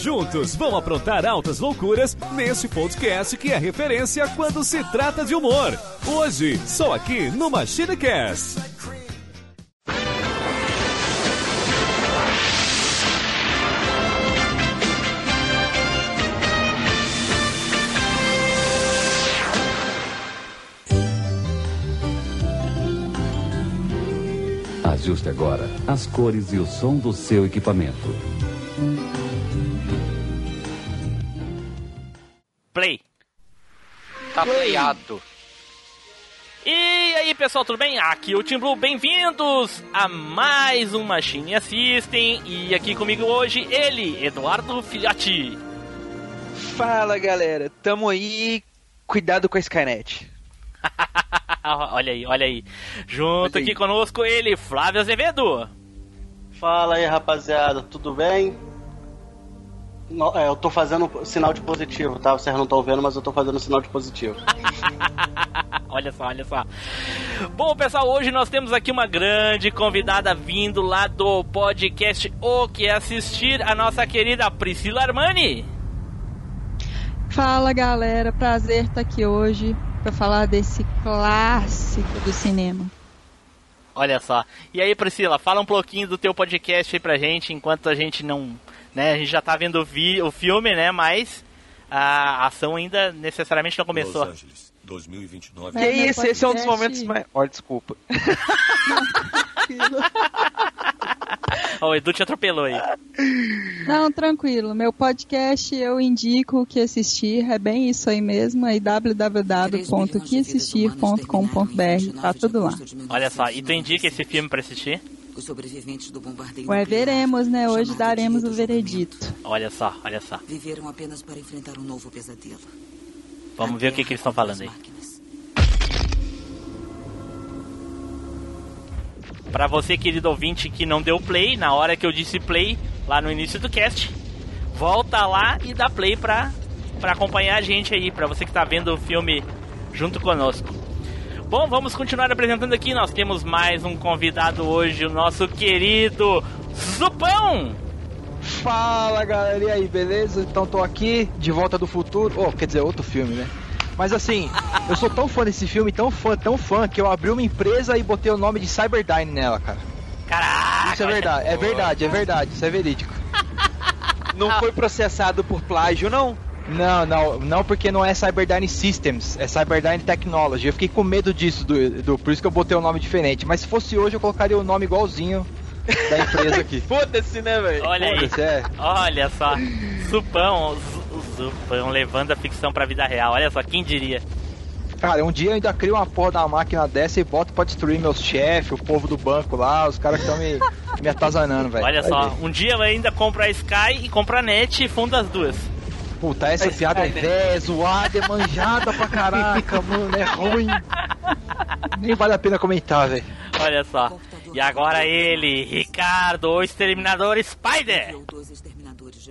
Juntos vão aprontar altas loucuras nesse podcast que é referência quando se trata de humor. Hoje, só aqui no MachineCast. Ajuste agora as cores e o som do seu equipamento. Tá playado. E aí, pessoal, tudo bem? Aqui é o Tim Blue, bem-vindos a mais um Machine Assistem. E aqui comigo hoje, ele, Eduardo Filhote. Fala, galera. Tamo aí. Cuidado com a Skynet. olha aí, olha aí. Junto Olha aí. aqui conosco, ele, Flávio Azevedo. Fala aí, rapaziada, tudo bem? No- é, eu tô fazendo sinal de positivo, tá? Vocês não estão vendo, mas eu tô fazendo sinal de positivo. olha só, olha só. Bom, pessoal, hoje nós temos aqui uma grande convidada vindo lá do podcast O Que Assistir, a nossa querida Priscila Armani. Fala galera, prazer estar aqui hoje para falar desse clássico do cinema. Olha só. E aí, Priscila, fala um pouquinho do teu podcast aí pra gente, enquanto a gente não. Né, a gente já tá vendo o, vi, o filme, né? Mas a ação ainda necessariamente não começou. Los Angeles, 2029. Que É, isso, esse é um dos momentos mais. Olha, desculpa. Ó, o Edu te atropelou aí. Não, tranquilo. Meu podcast eu indico o que assistir, é bem isso aí mesmo, é www.queassistir.com.br, tá tudo lá. Olha só, e tu indica esse filme pra assistir? Os sobreviventes do bombardeio Ué, veremos, né? Hoje daremos o veredito. Olha só, olha só. Viveram apenas para enfrentar um novo pesadelo. Vamos ver o que, que eles estão falando aí. Pra você, querido ouvinte, que não deu play na hora que eu disse play lá no início do cast, volta lá e dá play pra, pra acompanhar a gente aí, pra você que tá vendo o filme junto conosco. Bom, vamos continuar apresentando aqui. Nós temos mais um convidado hoje, o nosso querido Zupão. Fala, galera. E aí, beleza? Então tô aqui, de volta do futuro. Oh, quer dizer, outro filme, né? Mas assim, eu sou tão fã desse filme, tão fã, tão fã, que eu abri uma empresa e botei o nome de Cyberdyne nela, cara. Caraca! Isso é verdade, é verdade, é verdade, isso é verídico. Não foi processado por plágio, não? Não, não, não porque não é Cyberdyne Systems, é Cyberdyne Technology. Eu fiquei com medo disso, do, do- por isso que eu botei um nome diferente. Mas se fosse hoje, eu colocaria o nome igualzinho da empresa aqui. Foda-se, né, velho? Olha aí, é. olha só. Zupão, Zu- Zupão levando a ficção pra vida real. Olha só, quem diria? Cara, um dia eu ainda crio uma porra da máquina dessa e boto pra destruir meus chefes, o povo do banco lá, os caras que estão me, me atazanando, velho. Olha Vai só, ver. um dia eu ainda compro a Sky e compro a Net e funda as duas. Puta, essa piada é cara, velha, é zoada, é manjada pra caraca, mano, é ruim. Nem vale a pena comentar, velho. Olha só. E agora ele, Ricardo, o Exterminador Spider.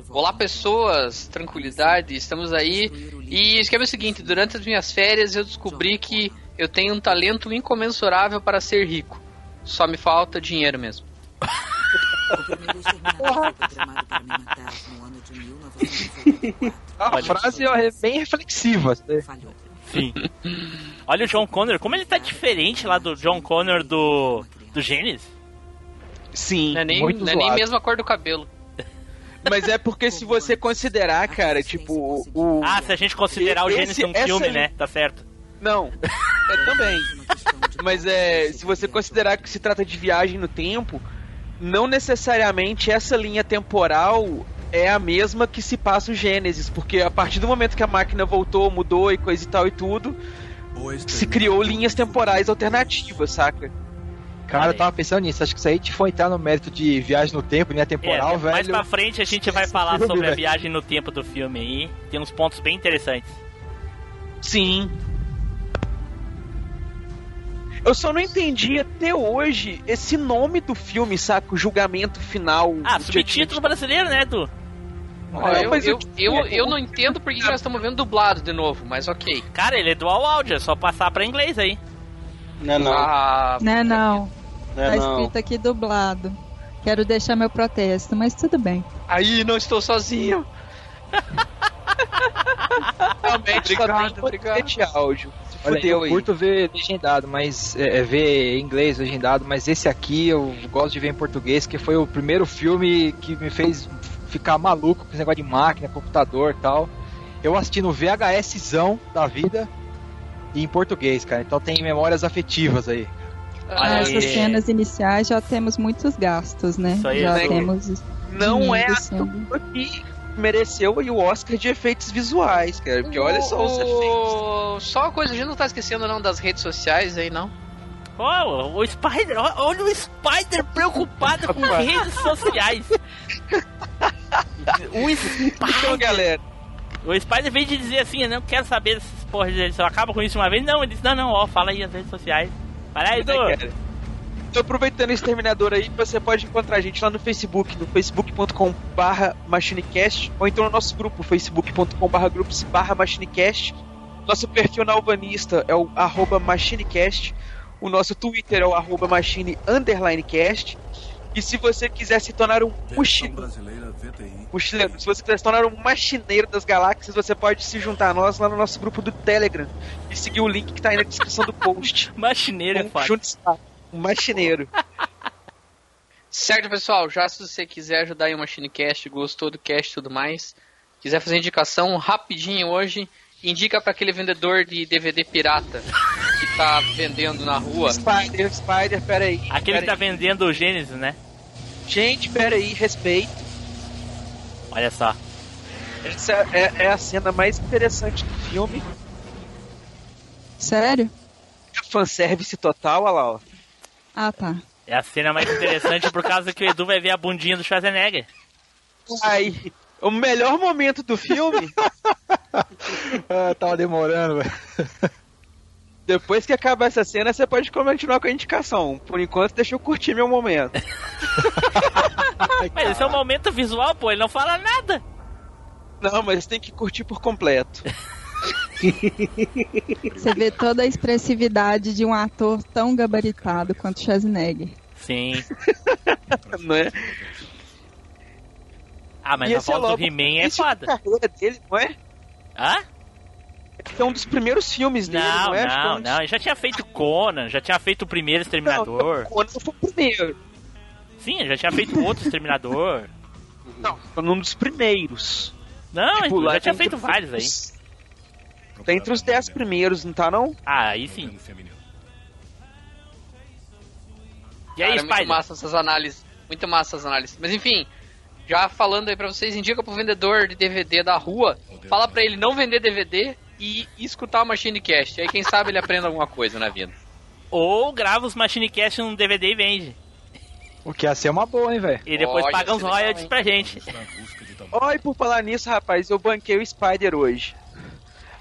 Olá pessoas, tranquilidade, estamos aí. E o esquema é o seguinte, durante as minhas férias eu descobri que eu tenho um talento incomensurável para ser rico. Só me falta dinheiro mesmo. O primeiro exterminador foi programado para me matar no ano de 1984. A Olha frase é bem reflexiva. né? Falhou. Sim. Olha o John Connor, como ele tá diferente lá do John Connor do, do Gênesis. Sim, Não é nem, muito não é nem mesmo a cor do cabelo. mas é porque se você considerar, cara, tipo, o... Ah, se a gente considerar o Gênesis um filme, né? Tá certo. Não, é também. Mas é, se você considerar que se trata de viagem no tempo, não necessariamente essa linha temporal é a mesma que se passa o Gênesis, porque a partir do momento que a máquina voltou, mudou e coisa e tal e tudo, se criou linhas temporais alternativas, saca? Cara, eu tava pensando nisso. Acho que se a gente for entrar no mérito de viagem no tempo, linha temporal, É, velho. mais pra frente a gente vai falar filme, sobre a viagem no tempo do filme aí. Tem uns pontos bem interessantes. Sim. Eu só não entendi até hoje esse nome do filme, saca? O julgamento final. Ah, subtítulo brasileiro, né, Edu? Olha, eu, mas eu, eu- eu, eu não entendo por que que nós estamos vendo dublado de novo, mas ok. Cara, ele é dual áudio, é só passar pra inglês aí. Não é não. Ah, Né, não. Não é Tá não. escrito aqui dublado. Quero deixar meu protesto, mas tudo bem. aí não estou sozinho. Realmente, só Obrigado, tem obrigado. de áudio. Olha, eu aí. curto ver legendado, mas é, é, ver em inglês legendado, mas esse aqui eu gosto de ver em português, que foi o primeiro filme que me fez ficar maluco com esse negócio de máquina, computador e tal. Eu assisti no VHSzão da vida e em português, cara. Então tem memórias afetivas aí. Olha Nessas aí. cenas iniciais já temos muitos gastos, né? Isso aí, já né? temos. Não é a que mereceu aí o Oscar de efeitos visuais, cara. Porque olha só os efeitos. O- Só uma coisa, a gente não tá esquecendo não das redes sociais aí, não. Ó, o Spider, olha o Spider preocupado com redes sociais. O Então, Spider, galera, o Spider veio de dizer assim, eu não quero saber dessas porras, ele só acaba com isso uma vez. Não, ele disse, não, não, ó, fala aí as redes sociais. Para aí, Edu. né? Tô aproveitando esse terminador aí, você pode encontrar a gente lá no Facebook, no facebook.com barra machinecast, ou então no nosso grupo, facebook.com barra grupos barra machinecast. Nosso perfil na Alvanista é o arroba machinecast. O nosso Twitter é o arroba machine underline cast. E se você quiser se tornar um mochileiro, mochileiro, se você quiser se tornar um machineiro das galáxias, você pode se juntar a nós lá no nosso grupo do Telegram e seguir o link que tá aí na descrição do post. Machineiro é Um foda. junte um machineiro. Certo, pessoal, já se você quiser ajudar aí o MachineCast, gostou do cast e tudo mais, quiser fazer indicação rapidinho hoje, indica para aquele vendedor de DVD pirata que tá vendendo na rua. Spider, Spider, peraí. Aquele que tá vendendo o Gênesis, né? Gente, peraí, respeito. Olha só. Essa é, é a cena mais interessante do filme. Sério? É fanservice total, olha lá, ó. Ah, tá. É a cena mais interessante por causa que o Edu vai ver a bundinha do Schwarzenegger. Aí, o melhor momento do filme, Ah, tava demorando, velho. Depois que acabar essa cena, você pode continuar com a indicação. Por enquanto, deixa eu curtir meu momento. Mas esse é um momento visual, pô, ele não fala nada. Não, mas tem que curtir por completo. Você vê toda a expressividade de um ator tão gabaritado quanto Schwarzenegger. Sim. não é? Ah, mas E a esse é voz do He-Man é foda. carreira dele, não é? Hã? É um dos primeiros filmes dele, não, Não, é? É um não, dos- não. Ele já tinha feito Conan, já tinha feito o primeiro Exterminador. Não, Conan foi o primeiro. Sim, ele já tinha feito outro Exterminador. Não, foi um dos primeiros. Não, Tipo, já tinha feito vários aí. Tá entre os dez primeiros, não tá não? Ah, aí sim. E aí, Cara, é muito massa essas análises. Muito massa essas análises. Mas enfim, já falando aí pra vocês, indica pro vendedor de DVD da rua, fala pra ele não vender DVD e escutar o Machine Cast. Aí quem sabe ele aprende alguma coisa na vida. Ou grava os Machinecast num DVD e vende. O que ia ser uma boa, hein, velho? E depois Olha, paga uns royalties pra gente. Ó, e por falar nisso, rapaz, eu banquei o Spider hoje.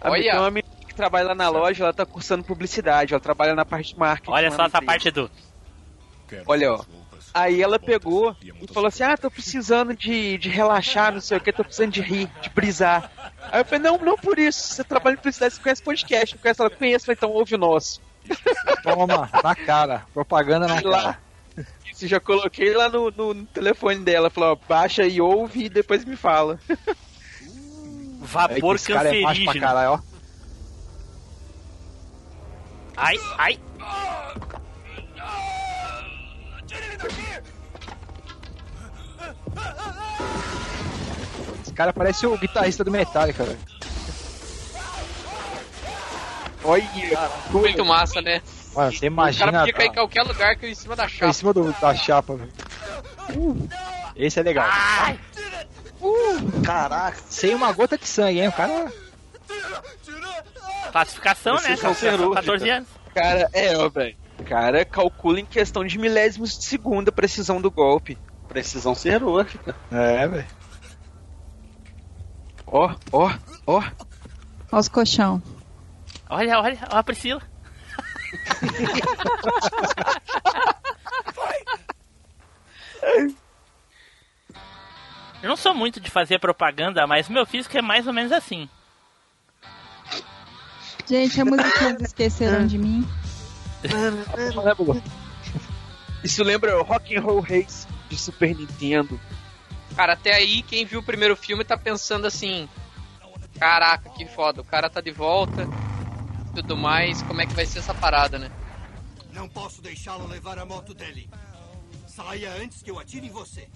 A Olha. minha menina que trabalha lá na loja, ela tá cursando publicidade, ela trabalha na parte de marketing. Olha só essa parte do. Olha, ó. Aí ela pegou e falou assim: Ah, tô precisando de, de relaxar, não sei o que, tô precisando de rir, de brisar. Aí eu falei: Não, não por isso. Você trabalha em publicidade, você conhece podcast. Eu conheço ela, conheço, falei, então ouve o nosso. Toma, na cara. Propaganda na Lá. cara. Isso, já coloquei lá no, no- no telefone dela. Falou: ó, Baixa e ouve e depois me fala. Vapor Esse cara é cancerígeno. caralho, ó. Ai, ai. Esse cara parece o guitarrista do Metallica, velho. Olha, Muito massa, né? Mano, você O cara imagina. podia cair em qualquer lugar que eu em cima da tá em chapa. cima do- da chapa, velho. Uh, esse é legal. Uh, caraca. Sem uma gota de sangue, hein? O cara. Classificação, Esse né? é o Classificação cirúrgico. 14 anos. cara, é, ó, velho. cara calcula em questão de milésimos de segundo a precisão do golpe. Precisão cirúrgica. É, velho. Ó, ó, ó. Ó os colchão. Olha, olha, ó a Priscila. Eu não sou muito de fazer propaganda, mas meu físico é mais ou menos assim. Gente, a musiquinha esqueceram de mim. Isso lembra o Rock and Roll Race de Super Nintendo. Cara, até aí, quem viu o primeiro filme tá pensando assim: caraca, que foda, o cara tá de volta, tudo mais, como é que vai ser essa parada, né? Não posso deixá-lo levar a moto dele. Saia antes que eu atire em você.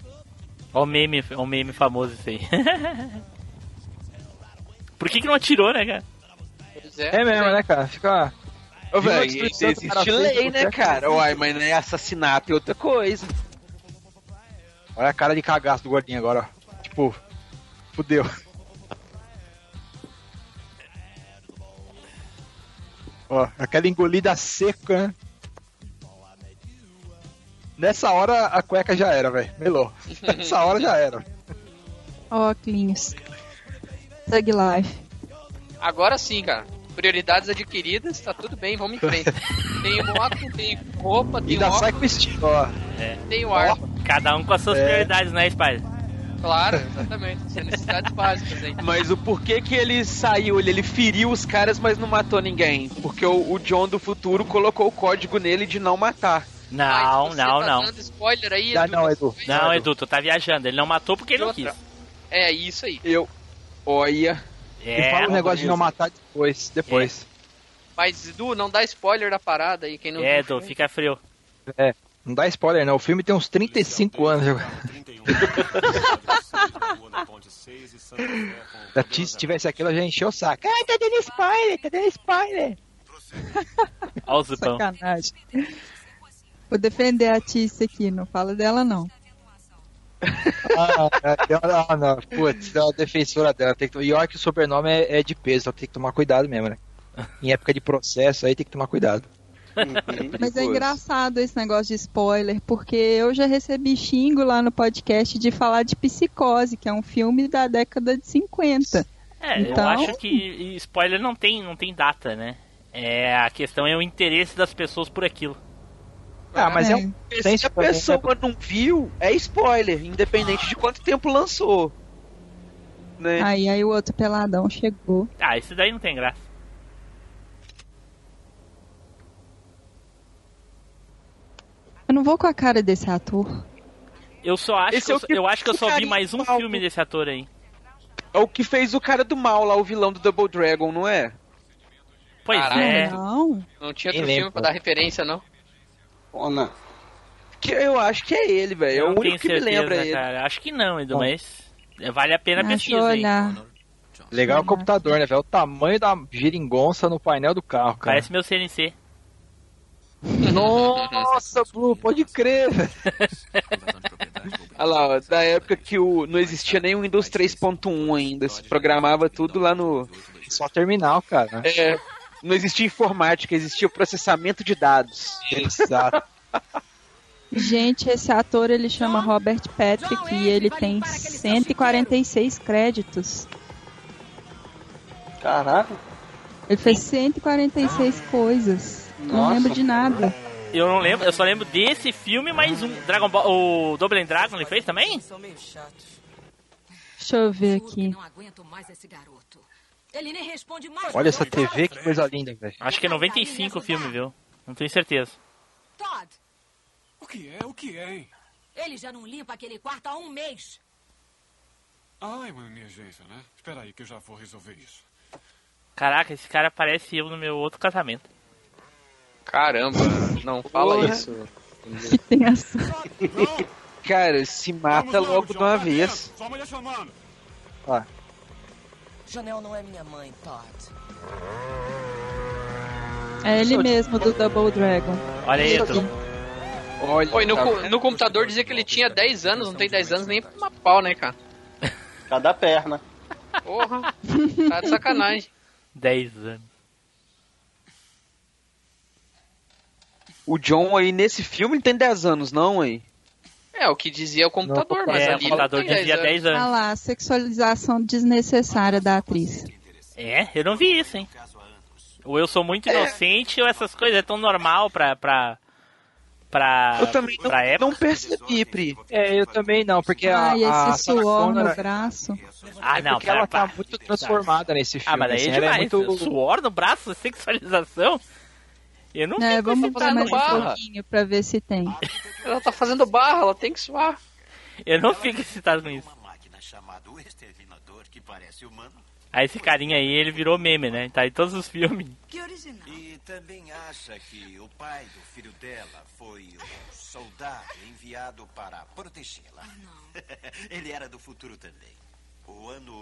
Ó o meme, ó o meme famoso isso aí. Por que, que não atirou, né, cara? Pois É mesmo, né, cara? Fica. Ô, velho, existe lei, né, cara? Uai, mas não é assassinato, é outra coisa. Olha a cara de cagaço do gordinho agora, ó. Tipo, fudeu. Ó, aquela engolida seca, né? Nessa hora a cueca já era, velho. Melou. Nessa hora já era. Ó, Clinhos. Thug Life. Agora sim, cara. Prioridades adquiridas, tá tudo bem, vamos em frente. tem moto, tem roupa, E tem ainda sai óculos, com estilo, ó. É. tem o arma. Cada um com as suas É. prioridades, né, Spider? Claro, exatamente. São necessidades básicas aí. Mas o porquê que ele saiu, ele, ele feriu os caras, mas não matou ninguém? Porque o, o John do futuro colocou o código nele de não matar. Não, Mas você não, tá não. dando spoiler aí, Ah, Edu. não, Edu. Não, Edu, tu tá viajando. Ele não matou porque ele não quis. É isso aí. Eu. Olha. E É, fala o negócio de não matar depois. Depois. Mas, Edu, não dá spoiler da parada aí, quem não é, viu. Edu, fica frio. É. Não dá spoiler, não. O filme tem uns 35 anos. Já ti- se tivesse aquilo, eu já encheu o saco. Ai, tá dando spoiler, tá dando spoiler. Sacanagem. Vou defender a Tícia aqui, não fala dela não. Ah, ah, não. Putz, deu uma defensora dela. Tem que... E olha que o sobrenome é, é de peso, então tem que tomar cuidado mesmo, né? Em época de processo aí tem que tomar cuidado. Mas é engraçado esse negócio de spoiler, porque eu já recebi xingo lá no podcast de falar de Psicose, que é um filme da década de 50. É, Então- eu acho que spoiler não tem, não tem data, né? É, a questão é o interesse das pessoas por aquilo. Ah, mas é, É. um Se a pessoa não viu, é spoiler, independente de quanto tempo lançou. Né? Aí, aí o outro peladão chegou. Ah, esse daí não tem graça. Não vou com a cara desse ator. Eu só acho Esse que é eu, que eu acho que eu só vi mais um filme desse ator aí. É o que fez o cara do mal lá, o vilão do Double Dragon, não é? Pois Caraca. é. Não. Não tinha outro filme pra dar referência, não? Ona. Que eu acho que é ele, velho. É Eu o único que me certeza, lembra ele. cara. Acho que não, Edu, Bom. mas vale a pena a pesquisa aí. Legal o computador, né, velho? O tamanho da geringonça no painel do carro, cara. Parece meu CNC. Nossa, Blue, pode crer, velho. Olha lá, ó, da época que o, não existia nem o Windows 3.1 ainda. Se programava tudo lá no. Só terminal, cara. É, não existia informática, existia processamento de dados. Exato. Gente, esse ator ele chama Robert Patrick e ele tem 146 créditos. Caraca. Ele fez 146 coisas. Não Nossa. lembro de nada. Eu não lembro, eu só lembro desse filme mais um. Dragon Ball. O Double Dragon ele fez também? Deixa eu ver aqui. Não aguento mais esse garoto. Ele nem responde mais. Olha essa TV, que coisa linda, velho. Acho que é 95 o filme, viu? Não tenho certeza. Todd, O que é? O que é, hein? ele já não limpa aquele quarto há um mês. Ai, uma emergência, né? Espera aí que eu já vou resolver isso. Caraca, esse cara parece eu no meu outro casamento. Caramba, não fala Porra. isso. Que tem essa. Cara, se mata Vamos logo de uma vez. tá Sua mulher chamando. Janelle não é minha mãe, Todd. É ele mesmo do Double Dragon. Olha aí, Edu. Olha, Oi, no, tá no computador dizia que ele tinha 10 anos, não tem 10 anos nem pra uma pau, né, cara? Cada perna. Porra, tá de sacanagem. 10 anos. O John aí nesse filme ele tem 10 anos, não, aí? É, o que dizia o computador, mas É, o ali computador não tem dizia 10 Ah anos. lá, sexualização desnecessária da atriz. É, eu não vi isso, hein? Ou eu sou É. muito inocente, ou essas coisas é tão normal pra. pra. pra. Eu também não, pra época. não percebi, Pri. É, eu também não, porque a, Ai, a esse Sarah suor Connor- no braço. Ah, é não, porque pera, ela tá pá. muito transformada nesse filme. Ah, mas daí é assim, ela demais. muito... Suor no braço, sexualização? Eu não É, fico vamos excitado ver mais com um pra ver se tem. Ela tá fazendo barra, ela tem que suar. Eu não fico excitado com isso. que. Aí esse carinha aí, ele virou meme, né? Tá em todos os filmes. E também acha que o pai do filho dela foi o soldado enviado para protegê-la. Ele era do futuro também.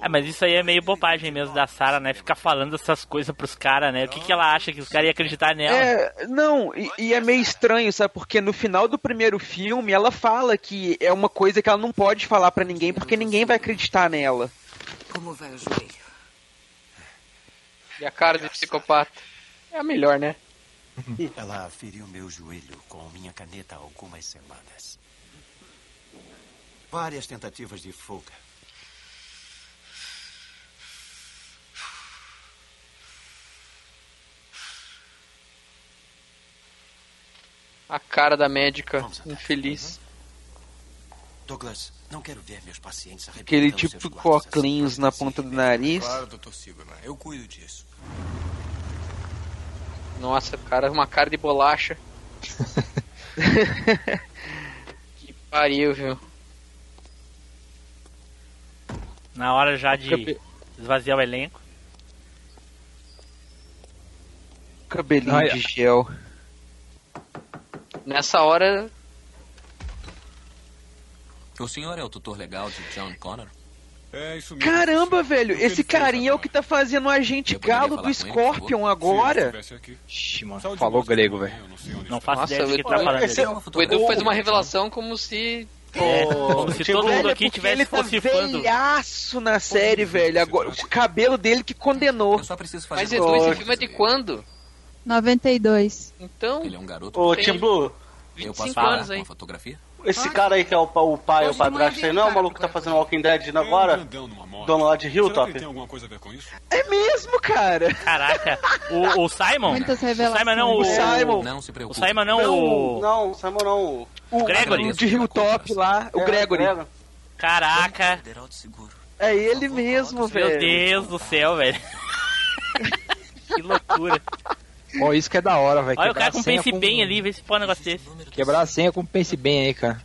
Ah, mas isso aí é meio bobagem mesmo da Sarah, né? Ficar falando essas coisas pros caras, né? O que, que ela acha que os caras iam acreditar nela? É, não, e, e é meio estranho, sabe? Porque no final do primeiro filme ela fala que é uma coisa que ela não pode falar pra ninguém porque ninguém vai acreditar nela. Como vai o joelho? E a cara de psicopata. É a melhor, né? Ela feriu meu joelho com minha caneta há algumas semanas. Várias tentativas de fuga. A cara da médica infeliz. Douglas, não quero ver meus pacientes Aquele tipo coclinhos na ponta do nariz. Claro, doutor Silverman. Eu cuido disso. Nossa, cara, uma cara de bolacha. que pariu, viu? Na hora já de esvaziar o elenco. Cabelinho Ai, de gel. Nessa hora, O senhor é o tutor legal de John Connor? É isso mesmo. Caramba, velho, esse carinha é o que tá fazendo o agente galo do Scorpion agora. Ixi, mano, falou grego, velho. Não faço nossa, ideia do que tá esse- dele. o Edu fez uma revelação como se. É, como se todo mundo é aqui tivesse ele tá velhaço na série, velho. Agora, o cabelo dele que condenou. Mas Edu, esse filme é de quando? 92. Então. Ele é um garoto. Ô, Tim Blue, Eu 25 posso falar anos com aí. a fotografia? esse cara aí que é o, o pai ou o padrasto aí, não é o maluco que tá fazendo Walking Dead agora? Dono lá de Hilltop? Tem alguma coisa a ver com isso? É mesmo, cara. Caraca, o, o Simon? Muitas O revelações. Simon não, o... O Simon. Não se O preocupe. Simon não, Não, o... não, Simon não. O Gregory. o de Hilltop lá, o É, Gregory. Grego. Caraca. É ele mesmo, meu velho. Deus do céu, velho. que loucura. Ó, isso que é da hora, velho. Olha o Quebrar cara com pense com- bem ali, vê se põe um negócio desse. Quebrar a senha com pense bem aí, cara.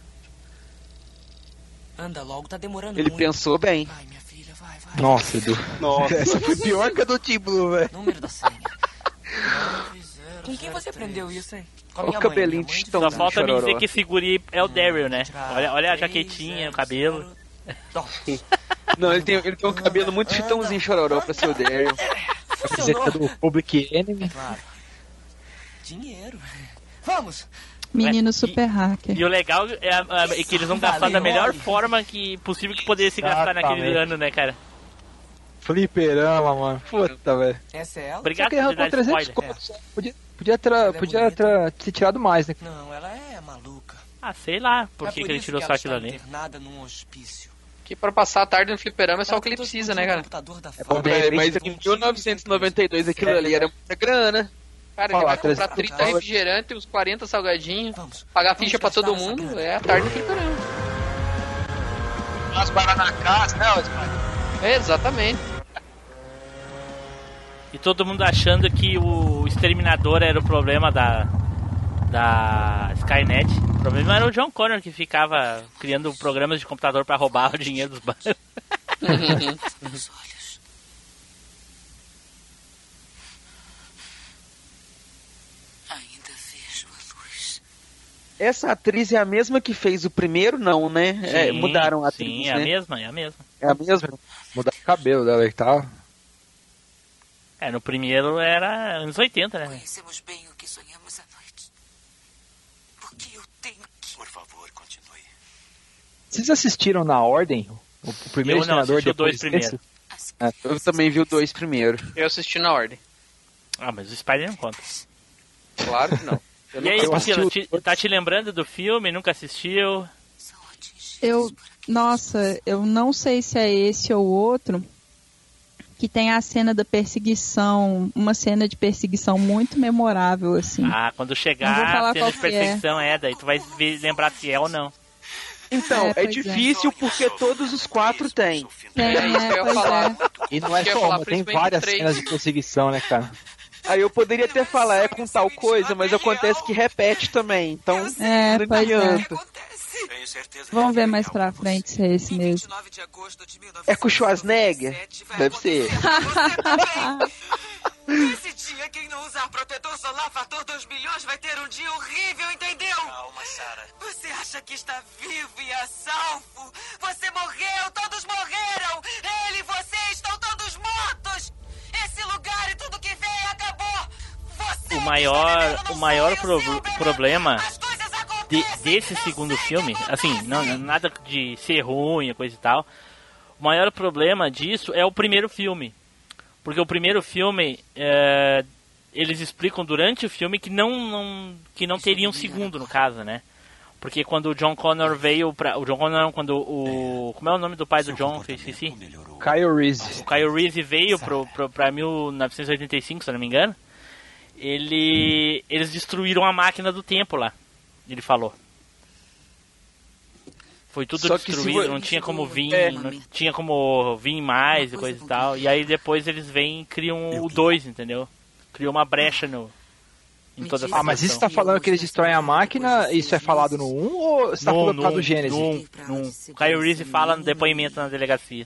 Anda logo, tá demorando Ele muito. pensou bem. Vai, minha filha, vai, vai. Nossa, Edu. Nossa. Essa foi pior que a do Tim Blue, velho. Número da senha. Com quem você aprendeu isso, hein? Olha o cabelinho tistão Só falta me dizer que esse guri é o Daryl, né? Olha, olha a jaquetinha, o cabelo. Não, ele tem, ele tem um cabelo muito chitãozinho chororó pra ser o Daryl. Camiseta do Public Enemy. Claro. Dinheiro. Vamos! Menino super hacker. E o legal é, a- é que eles vão gastar da melhor forma que possível que poderia se gastar naquele ano, né, cara? Fliperama, mano. Puta, velho. Essa é ela? Obrigado que por arrancou dar 300 spoiler. contos. Podia, podia, tra, podia tra, ter tirado mais, né? Não, ela é maluca. Ah, sei lá por É que, por que ele tirou que só aquilo ali. num hospício. Que pra passar a tarde no fliperama é só o que ele precisa, né, cara? computador da É, mas em 1992 aquilo ali era muita grana. Cara, ele Fala, vai comprar 300 30 dólares. refrigerante, uns 40 salgadinhos, Vamos. pagar Vamos ficha pra gastar todo mundo, é a tarde no fliperama. Umas na casa, né? É, exatamente. E todo mundo achando que o exterminador era o problema da da Skynet. O problema era o John Connor que ficava criando programas de computador pra roubar o dinheiro dos bancos. Meus olhos. Ainda vejo a luz. Essa atriz é a mesma que fez o primeiro, não, né? É, Sim, mudaram a atriz, Sim, é a né? mesma, é a mesma. É a mesma? Mudar o cabelo dela, que tá. É, no primeiro era anos 80, né? Conhecemos bem o que sonhamos à noite. O que eu tenho que. Por favor, continue. Vocês assistiram na ordem? O, primeiro Eu não, senador depois dois primeiro. É, eu também vi o dois primeiro. Eu assisti na ordem. Ah, mas o Spider não conta. Claro que não. E aí, Priscila, te- tá te lembrando do filme? Nunca assistiu? Eu, nossa, eu não sei se é esse ou outro que tem a cena da perseguição, uma cena de perseguição muito memorável assim. Ah, quando chegar falar a cena de é. perseguição, é. daí tu vai lembrar se é ou não. Então, É, é, é. difícil porque todos os quatro têm. Tem, É isso que eu ia pois falar. é. E não é só uma, tem várias cenas de perseguição, né, cara? Aí eu poderia até falar, é com tal coisa, mas acontece que repete também. Então, É, não pois é. adianta. Vamos ver mais pra frente se é esse mesmo. É com o Schwarzenegger? Deve ser. Esse dia, quem não usar protetor solar fator 2 milhões vai ter um dia horrível, entendeu? Calma, Sarah. Você acha que está vivo e a salvo? Você morreu, todos morreram! Ele e você estão todos mortos! Esse lugar e tudo que vem acabou! O maior, o maior pro- problema de- desse segundo filme, assim, não, nada de ser ruim, coisa e tal. O maior problema disso é o primeiro filme. Porque o primeiro filme, é, eles explicam durante o filme que não, não, que não teria um segundo, no caso, né? Porque quando o John Connor veio pra... O John Connor não, quando o... Como é o nome do pai do John? Eu esqueci. Kyle Reese. O Kyle Reese veio pro, pro, pra 1985, se eu não me engano. Ele, eles destruíram a máquina do tempo lá. Ele falou. Foi tudo Só que se destruído, vo- não tinha como vir, É. não tinha como vir mais e coisa e tal. E aí depois eles vêm e criam o 2, entendeu? Criou uma brecha no em toda essa Ah, mas isso tá falando que eles destroem a máquina, isso é falado no 1 ou você tá No- falando por causa no- do Gênesis? no- no- O Kyle Reese fala no depoimento na delegacia.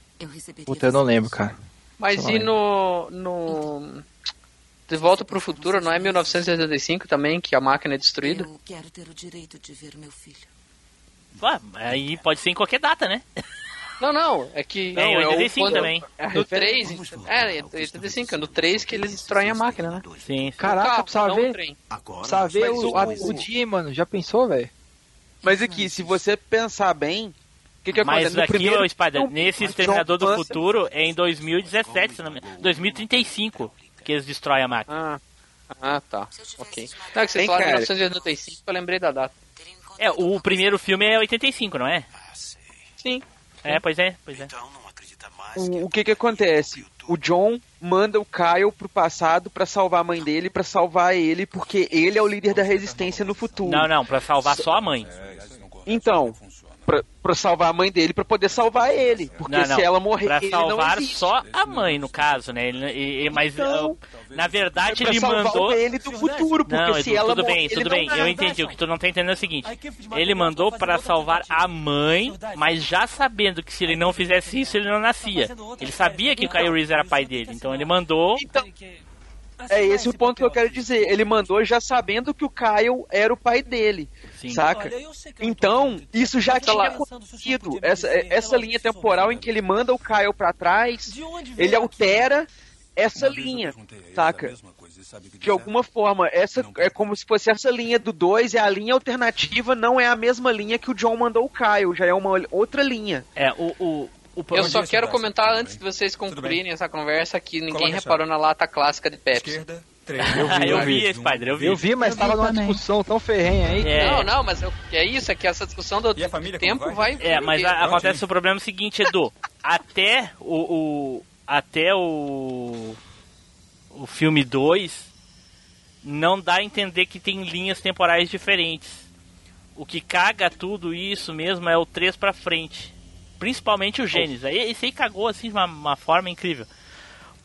Puta, eu não lembro, cara. Mas e no, no. De Volta pro Futuro, não é 1985 também que a máquina é destruída? Eu quero ter o direito de ver meu filho. Ah, aí pode ser em qualquer data, né? Não, não, é que. Não, o é 85 quando- também. No 3. É, é 85, é no 3 que eles destroem a máquina, né? Sim. Caraca, carro, precisava ver. o trem. Precisava ver Mas o, o- a- o dia, mano. Já pensou, velho? Mas aqui, se você pensar bem, o que, que Mas acontece? No aqui, primeiro ô Spider, nesse o Exterminador do Futuro é em 2017, se não me... 2035 que eles destroem a máquina. Ah, ah tá. Ok. Não, é que você Hein, falou cara? 1985, eu lembrei da data. É, o primeiro filme é 85, não é? Sim. É, pois é, pois é. O, o que que acontece? O John manda o Kyle pro passado pra salvar a mãe dele, pra salvar ele, porque ele é o líder da resistência no futuro. Não, não, pra salvar só a mãe. Então, pra, pra salvar a mãe dele, pra poder salvar ele. Porque Não, não. se ela morrer, pra ele não salvar existe. só a mãe, no caso, né? Ele, e- e- mas, Então, uh, na verdade, é ele salvar mandou... ele do futuro, porque Não, se Edu, ela tudo morrer, bem, tudo bem. Eu entendi. O que tu não tá entendendo é o seguinte: ele mandou pra salvar a mãe, mas já sabendo que se ele não fizesse isso, ele não nascia. Ele sabia que o Kyle Reese era pai dele, então ele mandou. É esse o ponto que eu quero dizer. Ele mandou já sabendo que o Kyle era o pai dele. Sim. Saca? Então, isso já tinha acontecido. Essa, essa linha temporal em que ele manda o Kyle pra trás, ele altera essa linha. Saca? De alguma forma, essa é como se fosse essa linha do 2 é a linha alternativa, não é a mesma linha que o John mandou o Kyle, já é uma outra linha. É, o. o, o Eu só quero comentar antes de vocês concluírem essa conversa que ninguém Coloca reparou na lata clássica de Pepsi. Eu vi, eu vi, Spider, eu vi. Eu vi, mas tava numa discussão tão ferrenha aí. É. Não, não, mas eu- é isso, é que essa discussão do tempo vai. É, mas a- acontece o problema seguinte, Edu. Até o, o- até o o filme 2 não dá a entender que tem linhas temporais diferentes. O que caga tudo isso mesmo é o 3 pra frente. Principalmente o Gênesis. Aí Esse aí cagou assim de uma, uma forma incrível.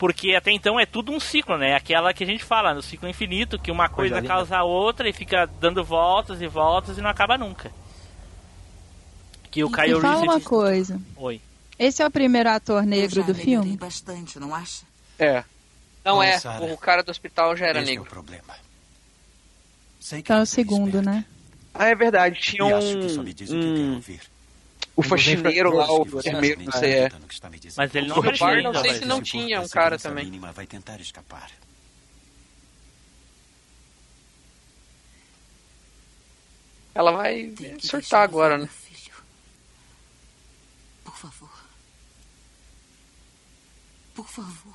Porque até então é tudo um ciclo, né? Aquela que a gente fala, no ciclo infinito, que uma coisa linda. causa a outra e fica dando voltas e voltas e não acaba nunca. Que o Me Kyle fala uma Reese... coisa. Oi. Esse é o primeiro ator negro do filme? bastante, não acha? É. Não é, Sara. o cara do hospital já era Esse é negro. o problema. Sei que Então é o é segundo, esperta. né? Ah, é verdade, tinha E um. acho que só me diz o que eu quero um ouvir. O faxineiro lá, o Que você vermelho, está não sei é. me dizendo. Mas ele não bar ainda, não sei se não tinha um essa cara também. mínima vai tentar escapar. Ela vai surtar agora, né? Por favor. Por favor.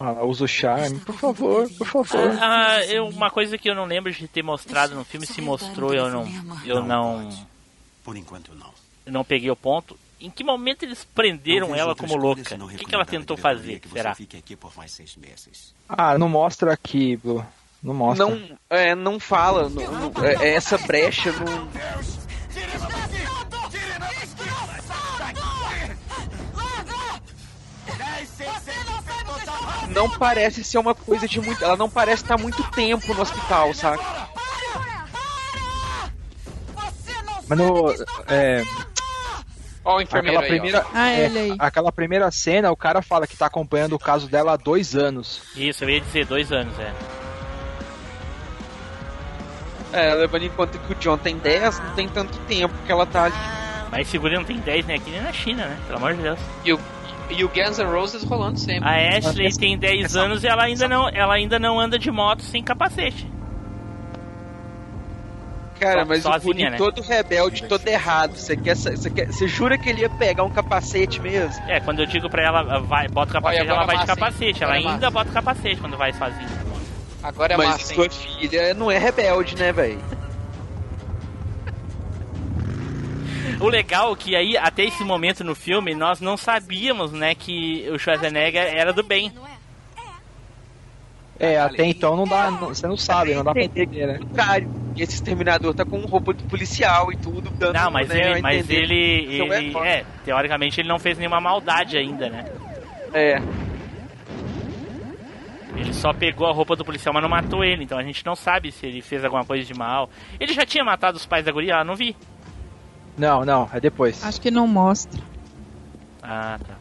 Ah, usa o charme, por favor, por favor. Ah, eu, uma coisa que eu não lembro de ter mostrado no filme, se mostrou, eu não. Eu não. Por enquanto, não. Não peguei o ponto. Em que momento eles prenderam ela como louca? O que, que ela tentou fazer? Será? fique aqui por mais seis meses. Ah, não mostra aqui, Blue. Não mostra. Não, é, não fala. não- não- é, é essa brecha não. Não parece ser uma coisa de muito. Ela não parece estar muito tempo no hospital, saca? Mas no. É, Ó o enfermeiro aquela aí, primeira, ó. Ah, é, ele aí. aquela primeira cena, o cara fala que tá acompanhando o caso dela há dois anos. Isso, eu ia dizer dois anos, é. É, levando em conta que o John tem 10, não tem tanto tempo que ela tá ali. Mas segura não tem 10, né? Aqui nem na China, né? Pelo amor de Deus. E o, e o Guns N' Roses rolando sempre. A Ashley tem 10 anos e ela ainda não, ela ainda não anda de moto sem capacete. Cara, mas o sozinha, Guri né? todo rebelde, todo errado. Você quer, você quer, você jura que ele ia pegar um capacete mesmo? É, quando eu digo pra ela, vai, bota o capacete, Olha, ela vai de capacete. Ela é ainda massa. bota o capacete quando vai sozinha. Agora é mas massa, sua hein? filha não é rebelde, né, velho? O legal é que aí, até esse momento no filme, nós não sabíamos, né, que o Schwarzenegger era do bem. É, até então não dá. você não sabe, não dá pra entender, né? Esse exterminador tá com roupa de policial e tudo, dando Não, mas né, a ele, mas ele, Então ele foda. é, teoricamente ele não fez nenhuma maldade ainda, né? É. Ele só pegou a roupa do policial, mas não matou ele, então a gente não sabe se ele fez alguma coisa de mal. Ele já tinha matado os pais da guria? Ah, não vi. Não, não, é depois. Acho que não mostra. Ah, tá.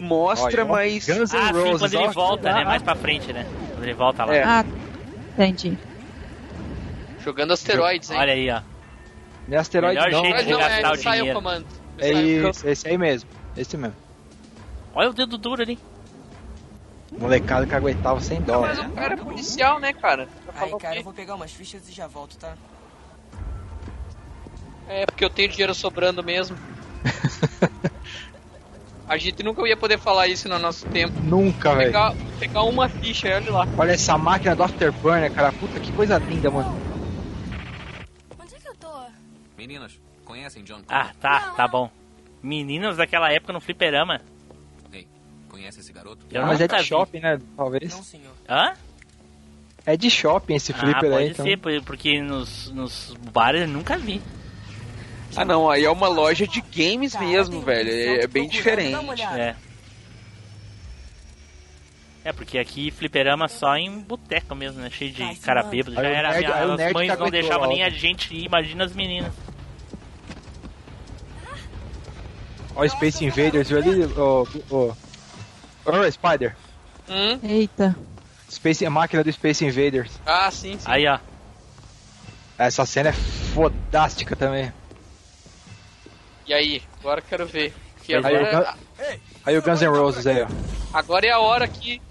Mostra, Olha, mas. Guns N' Ah, sim, Roses, quando ele volta, ah, né? Mais pra frente, né? Quando ele volta lá. É. Ah, entendi. Jogando asteroides, hein? Olha aí, ó. Não é asteroide Melhor não. jeito de não, é, o sai o comando. É isso, esse aí mesmo. Esse mesmo. Olha o dedo duro ali. Molecada que aguentava sem dó. Mas o cara é policial, né, cara? Aí, cara, eu vou pegar umas fichas e já volto, tá? É, porque eu tenho dinheiro sobrando mesmo. A gente nunca ia poder falar isso no nosso tempo. Nunca, velho. Pegar, pegar uma ficha, olha lá. Olha essa máquina do Afterburner, cara. Puta que coisa linda, mano. Onde é que eu tô? Meninas, conhecem John Connor? Ah, tá, tá bom. Meninas daquela época no fliperama. Ei, conhece esse garoto? Eu Ah, mas é de vi. shopping, né? Talvez. Não, senhor. Hã? É de shopping esse Ah, flipper pode aí, então. ser, por- porque nos, nos bares eu nunca vi. Ah, não, aí é uma loja de games mesmo, velho. É, é bem diferente. É. É, porque aqui fliperama só em boteco mesmo, né? Cheio de cara bêbado. Já era, minha- as mães que não deixavam nem a gente ir, imagina as meninas. Ó, Space Invaders, viu ali? Ô, ô. Ô, Spider. Hum? Eita. Space, a máquina do Space Invaders. Ah, sim, sim. Aí, ó. Essa cena é fodástica também. E aí? Agora eu quero ver. Que Aí, o agora, Gun- aí o Guns N' Roses aí, ó. agora é a hora que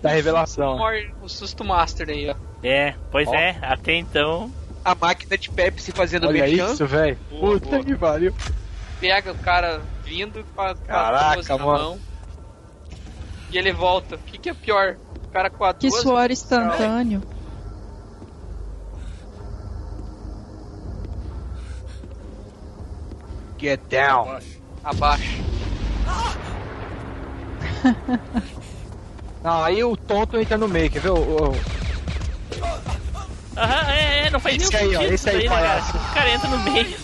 Da revelação. o susto master aí, ó. É, pois Ó. é, até então. A máquina de Pepsi fazendo Olha isso, velho. Puta boa. que pariu. Pega o cara vindo com a, com a Caraca, 12 na mano. mão. E ele volta. O que, que é pior? O cara com a Que 12 suor instantâneo. Get down. abaixo. Não, aí o tonto entra no meio, quer ver? O, o- Aham, é, é, não faz Esse nenhum aí, ó, sentido esse aí, isso né, cara? palhaço. O cara entra no meio.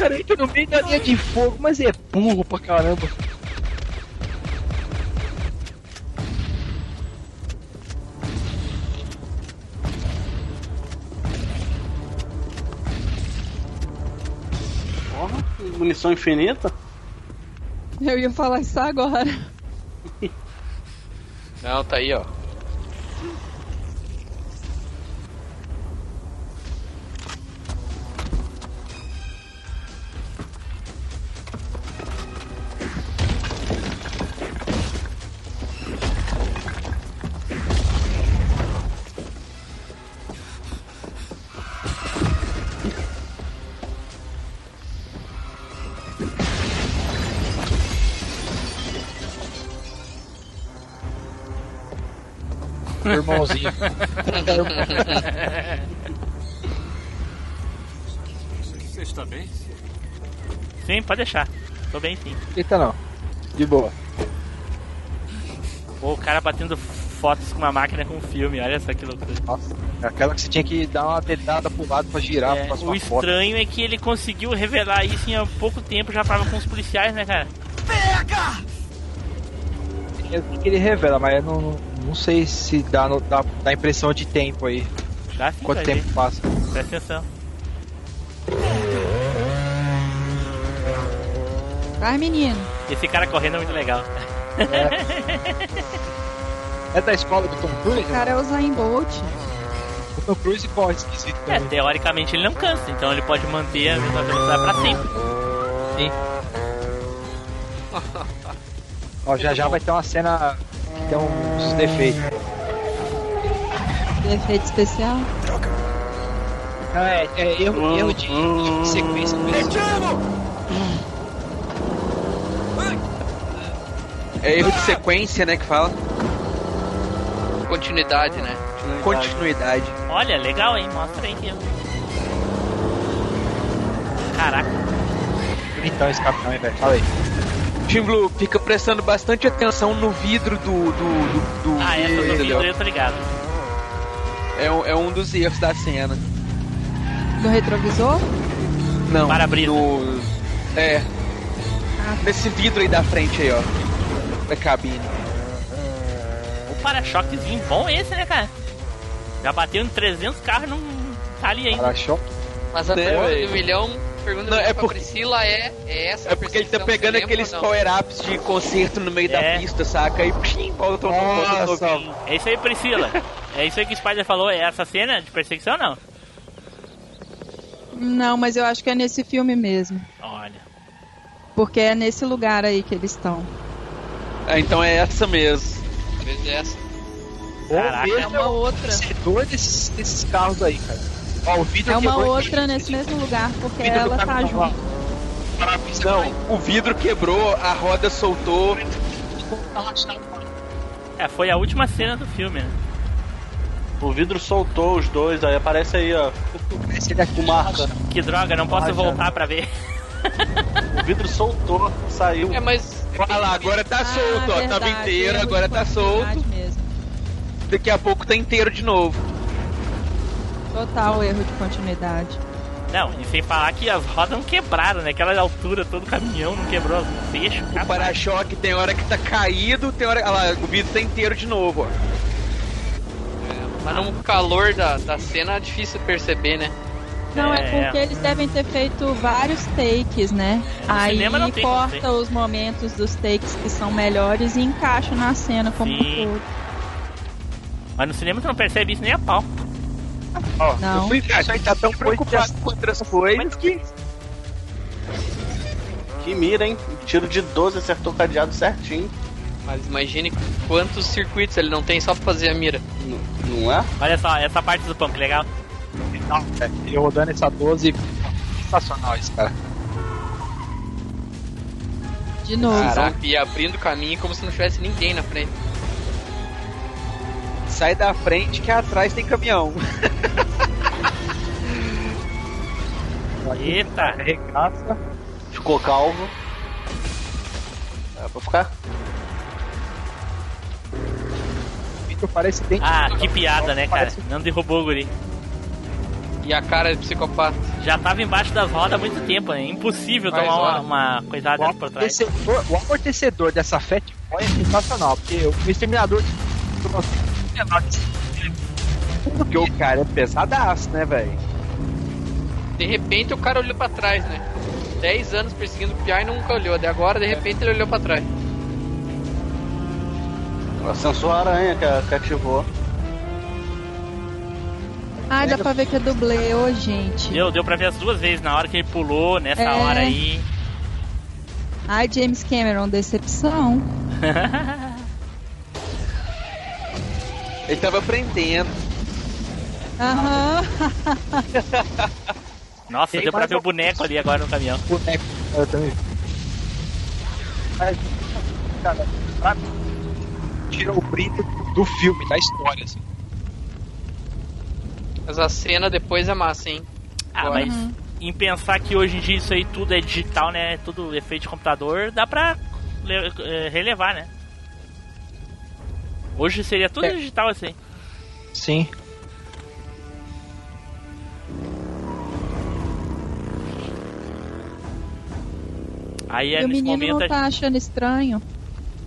Cara entra no meio da linha de fogo, mas é burro pra caramba. Porra, munição infinita? Eu ia falar isso agora. Não, tá aí, ó. Irmãozinho. Você está bem? Sim, pode deixar. Tô bem sim. Eita não. De boa. Pô, o cara batendo fotos com uma máquina com um filme, olha só que loucura. Nossa, é aquela que você tinha que dar uma dedada pro lado pra girar É, pra o uma foto. estranho é que ele conseguiu revelar isso em há pouco tempo, já tava com os policiais, né, cara? Vi que ele revela, mas não, não sei se dá, no- dá, dá impressão de tempo aí. Dá sim, Quanto tempo passa? Presta atenção. Vai, menino. Esse cara correndo é muito legal. É da escola do Tom Cruise? O cara é o Zayn Bolt. O Tom Cruise corre esquisito É, também. teoricamente ele não cansa, então ele pode manter a mesma velocidade pra sempre. Sim. Ó, já já vai ter uma cena tem uns defeitos. Efeito especial. Não, é, é erro, erro de, de sequência mesmo. É erro de sequência, né, que fala. Continuidade, né? Continuidade. Olha, legal, hein? Mostra aí. que- Caraca. Então esse capitão, hein, velho? Fala aí. Tim Blue fica prestando bastante atenção no vidro do. do, do, do Ah, essa do vidro eu tô ligado. É um, é um dos erros da cena. No retrovisor? Não. Para-brisa. no- É. Nesse vidro aí da frente aí, ó. Da cabine. O para-choquezinho bom esse, né, cara? Já bateu em 300 carros e não tá ali ainda. Para-choque? Mas a pergunta velho? do milhão, pergunta Não, é porque- Priscila é, é essa É porque ele tá pegando aqueles power-ups de concerto no meio É. da pista, saca? E pim, volta um. É isso aí, Priscila. É isso aí que o Spider falou. É essa cena de perseguição não? Não, mas eu acho que é nesse filme mesmo. Olha. Porque é nesse lugar aí que eles estão. Ah, então é essa mesmo. Talvez essa. Caraca. Ou É uma outra. desses, desses carros aí, cara. Ó, o vidro É uma quebrou outra nesse mesmo lugar, porque ela tá ó. junto. Não, o vidro quebrou, a roda soltou. É, foi a última cena do filme, né? O vidro soltou os dois, aí aparece aí, ó. Esse daqui Com marca. Que droga, não posso Ah, voltar pra ver. O vidro soltou, saiu. É, mas. Olha lá, agora tá Ah, solto, ó. Tava verdade, inteiro, erro agora de tá solto. Mesmo. Daqui a pouco tá inteiro de novo. Total erro de continuidade. Não, e sem falar que as rodas não quebraram, né? Aquela altura, todo o caminhão não quebrou os fechos. O para-choque tem hora que tá caído, tem hora. Olha lá, o vidro tá inteiro de novo, ó. Mas no calor da, da cena é difícil perceber, né? Não, é, É. porque eles devem ter feito vários takes, né? No Aí tem corta os momentos dos takes que são melhores e encaixa na cena como Sim. um todo. Mas no cinema tu não percebe isso nem a pau. Ó, Não. eu fui A gente tá tão preocupado com outras coisas que. Que mira, hein? Tiro de 12 acertou o cadeado certinho. Mas imagine quantos circuitos ele não tem só pra fazer a mira. N- Não é? Olha só, essa parte do pump, legal. Não, é, ele rodando essa 12. Sensacional esse cara. De novo. Caraca. E abrindo caminho como se não tivesse ninguém na frente. Sai da frente que atrás tem caminhão. Eita! Regaça. Ficou calvo. É pra ficar? O vidro parece bem. Ah, que piada, né, cara? Parece- Não derrubou o guri. E a cara de psicopata. Já tava embaixo das rodas há muito tempo, né? Impossível tomar uma, hora. uma coisada O por trás. amortecedor, o amortecedor dessa Fat Boy é sensacional, porque o exterminador Porque o cara é pesadaço, né, velho? De repente o cara olhou pra trás, né? 10 anos perseguindo o Piá e nunca olhou. De agora, de repente, ele olhou pra trás. Acensou a aranha que, que ativou. Ah, dá pra ver que é dublê, ô gente. Deu, deu pra ver as duas vezes, na hora que ele pulou, nessa É. hora aí. Ai, James Cameron, decepção. Ele tava aprendendo. Aham. Nossa, Tem deu pra ver o um- boneco ali agora no caminhão. boneco. Eu também. Mas, cara, pra mim, tira o brilho do filme, da história, assim. Mas a cena depois é massa, hein? Ah, Agora. mas em pensar que hoje em dia isso aí tudo é digital, né? Tudo efeito de computador, dá pra eh, relevar, né? Hoje seria tudo É. digital assim. Sim. Aí é e o menino momento não tá achando estranho.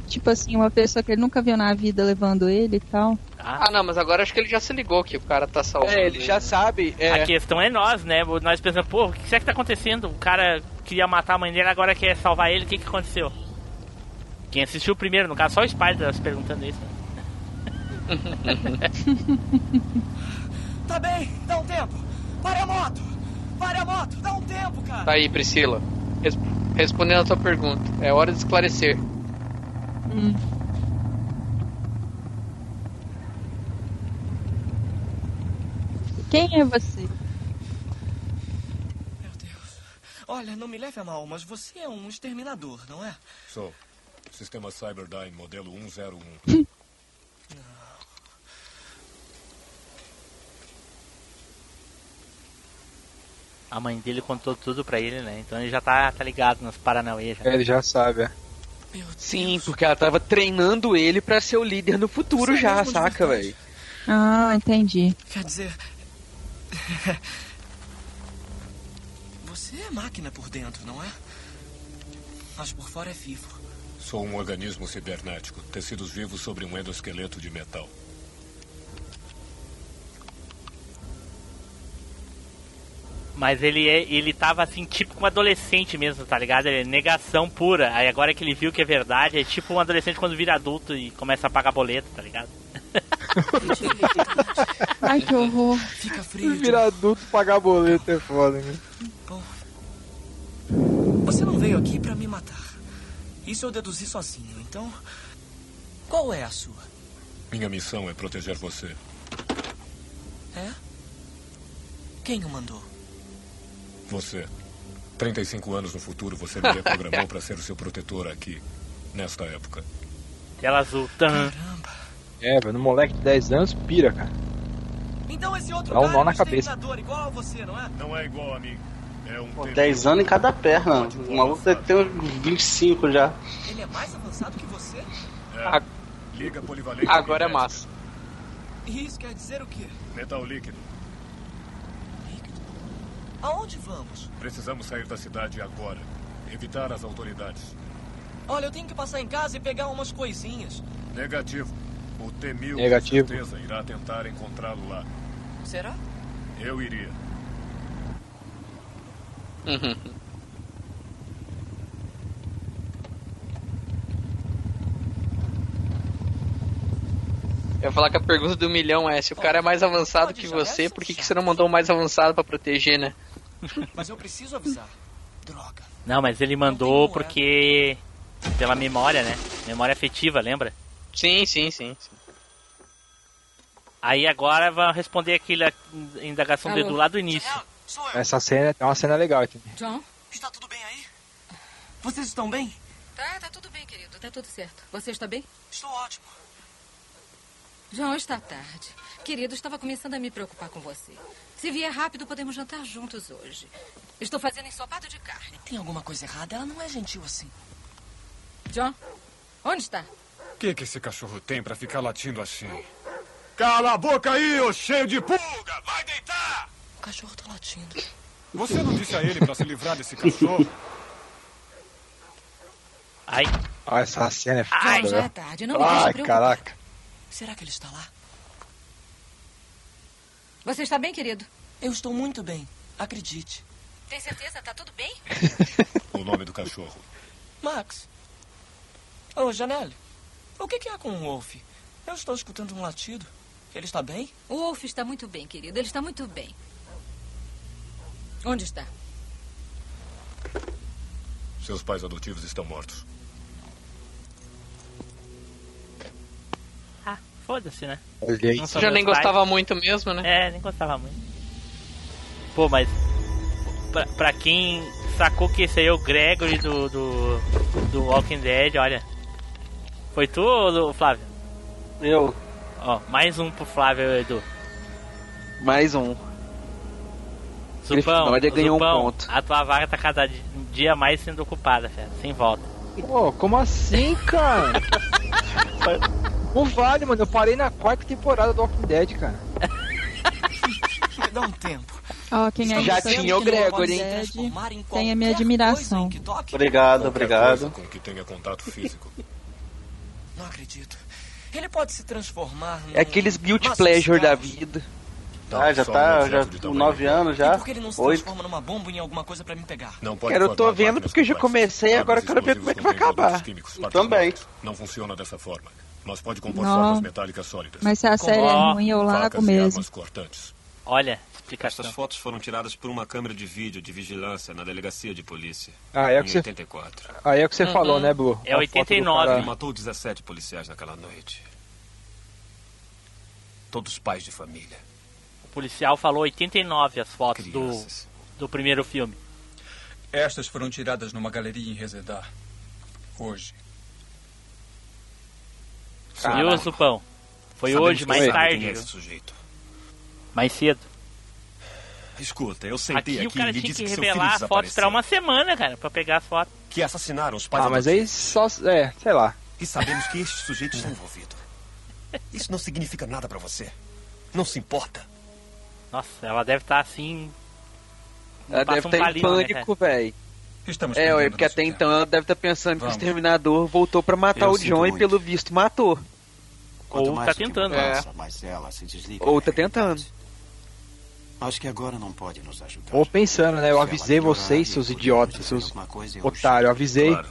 Tipo assim, uma pessoa que ele nunca viu na vida levando ele e tal. Ah, não, mas agora acho que ele já se ligou que o cara tá salvando. É, ele já sabe. A questão é nós, né? Nós pensando, pô, o que será que tá acontecendo? O cara queria matar a mãe dele, agora quer salvar ele, o que que aconteceu? Quem assistiu primeiro, no caso, só o Spider tá se perguntando isso. Tá bem, dá um tempo. Pare a moto! Pare a moto! Dá um tempo, cara! Tá aí, Priscila. Res- respondendo a tua pergunta. É hora de esclarecer. Quem é você? Olha, não me leve a mal, mas você é um exterminador, não é? Sou. Sistema Cyberdyne, modelo 101. A mãe dele contou tudo pra ele, né? Então ele já tá, tá ligado nos Paranauê já. Ele já sabe, é. Sim, porque ela tava treinando ele pra ser o líder no futuro Isso é já, de saca, velho? Ah, entendi. Quer dizer. Você é máquina por dentro, não é? Mas por fora é vivo. Sou um organismo cibernético, tecidos vivos sobre um endoesqueleto de metal. Mas ele é, ele tava assim, tipo um adolescente mesmo, tá ligado? Ele é negação pura. Aí agora que ele viu que é verdade, é tipo um adolescente quando vira adulto e começa a pagar boleto, tá ligado? Ai, que horror. Fica frio. Virar adulto pagar boleto é foda, né? Você não veio aqui pra me matar. Isso eu deduzi sozinho, então. Qual é a sua? Minha missão é proteger você. É? Quem o mandou? Você. 35 anos no futuro, você me reprogramou para ser o seu protetor aqui, nesta época. Tela azul. Tan. É, velho, no moleque de 10 anos, pira, cara. Então esse outro Dá um nó é na cabeça. igual a você, não é? Não é igual a mim. É um Pô, 10 anos em cada perna. O maluco deve ter uns 25 já. Ele é mais avançado que você? É. Liga polivalente. Agora é massa. E isso quer dizer o quê? Metal líquido. Aonde vamos? Precisamos sair da cidade agora. Evitar as autoridades. Olha, eu tenho que passar em casa e pegar umas coisinhas. Negativo. O T-1000 Negativo. com certeza irá tentar encontrá-lo lá. Será? Eu iria. Eu ia falar que a pergunta do milhão é: se o cara é mais avançado que você, por que, que você não mandou o mais avançado pra proteger, né? Mas eu preciso avisar. Droga. Não, mas ele mandou porque. Pela memória, né? Memória afetiva, lembra? Sim, sim, sim. sim. Aí agora vamos responder aquela indagação do Alô? Edu lá do início. Essa cena é uma cena legal, entendeu? John? Está tudo bem aí? Vocês estão bem? Tá, tá tudo bem, querido. Tá tudo certo. Você está bem? Estou ótimo. John, está tarde. Querido, estava começando a me preocupar com você. Se vier rápido, podemos jantar juntos hoje. Estou fazendo ensopado de carne. Tem alguma coisa errada? Ela não é gentil assim. John, onde está? O que, que esse cachorro tem para ficar latindo assim? Cala a boca aí, ô cheio de pulga! Vai deitar! O cachorro tá latindo. Você não disse a ele para se livrar desse cachorro? Ai. Olha, essa cena é foda, já é tarde. Não me deixe Ai, preocupar. caraca. Será que ele está lá? Você está bem, querido? Eu estou muito bem. Acredite. Tem certeza? Tá tudo bem? O nome do cachorro. Max. Ô, Janelle. O que, que há com o Wolf? Eu estou escutando um latido. Ele está bem? O Wolf está muito bem, querido. Ele está muito bem. Onde está? Seus pais adotivos estão mortos. Foda-se, né? Olha Já nem pais. gostava muito mesmo, né? É, nem gostava muito. Pô, mas. Pra, pra quem sacou que esse aí é o Gregory do, do, do Walking Dead, olha. Foi tu, ou do- Flávio? Eu. Ó, mais um pro Flávio Edu. Mais um. Zupão, Grifinória ganhou um Zupão, ponto. a tua vaga tá cada di- dia mais sendo ocupada, fera. Sem volta. Pô, como assim, cara? Não vale, mano. Eu parei na quarta temporada do Walking Dead, cara. Dá um tempo. Ó, quem é Já tinha o Gregory, hein? Tem a minha admiração. Obrigado, obrigado. com que tenha contato físico. Não acredito. Ele pode se transformar num... É aqueles guilty Nossa, pleasure da vida. Ah, já só um tá, já com tamanho 9 médio. anos já. Por que ele não se Oito. transforma numa bomba em alguma coisa pra me pegar? Não pode Cara, eu tô vendo porque eu já comecei, agora eu quero ver como é que vai acabar. também. Não funciona dessa forma. Mas pode compor Não. formas metálicas sólidas. Mas se a série é Ó, ruim, eu largo Facas e mesmo. armas cortantes. Olha, explicação. Essas fotos foram tiradas por uma câmera de vídeo de vigilância na delegacia de polícia. Ah, é o que você- 84. Aí é o que você Uhum. falou, né, Blue? É A foto do 89. cara- Ele matou 17 policiais naquela noite. Todos pais de família. O policial falou 89 as fotos do, do primeiro filme. Estas foram tiradas numa galeria em Resedar. Hoje. Viu, Zupão? Foi Sabemos hoje, mais sabe tarde. quem é viu? esse sujeito. Mais cedo. Escuta, eu sentei Aqui aqui, o cara e tinha disse que que seu filho revelar a foto, esperar uma semana, cara, pra pegar as fotos. Que assassinaram os pais Ah, mas aí só. É, sei lá. E sabemos que este sujeito está envolvido. Isso não significa nada pra você. Não se importa. Nossa, ela deve estar assim. Ela deve um estar em palito, né, pânico, velho. Estamos É, ué, porque até tempo. então ela deve estar pensando que Vamos. o exterminador voltou pra matar Eu o John e muito. pelo visto matou. Quanto Ou tá tempo tentando. passa, desliga Ou da tá tentando. Acho que agora não pode nos ajudar. Ou pensando, né? Eu Se avisei vocês, e seus idiotas, seus otários. Eu avisei. Claro.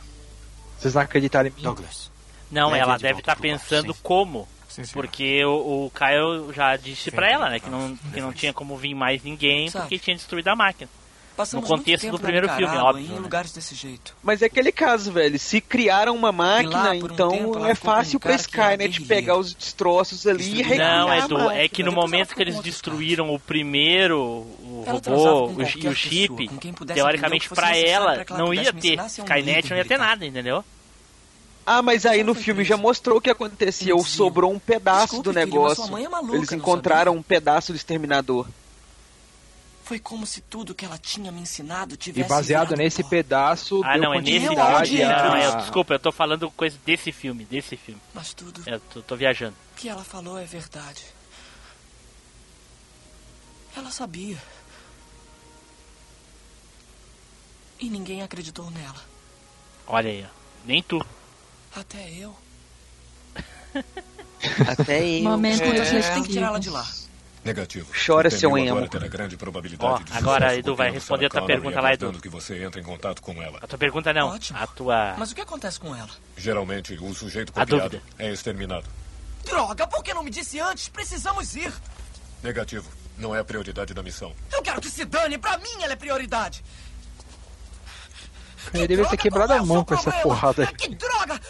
Vocês não acreditaram em mim. Douglas. Não, ela de deve estar bar, pensando sim. como. Sim. Porque o, o Caio já disse pra ela, né, que não, que não tinha como vir mais ninguém porque tinha destruído a máquina. Passamos No contexto do primeiro filme, óbvio, Em né? lugares desse jeito. Mas é aquele caso, velho. Se criaram uma máquina, um então tempo é fácil um pra Skynet guerrilheiro. pegar os destroços ali e recriar Não, Edu, é que no momento que eles destruíram o primeiro, o Ela robô o- e o chip, teoricamente necessário ela pra ela não ia ter. Skynet não ia ter nada, entendeu? Ah, mas aí no foi filme já mostrou o que acontecia. Ou Desvio. sobrou um pedaço do negócio. é Eles encontraram um pedaço do exterminador. Foi como se tudo que ela tinha me ensinado E tivesse baseado virado nesse pó. pedaço. Ah, não, é nesse filme. a- desculpa, eu tô falando coisa desse filme, desse filme. Mas tudo Eu tô, tô viajando. que ela falou é verdade. Ela sabia. E ninguém acreditou nela. Olha aí, ó. Nem tu. Até eu. Até eu. Momento a gente reflexivo. tem que tirar ela de lá. Negativo. Chora, seu emo. agora terá grande probabilidade Ó, de agora, Edu, vai responder a tua Connor pergunta lá, Edu. que você entre em contato com ela. A tua pergunta não. Ótimo. A tua. Mas o que acontece com ela? Geralmente, o sujeito copiado é exterminado. Droga, por que não me disse antes? Precisamos ir. Negativo. Não é a prioridade da missão. Eu quero que se dane. Pra mim ela é prioridade. Ele devia ter quebrado a mão com essa porrada aí. Que droga!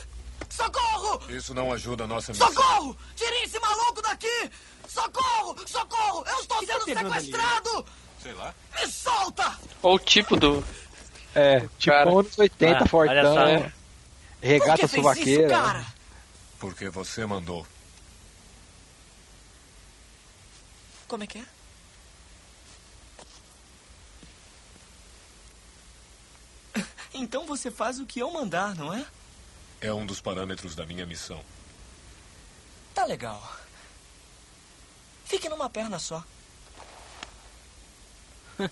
Socorro! Isso não ajuda a nossa missão. Socorro! Tirem esse maluco daqui! Socorro! Socorro! Eu estou sendo sequestrado! Sei lá. Me solta! Ou o tipo do. É, tipo Cara. anos 80, Ah, olha fortão, só. né? Por Regata isso, suvaqueira. Porque você mandou. Como é que é? Então você faz o que eu mandar, não é? É um dos parâmetros da minha missão. Tá legal. Fique numa perna só.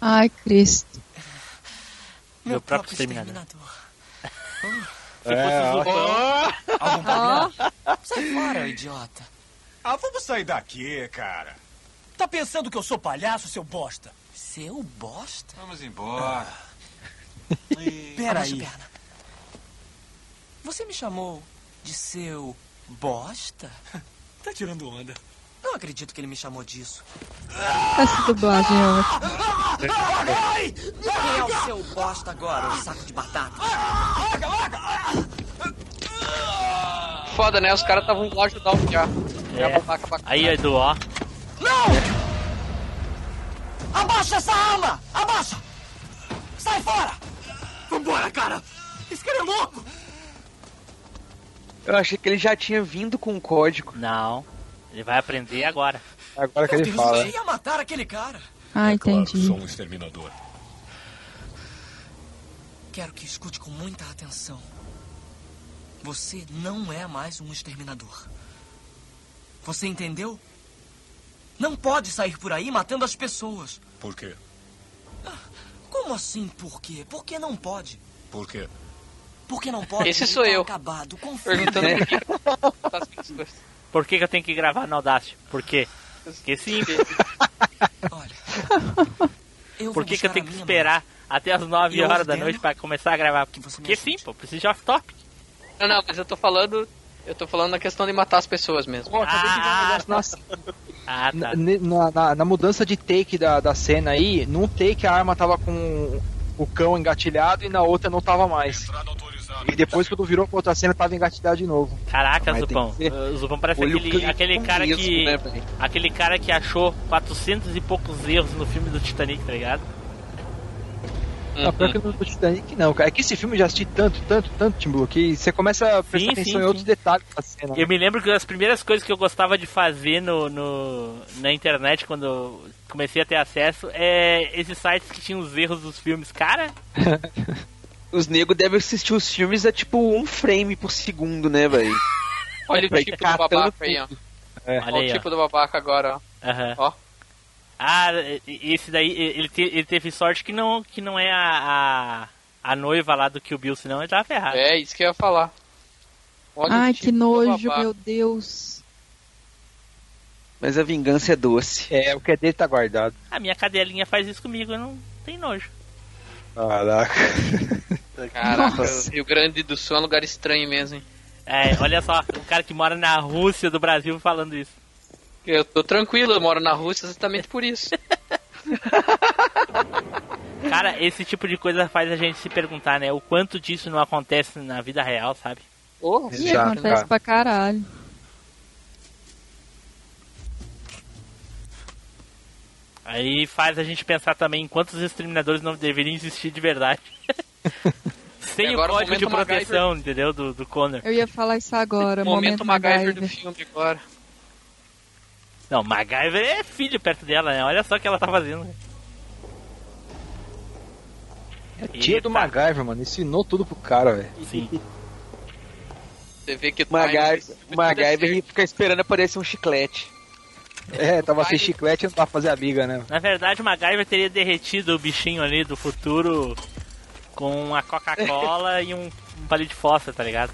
Ai, Cristo. Meu próprio exterminador. É, fosse o ó. Algum problema? Sai fora, idiota. Ah, vamos sair daqui, cara. Tá pensando que eu sou palhaço, seu bosta? Seu bosta? Vamos embora. Pera aí. Você me chamou de seu bosta? Tá tirando onda. Não acredito que ele me chamou disso. Essa dublagem é ótima. Quem é o seu bosta agora, o saco de batata? Foda, né? Os caras estavam indo lá ajudar o já. Já É. Aí, Edu, ó. Não! Abaixa essa arma! Abaixa! Sai fora! Vambora, cara! Esse cara é louco! Eu achei que ele já tinha vindo com o código. Não. Ele vai aprender agora. Agora que Meu ele Deus, fala. você ia matar aquele cara. Ah, Claro, entendi. sou um exterminador. Quero que escute com muita atenção. Você não é mais um exterminador. Você entendeu? Não pode sair por aí matando as pessoas. Por quê? Como assim por quê? Por que não pode? Por quê? Por que não pode? Esse sou tá eu. acabado. Perguntando É. por que. Por que, que eu tenho que gravar no Audacity? Por quê? Porque sim. Eu Por que, que eu tenho que esperar até as 9 E eu horas da noite pra começar a gravar? Porque sim, pô, preciso de off-top. Não, não, mas eu tô falando. Eu tô falando na questão de matar as pessoas mesmo. Ah, Nossa, ah, tá. na, na- na- na mudança de take da, da cena aí, num take a arma tava com o cão engatilhado e na outra não tava mais. E depois quando virou pra outra cena tava engatilhado de novo. Caraca, Mas Zupão. O Zupão parece olho aquele, aquele cara que. né, aquele cara que achou 400 e poucos erros no filme do Titanic, tá ligado? Não, pior que no Titanic não, cara. É que esse filme eu já assisti tanto, tanto, tanto, Tim Blue, que você começa a prestar Sim, atenção sim, em outros detalhes da cena. Eu me lembro que as primeiras coisas que eu gostava de fazer no, no- na internet quando comecei a ter acesso é esses sites que tinham os erros dos filmes. Cara, Os negros devem assistir os filmes a tipo um frame por segundo, né, velho? Olha o Vai tipo do babaca aí, ó. Olha Olha aí, o ó. tipo do babaca agora, ó. Aham. Ó. Ah, esse daí, ele, te- ele teve sorte que não, que não é a, a, a noiva lá do Kill Bill, senão ele tava ferrado. É, isso que eu ia falar. Olha Ai, o que tipo do nojo, meu Deus. Mas a vingança é doce. É, o que é dele tá guardado. A minha cadelinha faz isso comigo, eu não tenho nojo. Caraca. Caraca, Nossa. Rio Grande do Sul é um lugar estranho mesmo, hein? É, olha só, um cara que mora na Rússia do Brasil falando isso. Eu tô tranquilo, eu moro na Rússia exatamente por isso. Cara, esse tipo de coisa faz a gente se perguntar, né? O quanto disso não acontece na vida real, sabe? Oh, E acontece pra caralho. Aí faz a gente pensar também em quantos exterminadores não deveriam existir de verdade. Sem o agora o código de momento proteção, entendeu? Do, do Connor. Eu ia falar isso agora. Momento Momento, MacGyver do MacGyver. filme agora. Não, MacGyver é filho perto dela, né? Olha só o que ela tá fazendo. É tia do MacGyver, mano. Ensinou tudo pro cara, velho. Sim. Você vê que o MacGyver, o MacGyver fica esperando aparecer um chiclete. É, tava sem chiclete e não tava fazer a biga, né? Na verdade, o MacGyver teria derretido o bichinho ali do futuro com uma Coca-Cola e um, um palito de fósforo, tá ligado?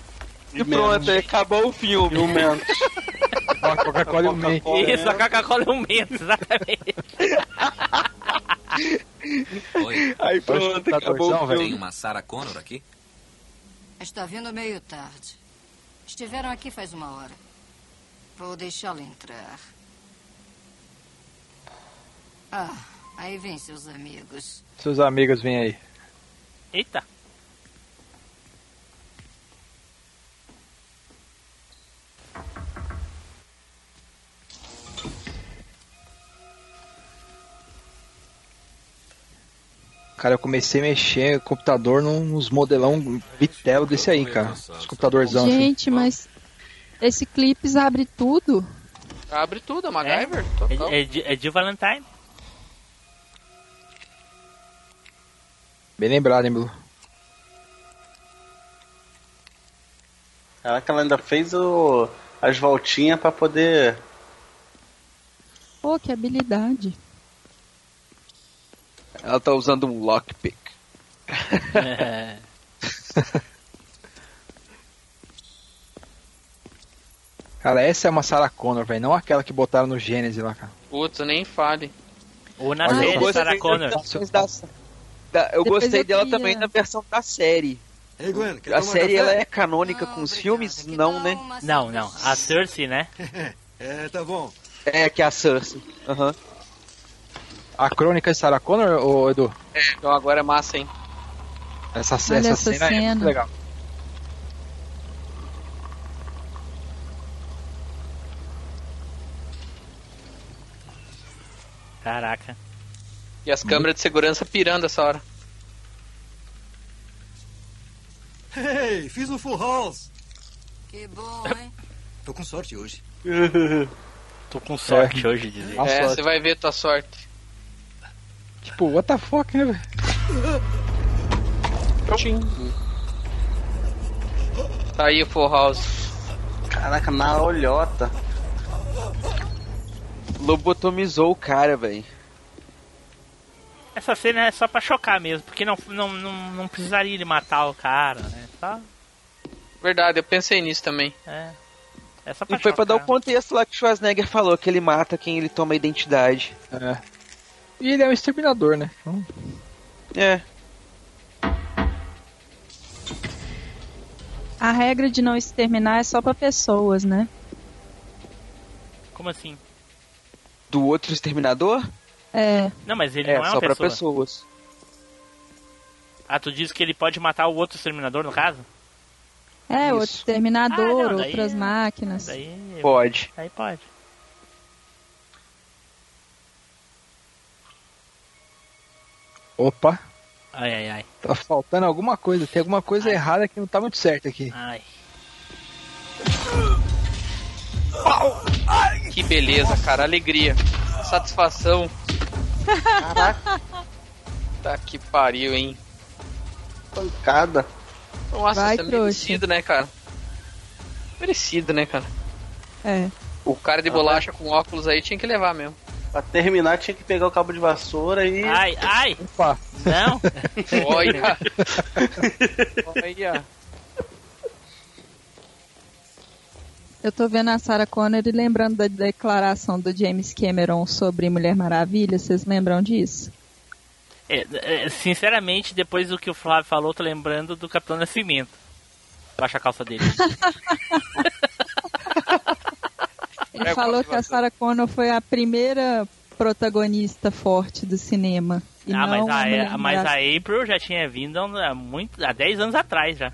E pronto, aí acabou o filme. O A Coca-Cola e o Mentos. Isso, a Coca-Cola é um Mentos, exatamente. Oi. Aí pronto, acabou o Tem filme. uma Sarah Connor aqui? Está vindo meio tarde. Estiveram aqui faz uma hora. Vou deixá-lo entrar. Ah, aí vem seus amigos. Seus amigos vêm aí. Eita. Cara, eu comecei a mexer no computador nos modelão bitelo desse aí, cara. Os computadorzão assim. Gente, mas esse clipes abre tudo? Abre tudo, é MacGyver. total. É, é, de, é de Valentine. Bem lembrado, hein, Blue? Caraca, ela ainda fez o, as voltinhas pra poder. Pô, que habilidade. Ela tá usando um lockpick. É. Cara, essa é uma Sarah Connor, velho. Não aquela que botaram no Gênesis lá, cara. Putz, nem fale. Ou na série Sarah Connor. Da- da- eu Depois gostei eu dela queria- também na versão da série. Ei, Gwen, quer A tomar série café? ela é canônica com os filmes? Não, né? Não, não. A Cersei, né? É, tá bom. É, que é a Cersei. Aham. A crônica de Sarah Connor, ô Edu? Então agora é massa, hein? Essa, essa, essa cena, é muito cena. legal. Caraca. E as câmeras de segurança pirando essa hora. Ei, fiz o Full House. Que bom, hein? Tô com sorte hoje. Tô com sorte É. hoje, dizer. É, você vai ver tua sorte. Tipo, what the fuck, né, velho? Tá aí o Full House. Caraca, na olhota. Lobotomizou o cara, velho. Essa cena é só pra chocar mesmo, porque não, não, não, não precisaria ele matar o cara, né? Só, Verdade, eu pensei nisso também. é. É só pra E foi pra dar o chocar. contexto lá que o Schwarzenegger falou, que ele mata quem ele toma a identidade. É. E ele é um exterminador, né? Então, É. A regra de não exterminar é só pra pessoas, né? Como assim? Do outro exterminador? É. Não, mas ele é, não é só uma pra pessoa. pessoas. Ah, tu diz que ele pode matar o outro exterminador, no caso? É, outro exterminador, Ah, não, daí outras é- máquinas. Daí Pode. Aí pode. Opa, Ai, ai, ai. tá faltando alguma coisa. Tem alguma coisa errada que não tá muito certa aqui. Ai. Que beleza, cara. Alegria. Satisfação. Caraca, Tá que pariu, hein? pancada. Nossa, Vai, isso é merecido, né, cara? Merecido, né, cara? É. O cara de bolacha com óculos aí tinha que levar mesmo. Pra terminar, tinha que pegar o cabo de vassoura e. Ai, ai! Opa, Não! Olha! Olha! Eu tô vendo a Sarah Connor e lembrando da declaração do James Cameron sobre Mulher Maravilha. Vocês lembram disso? É, é, sinceramente, depois do que o Flávio falou, tô lembrando do Capitão Nascimento. Baixa a calça dele. Ele É, falou qual que a Sarah Connor foi a primeira protagonista forte do cinema. E ah, mas não a, Mulher mas a. April já tinha vindo há, muito, há 10 anos atrás já.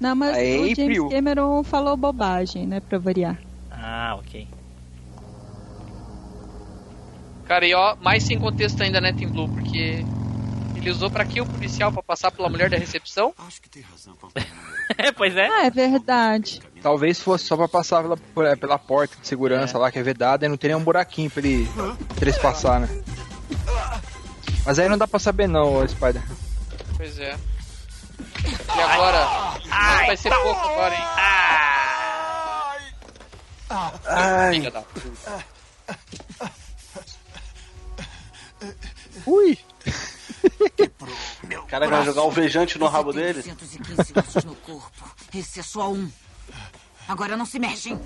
Não, mas o James April. Cameron falou bobagem, né, pra variar. Ah, ok. Cara, e ó, mais sem contexto ainda, né, Tim Blue? Porque ele usou pra quê o policial? Pra passar pela mulher da recepção? Acho que tem razão. É, pois é. Ah, é verdade. talvez fosse só pra passar pela, é, pela porta de segurança lá que é vedada e não teria um buraquinho pra ele trespassar, né? Mas aí não dá pra saber não, Spider. Pois é. E agora? Nossa, vai ser pouco agora, hein? Ai, Filha da puta. Ui! o cara vai jogar alvejante no rabo dele? 215 ossos no corpo. Esse é só um. Agora não se mexem.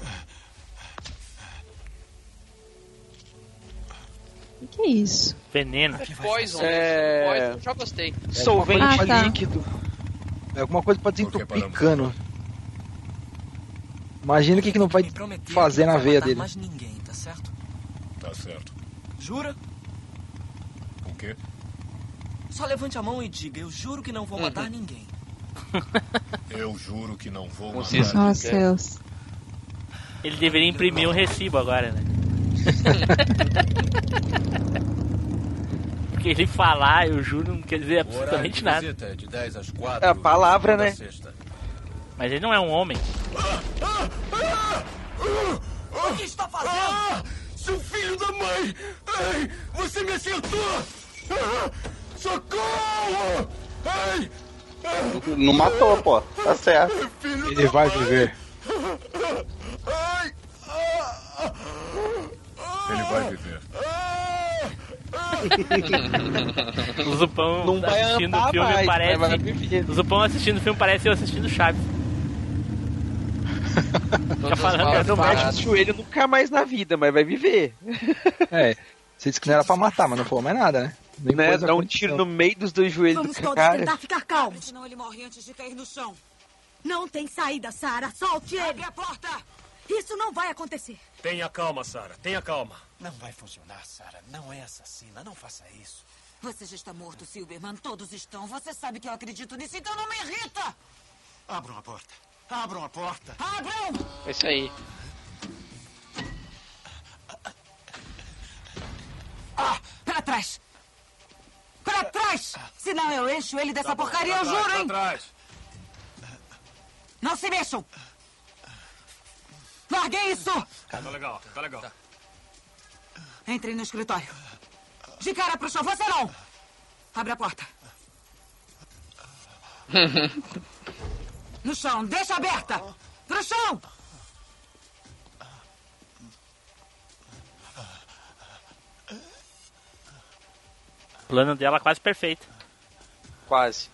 O que é isso? Veneno. Poison. É. Poison, já gostei. Solvente Ah, tá. líquido. É alguma coisa pra desentupir paramos? cano. Imagina o que, que não vai fazer na veia dele. mais ninguém, tá certo? Tá certo. Jura? O quê? Só levante a mão e diga, eu juro que não vou matar ninguém. Eu juro que não vou Consiste. matar. Oh, céus. Ele deveria imprimir um recibo agora, né? Porque ele falar, eu juro, não quer dizer absolutamente nada. visita é de 10 às 4. É a palavra, né? sexta. Mas ele não é um homem. O que está fazendo? Ah! Seu filho da mãe! Ei, você me acertou! Ah, socorro! Ei, Não matou, pô. Tá certo. filho Ele vai viver. Ai! Ah, Ele vai viver. O Zupão Não vai assistindo o filme mais, parece. O Zupão assistindo o filme parece eu assistindo Chaves. Fica falando Não mexe o joelho nunca mais na vida, mas vai viver. É, você disse que não era pra matar, mas não falou mais nada, né? Nem Né? Dá um tiro no meio dos dois joelhos Vamos do todos cara. tentar ficar calmos. Senão ele morre antes de cair no chão. Não tem saída, Sara. Solte ele. Abre a porta! Isso não vai acontecer. Tenha calma, Sarah. Tenha calma. Não vai funcionar, Sarah. Não é assassina. Não faça isso. Você já está morto, Silverman. Todos estão. Você sabe que eu acredito nisso, então não me irrita! Abram a porta. Abram a porta. Abram! É isso aí. Pra trás! Pra trás! Senão eu encho ele dessa porcaria, eu juro, hein? Atrás. Não se mexam! Larguei isso! Tá legal, tá legal. Entre no escritório. De cara pro chão, você não! Abre a porta. No chão, deixa aberta! Pro chão! O plano dela quase perfeito. Quase.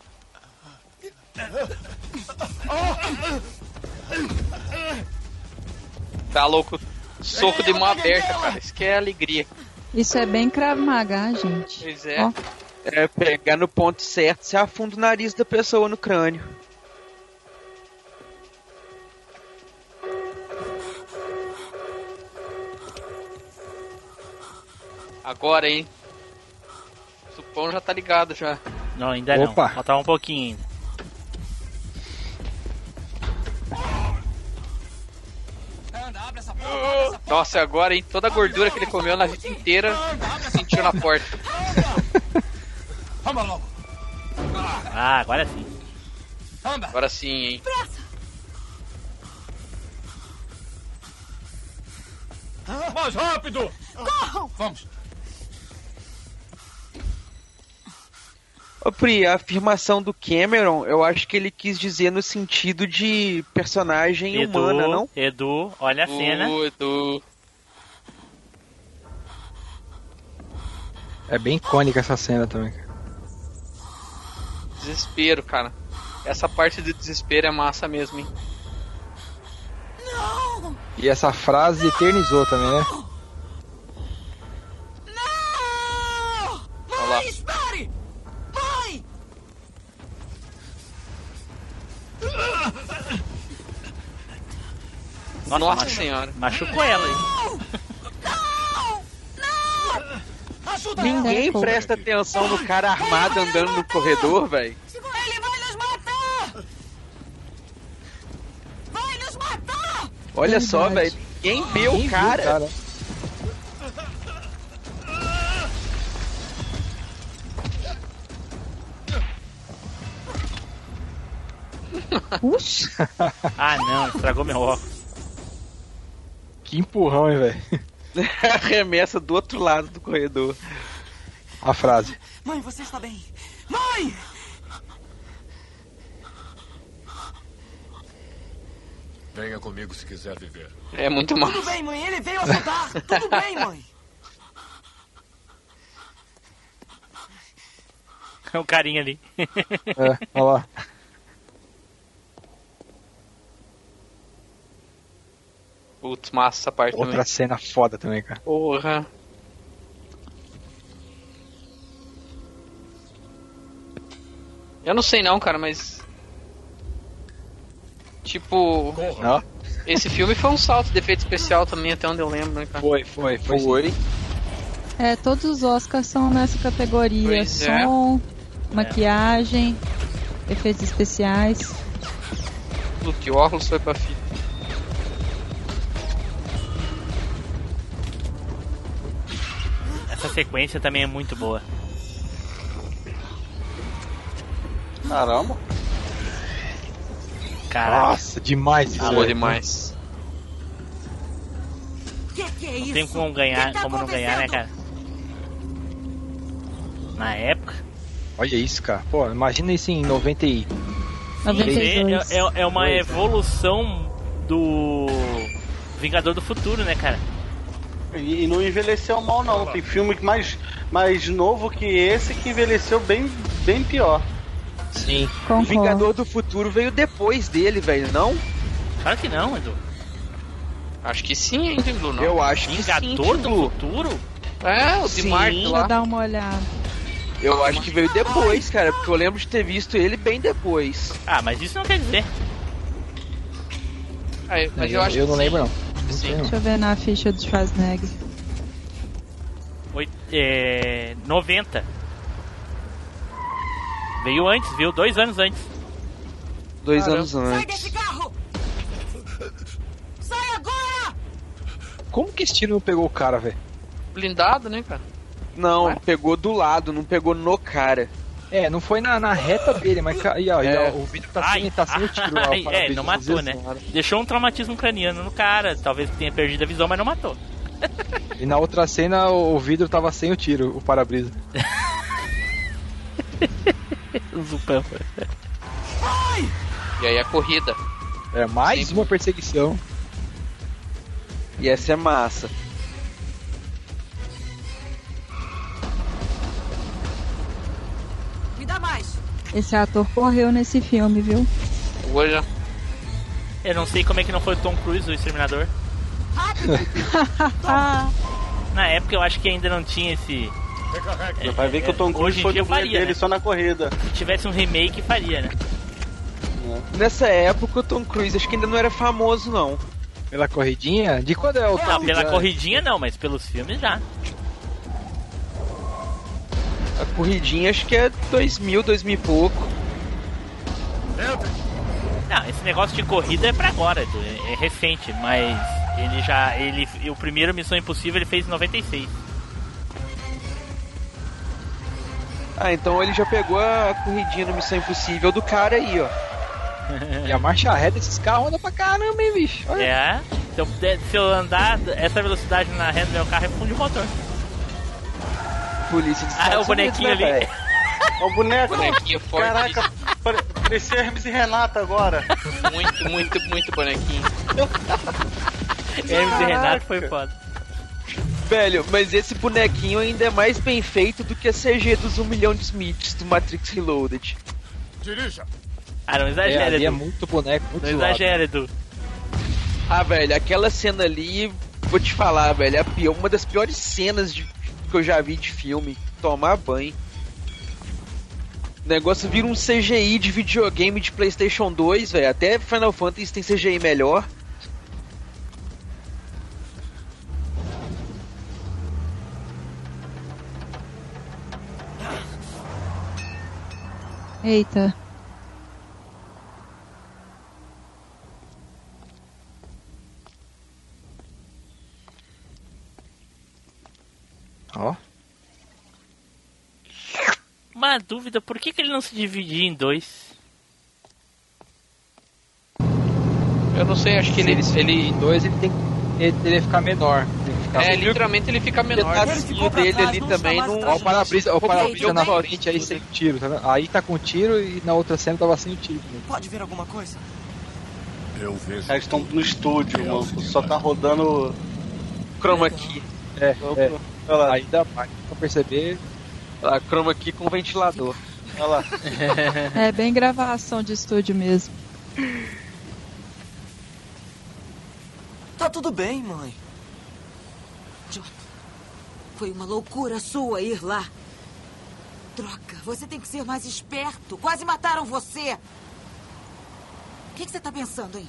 Tá louco. Soco de mão aberta, cara. Isso que é alegria. Isso é bem Krav Maga, gente. Pois é. Ó, É, pegar no ponto certo, você afunda o nariz da pessoa no crânio. Agora, hein? O Supão já tá ligado já. Não, ainda Opa. não. Faltava um pouquinho ainda. Nossa, agora, hein? Toda a gordura que ele comeu na vida inteira sentiu na porta. Vamos logo. Ah, agora sim. Agora sim, hein? Mais rápido! Corram! Vamos. Ô Pri, a afirmação do Cameron, eu acho que ele quis dizer no sentido de personagem Edu, humana, não? Edu, olha a cena. Edu. É bem icônica essa cena também. cara. Desespero, cara. Essa parte do desespero é massa mesmo, hein? E essa frase eternizou também, né? Nossa, Nossa machu- senhora. Machucou ela aí. Ninguém presta atenção no cara armado andando no corredor, velho. Ele vai nos matar! Vai nos matar! Olha só, velho. Ninguém vê o viu, cara. Puxa. Ah, não, estragou meu óculos. Que empurrão, hein, velho? Arremessa do outro lado do corredor. A frase. Mãe, você está bem? Mãe! Venha comigo se quiser viver. É muito Tudo massa. bem, mãe, ele veio ajudar! Tudo bem, mãe! É o carinha ali. É, olha lá. Putz, massa essa parte Outra também. cena foda também, cara. Porra. Eu não sei não, cara, mas. Tipo. Esse filme foi um salto de efeito especial também, até onde eu lembro, né, cara? Foi, foi, foi. Foi. É, todos os Oscars são nessa categoria. Pois é. Som, maquiagem, efeitos especiais. Luke óculos foi pra fita. Essa sequência também é muito boa. Caramba. Caralho. Nossa, demais isso. Boa demais. Que que é Não isso? tem como ganhar, tá como não ganhar, né, cara? Na época. Olha isso, cara. Pô, imagina isso em 90 e... É, 92. é, é uma evolução do Vingador do Futuro, né, cara? E, e não envelheceu mal, não. Tem filme mais, mais novo que esse que envelheceu bem, bem pior. Sim. O Concordo. Vingador do Futuro veio depois dele, velho, não? Claro que não, Edu. Acho que sim, hein, Tim Blue, não. Eu acho que sim, Vingador do Blue. Futuro? É, o de Sim. Marte Deixa eu lá. dar uma olhada. Eu acho que veio depois, cara, porque eu lembro de ter visto ele bem depois. Ah, mas isso não quer dizer. Ah, eu- mas eu, eu acho eu não lembro, não. Sim. Deixa eu ver na ficha do Schwarzenegger. Oit- é, 90. Veio antes, viu? Dois anos antes. Dois Caramba. anos Sai antes. desse carro! Sai agora! Como que esse tiro não pegou o cara, velho? Blindado, né, cara? Não, Ué? pegou do lado, não pegou no cara. É, não foi na, na reta dele, mas e, ó, e, ó, o vidro tá sem, tá sem o tiro. ó, é, não matou, né? Deixou um traumatismo craniano no cara. Talvez tenha perdido a visão, mas não matou. E na outra cena o, vidro tava sem o tiro, o para-brisa. Zupão. E aí a corrida. É mais uma perseguição. E essa é massa. Esse ator correu nesse filme, viu? Hoje. Eu não sei como é que não foi o Tom Cruise, o Exterminador. Na época eu acho que ainda não tinha esse. É, Vai ver que o Tom Cruise Hoje em foi dublê faria, dele né? só na corrida. Se tivesse um remake, faria, né? Nessa época o Tom Cruise acho que ainda não era famoso, não. Pela corridinha? De quando é o Não, Tom pela Cruise? corridinha não, mas pelos filmes já. A corridinha acho que é 2000, 2000 e pouco. Não, esse negócio de corrida é pra agora, é, é recente, mas ele já. ele O primeiro Missão Impossível ele fez em 96. Ah, então ele já pegou a corridinha no Missão Impossível do cara aí, ó. E a marcha ré desses carros anda pra caramba, hein, bicho? Olha. É. Se eu, puder- se eu andar essa velocidade na ré do meu carro, é fundo de motor. Polícia dos Ah, é o Unidos, bonequinho né, ali. Ó o boneco. Bonequinho forte. Caraca, pare- parecia Hermes e Renata agora. Muito, muito, muito bonequinho. Hermes e Renato foi foda. Velho, mas esse bonequinho ainda é mais bem feito do que a CG dos 1 milhão de Smiths do Matrix Reloaded. Dirija. Ah, não É, exagera, ali é Edu. muito boneco, muito Não zoado. exagera, Edu. Ah, velho, aquela cena ali, vou te falar, velho, é a pior, uma das piores cenas de- que eu já vi de filme. Tomar banho. O negócio vira um CGI de videogame de PlayStation 2, velho. Até Final Fantasy tem CGI melhor. Eita. Ó. Uma dúvida, por que, que ele não se dividia em dois? Eu não sei, acho que ele. Se ele dois ele tem ele, ele ficar menor. Ficar é, literalmente ele fica menor. O pedacinho dele ali também não. Ó, o para-brisa o para-brisa na Não, frente aí sem tiro, tá vendo? Aí tá com tiro e na outra cena tava sem o tiro. também. Pode ver alguma coisa? Eu vejo. Eles estão no estúdio, mano. Só tá rodando. Chroma key. É, é. Olha lá. Aí dá pra perceber. Olha lá, chroma key com ventilador. Olha lá. É bem gravação de estúdio mesmo. Tá tudo bem, mãe. Foi uma loucura sua ir lá. Droga, você tem que ser mais esperto. Quase mataram você. O que, que você tá pensando, hein?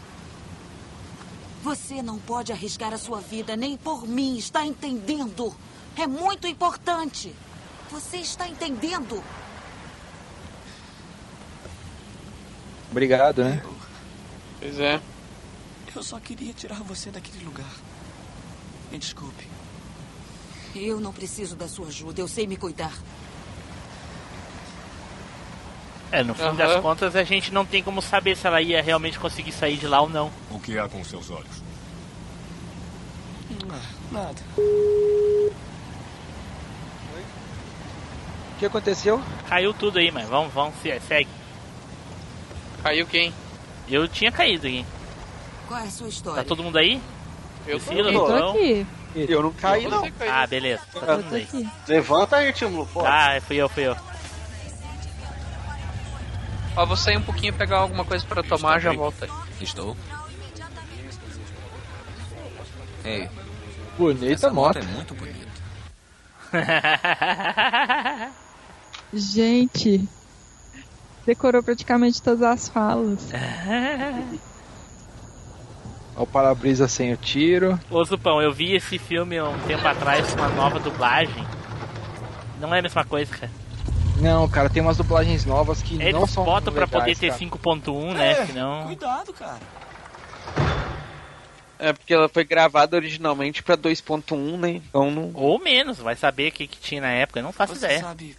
Você não pode arriscar a sua vida nem por mim, está entendendo? É muito importante. Você está entendendo? Obrigado, né? Pois é. Eu só queria tirar você daquele lugar. Me desculpe. Eu não preciso da sua ajuda, eu sei me cuidar. É, no fim Aham. das contas a gente não tem como saber se ela ia realmente conseguir sair de lá ou não. O que há com seus olhos? Ah, nada. O que aconteceu? Caiu tudo aí, mas vamos, vamos, se- segue. Caiu quem? Eu tinha caído aqui. Qual é a sua história? Tá todo mundo aí? Eu tô. Priscila, Eu tô aqui. Eu não caí, não. Ah, beleza. Tá todo mundo tô aí. Levanta aí, Timulo. Pô. Ah, fui eu, fui eu. Ó, vou sair um pouquinho pegar alguma coisa pra tomar, já bem. volto aí. Estou. Ei, Bonita essa moto. moto é muito bonita. Gente, decorou praticamente todas as falas. Ó, o para-brisa sem o tiro. Ô Zupão, eu vi esse filme há um tempo atrás com uma nova dublagem. Não é a mesma coisa, cara. Não, cara, tem umas dublagens novas que não Eles são botam pra legais, poder ter cara. 5.1, né? É, Senão. Cuidado, cara. É porque ela foi gravada originalmente pra 2.1, né? Então não. Ou menos, vai saber o que, que tinha na época, eu não faço Você ideia. sabe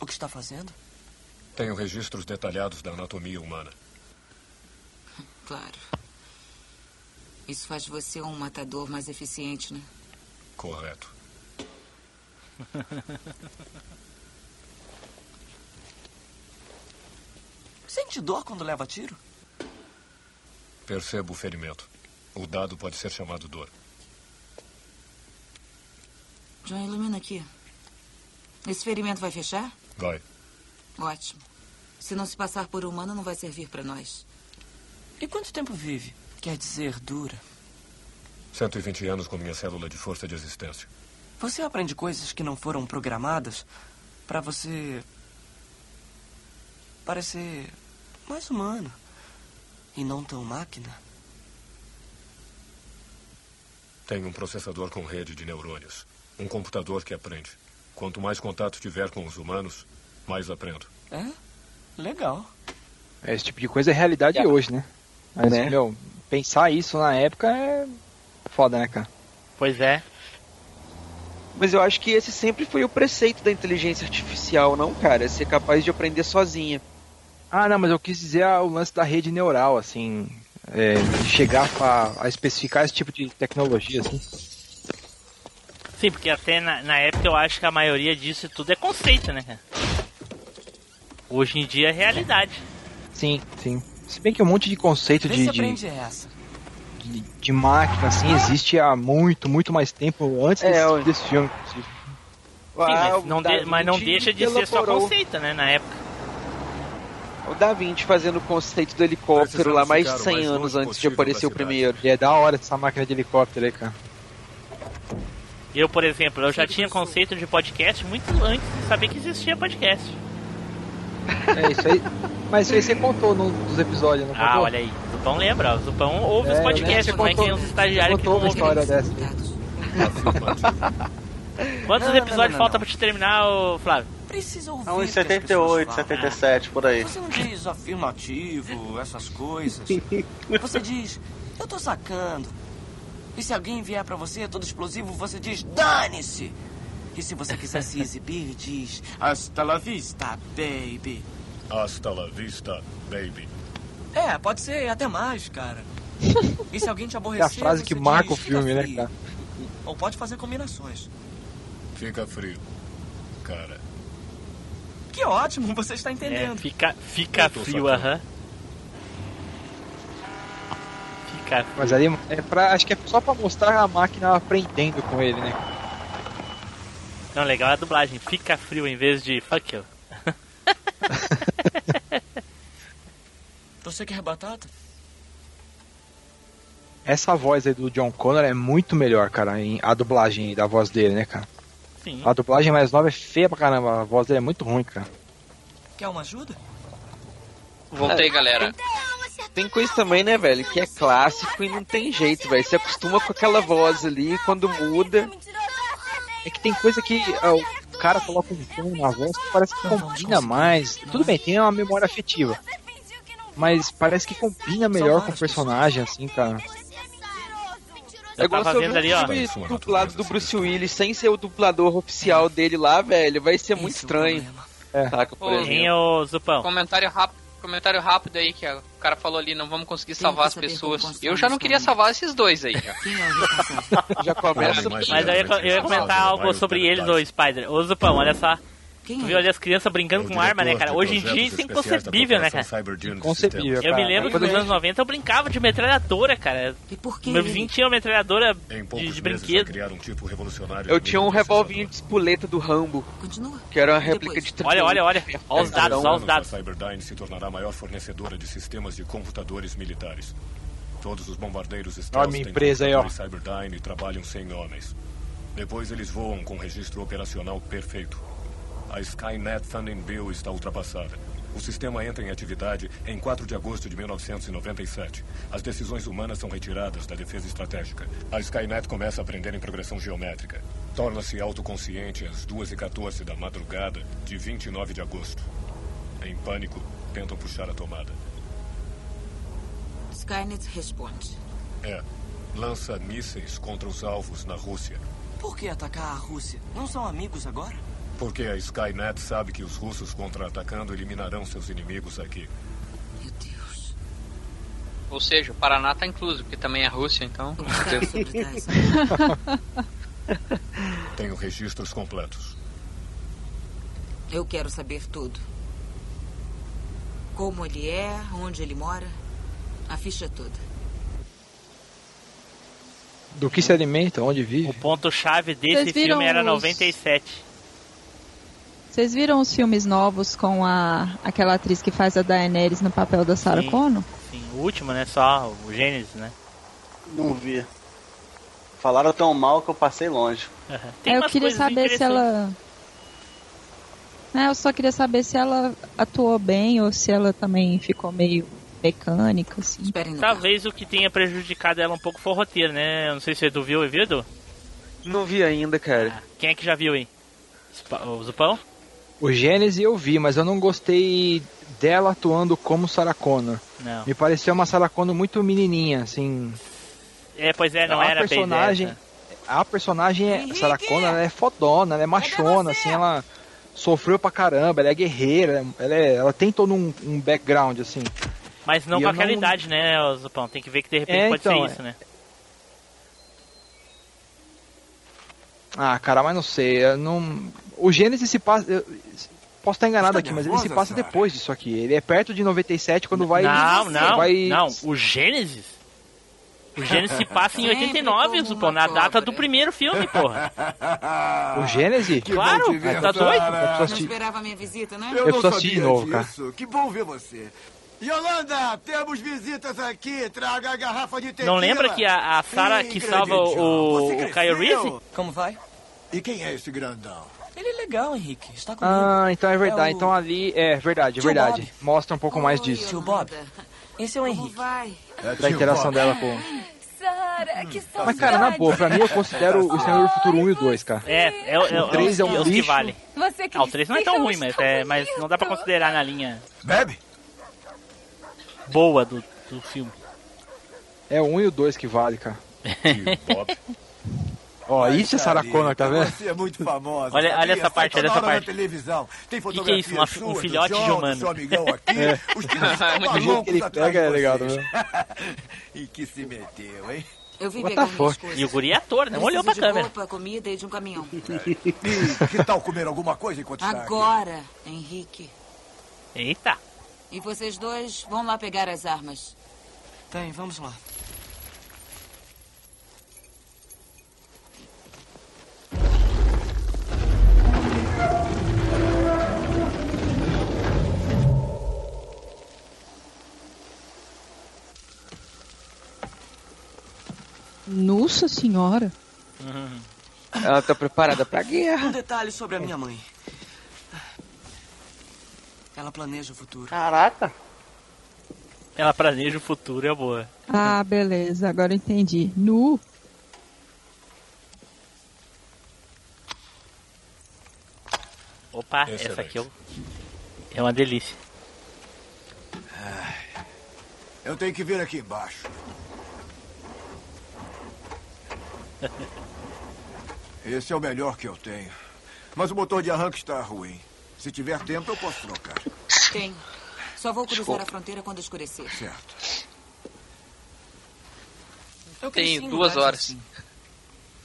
O que está fazendo? Tenho registros detalhados da anatomia humana. Claro. Isso faz você um matador mais eficiente, né? Correto. Sente dor quando leva tiro? Percebo o ferimento. O dado pode ser chamado dor. John, ilumina aqui. Esse ferimento vai fechar? Vai. Ótimo. Se não se passar por humano, não vai servir para nós. E quanto tempo vive? Quer dizer, dura. 120 anos com minha célula de força de existência. Você aprende coisas que não foram programadas para você parecer mais humano e não tão máquina. Tenho um processador com rede de neurônios. Um computador que aprende. Quanto mais contato tiver com os humanos, mais aprendo. É? Legal. É, esse tipo de coisa é realidade hoje, né? Mas, Né? meu, pensar isso na época é foda, né, cara? Pois é. Mas eu acho que esse sempre foi o preceito da inteligência artificial, não, cara? É ser capaz de aprender sozinha. Ah, não, mas eu quis dizer ah, o lance da rede neural, assim, é, chegar a, a especificar esse tipo de tecnologia, assim. Sim, porque até na, na época eu acho que a maioria disso tudo é conceito, né, cara? Hoje em dia é realidade. Sim, sim. Se bem que um monte de conceito de, de, de, de máquina, assim, existe há muito, muito mais tempo antes É, desse, desse filme. inclusive. Sim, Ah, mas, o não de- mas não deixa de ser só conceito, né, na época. O Da Vinci fazendo o conceito do helicóptero lá mais de ficar o 100 mais anos antes de aparecer o primeiro. E é da hora essa máquina de helicóptero aí, cara. Eu, por exemplo, eu já tinha conceito de podcast muito antes de saber que existia podcast. É isso aí. Mas isso aí você contou num dos episódios, não Ah, contou? olha aí. O Zupão lembra. O Zupão ouve É, os lembro podcasts, que não é que contou- os estagiários que não contou uma história dessa. Quantos Não, não, episódios não, não, falta não. pra te terminar, ô, Flávio? Precisa ouvir. É uns que as pessoas 78, falam. 77, por aí. Você não diz afirmativo, essas coisas. Você diz, eu tô sacando. E se alguém vier pra você todo explosivo, você diz, dane-se. E se você quiser se exibir, diz, hasta la vista, baby. Hasta la vista, baby. É, pode ser até mais, cara. E se alguém te É aborrecer, a frase que marca diz, o filme, "Fica né, frio." cara? Ou pode fazer combinações. Fica frio. Cara, Que ótimo, você está É, entendendo. fica, fica tô frio, aham. Frio. Mas ali é pra, acho que é só pra mostrar a máquina aprendendo com ele, né? Não, legal é a dublagem. Fica frio em vez de fuck you. Você quer batata? Essa voz aí do John Connor é muito melhor, cara, em, a dublagem da voz dele, né, cara? Sim. A dublagem mais nova é feia pra caramba, a voz dele é muito ruim, cara. Quer uma ajuda? Voltei, galera. Tem coisa também, né, velho, que é clássico e não tem jeito, velho. Você acostuma com aquela voz ali, quando muda. É que tem coisa que ah, o cara coloca um tom na voz que parece que combina mais. Tudo bem, tem uma memória afetiva. Mas parece que combina melhor com o personagem, assim, cara. É igual tava se eu vendo ali, ó. dublado do Bruce Willis sem ser o dublador oficial dele lá, velho, vai ser muito estranho. É. Saca, por Ô, exemplo. Ô Zupão? Comentário rápido, comentário rápido aí que o cara falou ali, não vamos conseguir salvar as pessoas. Eu já não queria salvar esses dois aí. Já. É o começa. Mas eu ia, eu ia comentar algo sobre eles, ô Spider. Ô Zupão, olha só. Quem Tu viu é? ali as crianças brincando com arma, né, cara? Hoje em dia isso é inconcebível, né, cara? Inconcebível, Eu me cara. lembro que nos anos 90 eu brincava de metralhadora, cara. E por que Meu vizinho tinha uma metralhadora de, de brinquedo. um tipo revolucionário Eu tinha um revolvinho de espoleta do Rambo, Continua. que era uma réplica depois? de Olha, olha, olha. Olha os dados, olha os dados. A Cyberdyne se tornará a maior fornecedora de sistemas de computadores militares. Todos os bombardeiros Stealth Olha minha têm empresa aí, ó. Cyberdyne e trabalham sem homens. Depois eles voam com registro operacional perfeito. A Skynet Funding Bill está ultrapassada. O sistema entra em atividade em 4 de agosto de 1997. As decisões humanas são retiradas da defesa estratégica. A Skynet começa a aprender em progressão geométrica. Torna-se autoconsciente às 2h14 da madrugada de 29 de agosto. Em pânico, tentam puxar a tomada. Skynet responde. É, lança mísseis contra os alvos na Rússia. Por que atacar a Rússia? Não são amigos agora? Porque a Skynet sabe que os russos contra-atacando eliminarão seus inimigos aqui. Ou seja, o Paraná tá incluso, porque também é Rússia, então. Tenho registros completos. Eu quero saber tudo. Como ele é, onde ele mora, a ficha toda. Do que se alimenta, onde vive. O ponto-chave desse filme era os- 97. Vocês viram os filmes novos com a aquela atriz que faz a Daenerys no papel da Sarah Sim. Connor? Sim, o último, né? Só o Gênesis, né? Não vi. Falaram tão mal que eu passei longe. Tem É, eu umas queria saber se ela. É, eu só queria saber se ela atuou bem ou se ela também ficou meio mecânica, assim. Talvez o que tenha prejudicado ela um pouco foi o roteiro, né? Eu não sei se tu viu, viu, Edu? Não vi ainda, cara. Quem é que já viu aí? Spa- O Zupão? O Gênesis eu vi, mas eu não gostei dela atuando como Sarah Connor. Não. Me pareceu uma Sarah Connor muito menininha, assim. É, pois é, não a era personagem, bem a personagem é Sarah Connor, ela é fodona, ela é machona, assim, ela sofreu pra caramba, ela é guerreira, ela, é- ela tem todo um, um background, assim. Mas não E com aquela não- idade, né, Zupão? Tem que ver que de repente É, pode então, ser é. isso, né? Ah, cara, mas não sei, eu não... O Gênesis se passa... eu Posso estar enganado Está aqui, mas ele se nervosa, passa depois disso aqui. Ele é perto de 97 quando vai... Não, não, vai... não. O Gênesis? O Gênesis se passa em Sempre 89, como Zupão, na data do primeiro filme, porra. O Gênesis? Claro, tá doido? Eu preciso Não assistir- esperava a minha visita, né? Eu preciso assistir de novo, cara. Que bom ver você. Yolanda, temos visitas aqui. Traga a garrafa de tequila. Não lembra que a, a Sarah Ih, que salva o, o Kyle? Reese? Como vai? E quem é esse grandão? Ele é legal, Henrique. Está comigo. Ah, então é verdade. É o- Então ali... É verdade, é verdade. Bob. Mostra um pouco mais disso. Tio Bob. Esse é o Henrique. vai? Da interação dela com... Sara, que saudade. Mas, cara, na boa, pra mim eu considero o Senhor do Futuro 1 e o 2, cara. É, é, é, é, O três é um os que lixo. vale. Você Ah, o 3 não é tão ruim, mas, é, mas não dá pra considerar na linha Bebe? boa do, do filme. É o 1 e o 2 que vale, cara. Ó, isso é Sarah Connor, tá vendo? Você é muito famosa. Olha- olha essa parte, olha essa parte. televisão. Tem Que que é isso? fotografia Uma- um sua, do filhote de John, do humano. seu amigão aqui. É. Os caras estão Muito bom. Ele pega, de é legal, e que se meteu, hein? Eu vim pegar minhas coisas. E o guri é ator, não Preciso olhou pra de câmera. roupa, comida e de um caminhão. E que tal comer alguma coisa enquanto está aqui? Agora, Henrique. Eita. E vocês dois vão lá pegar as armas. Tem, vamos lá. Nossa senhora. Ela tá preparada pra guerra. Um detalhe sobre a minha mãe. Ela planeja o futuro. Caraca. Ela planeja o futuro, é boa. Ah, beleza, agora eu entendi. Nu. Opa, Excelente. essa aqui é, o- é uma delícia. Eu tenho que vir aqui embaixo. Esse é o melhor que eu tenho. Mas o motor de arranque está ruim. Se tiver tempo, eu posso trocar. Tem. Só vou cruzar Desculpa. a fronteira quando escurecer. Certo. Eu em duas horas. assim.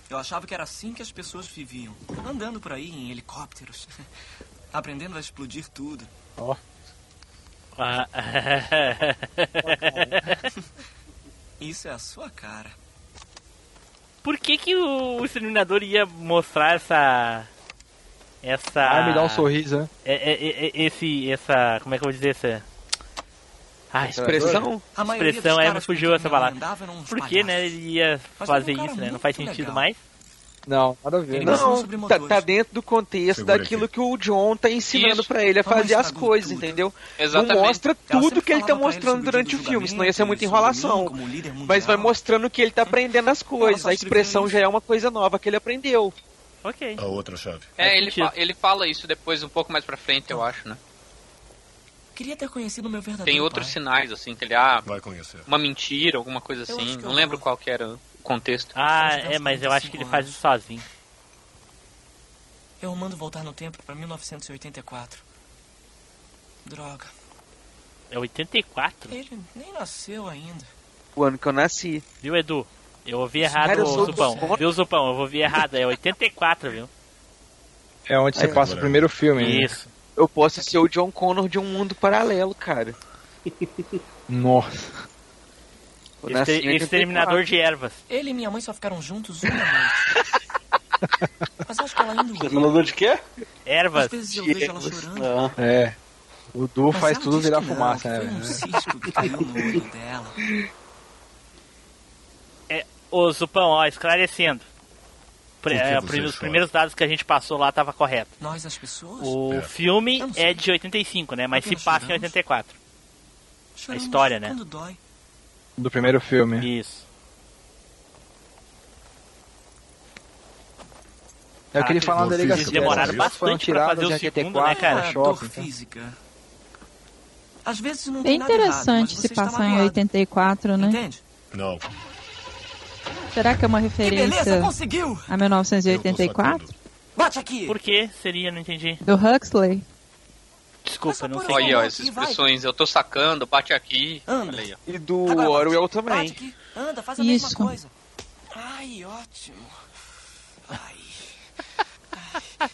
Eu achava que era assim que as pessoas viviam. Andando por aí em helicópteros. Aprendendo a explodir tudo. Ó. Ah, Isso é a sua cara. Por que que o Exterminador ia mostrar essa... Essa... Ah, me dá um sorriso, né? É, é, é, é, esse, essa... Como é que eu vou dizer essa... Ah, Expressão? A Expressão, é, me fugiu essa palavra. Por que, né, ele ia fazer um isso, né? Não faz sentido legal. mais. Não, nada a ver. Ele Não, sobre tá, tá dentro do contexto Segura daquilo aqui. que o John tá ensinando pra ele a fazer as coisas, tudo. entendeu? Exatamente. Não mostra tudo que ele tá ele mostrando o durante o filme, senão ia ser muita enrolação. mim Mas vai mostrando que ele tá aprendendo as coisas. A expressão já é uma coisa nova que ele aprendeu. Ok. A outra chave. É, ele, fa- ele fala isso depois, um pouco mais pra frente, eu acho, né? Queria ter conhecido meu verdadeiro Tem outros pai. sinais, assim, que ele, ah, Vai conhecer. uma mentira, alguma coisa Eu assim. Não lembro vou. qual que era o contexto. Ah, é, mas eu acho que ele 45 faz isso sozinho. Eu mando voltar no tempo pra 1984. Droga. É 84? Ele nem nasceu ainda. O ano que eu nasci. Viu, Edu? Eu ouvi errado Cara, eu o Zupão. do- Viu, Zupão? Eu ouvi errado. É 84, viu? É onde você passa o primeiro filme. né? Isso. Eu posso ser o John Connor de um mundo paralelo, cara. Nossa. Em Exter 84. Exterminador de ervas. Ele e minha mãe só ficaram juntos uma noite. Mas acho que ela ainda o Terminador de quê? Ervas. Às vezes eu vejo ela chorando. É. O Du Mas faz tudo virar não, fumaça, né? Foi um cisco que caiu no olho dela. É, ô, Zupão, ó, esclarecendo. Pre- é, os chora? primeiros dados que a gente passou lá tava correto. Nós, as pessoas, O É. filme é de 85, né? Mas se Apenas passa em choramos. 84. A choramos história, né? quando dói. Do primeiro filme. Isso. Eu queria Ah, falar na eles delegacia. demoraram Elas bastante pra fazer o segundo, 84 né, cara? shopping, física. Às vezes não É errado, mas interessante se passar em magoado. 84, né? Entende? Não. Será que é uma Que beleza, referência conseguiu! a 1984? Bate aqui! Por que seria? Não entendi. Do Huxley? Desculpa, não sei. Olha, ó, essas vai. expressões, eu tô sacando, bate aqui. Anda. Aí. E do Agora, Orwell bate também. aqui. Anda, faz a Isso. mesma coisa. Ai, ótimo. Ai.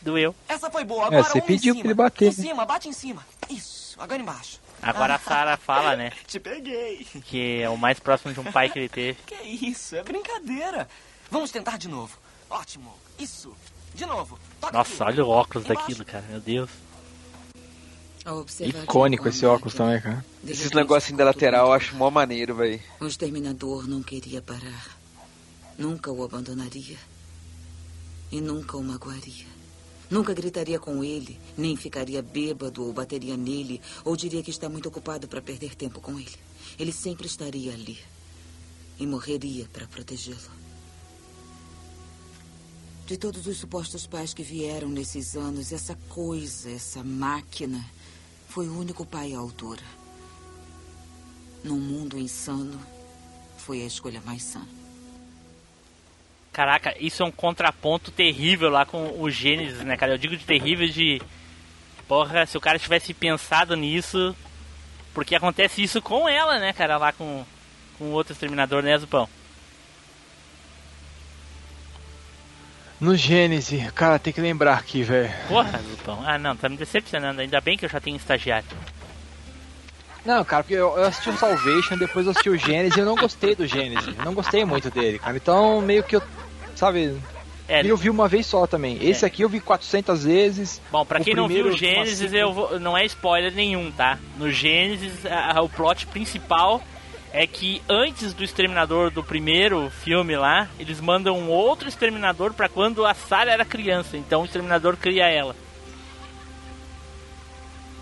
Doeu. Essa foi boa. É, Agora você um em pediu cima. pra ele bater, Em né? cima, bate em cima. Isso. Agora embaixo. Agora a Sarah fala, né? Te peguei. Que é o mais próximo de um pai que ele teve. Que isso? É brincadeira. Vamos tentar de novo. Ótimo. Isso. De novo. Toca Nossa, aqui. olha o óculos Embaixo. daquilo, cara. Meu Deus. Icônico esse óculos que, também, cara. Esses negocinhos da lateral eu acho mó maneiro, velho. O exterminador não queria parar. Nunca o abandonaria. E nunca o magoaria. Nunca gritaria com ele, nem ficaria bêbado ou bateria nele, ou diria que está muito ocupado para perder tempo com ele. Ele sempre estaria ali. E morreria para protegê-lo. De todos os supostos pais que vieram nesses anos, essa coisa, essa máquina, foi o único pai à altura. Num mundo insano, foi a escolha mais sã. Caraca, isso é um contraponto terrível lá com o Gênesis, né, cara? Eu digo de terrível de. Porra, se o cara tivesse pensado nisso. Porque acontece isso com ela, né, cara? Lá com, com o outro exterminador, né, Zupão? No Gênesis, cara, tem que lembrar aqui, velho. Porra, Zupão. Ah, não, tá me decepcionando. Ainda bem que eu já tenho estagiário. Não, cara, porque eu, eu assisti o Salvation, depois eu assisti o Gênesis e eu não gostei do Gênesis. Não gostei muito dele, cara. Então, meio que eu, sabe... É, eu vi uma vez só também. Esse É. aqui eu vi 400 vezes. Bom, pra quem não viu o Gênesis, eu vou- não é spoiler nenhum, tá? No Gênesis, a- a- o plot principal é que antes do Exterminador do primeiro filme lá, eles mandam um outro Exterminador pra quando a Sarah era criança. Então o Exterminador cria ela.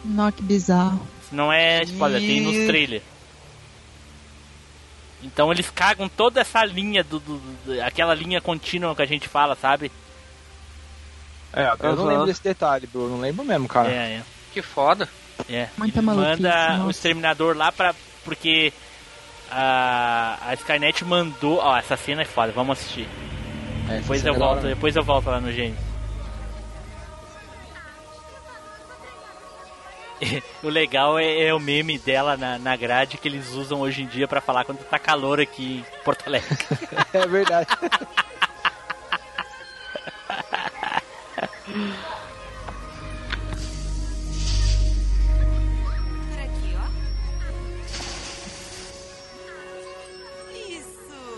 Nó, que bizarro. Não é spoiler, tem nos trailers. Então eles cagam toda essa linha do, do- do- aquela linha contínua que a gente fala, sabe? É, eu não lembro desse detalhe, bro. Não lembro mesmo, cara. É, é. Que foda. É. Muita maluquice, manda o exterminador lá pra. Porque a, a Skynet mandou. Ó, essa cena é foda, vamos assistir. É, Depois eu é volto, hora. depois eu volto lá no Gênesis. o legal é, é o meme dela na, na grade que eles usam hoje em dia pra falar quando tá calor aqui em Porto Alegre. É verdade.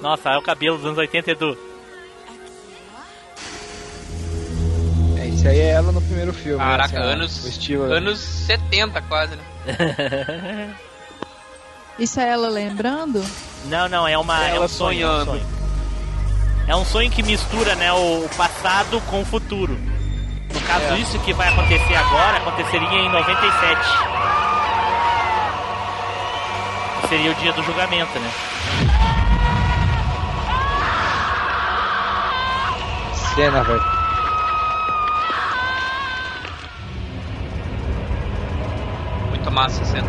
Nossa, é o cabelo dos anos 80, Edu. É, isso aí é ela no primeiro filme. né, Caraca, ó, anos, o estilo, anos 70 quase, né? Isso é ela lembrando? Não, não, é uma. é Ela um sonho, é um sonhando. sonho. É um sonho que mistura, né, o o passado com o futuro. No caso, É. isso que vai acontecer agora aconteceria em 97. Que seria o dia do julgamento, né? Cena, velho. Muito massa a cena.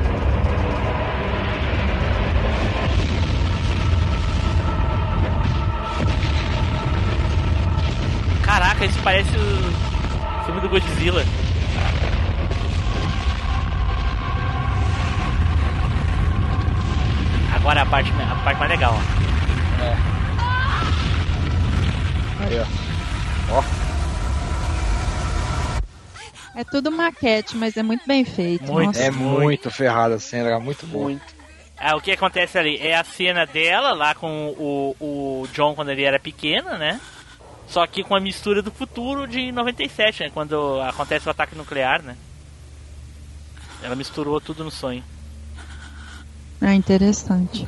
Caraca, isso parece o Filme do Godzilla. Agora a parte, a parte mais legal, ó. Aí, ó. Ó. É tudo maquete, mas é muito bem feito. Muito. Nossa. É muito ferrada a cena, é muito bom. Ah, o que acontece ali é a cena dela lá com o, o John quando ele era pequeno, né? Só que com a mistura do futuro de 97, né? Quando acontece o ataque nuclear, né? Ela misturou tudo no sonho. É interessante.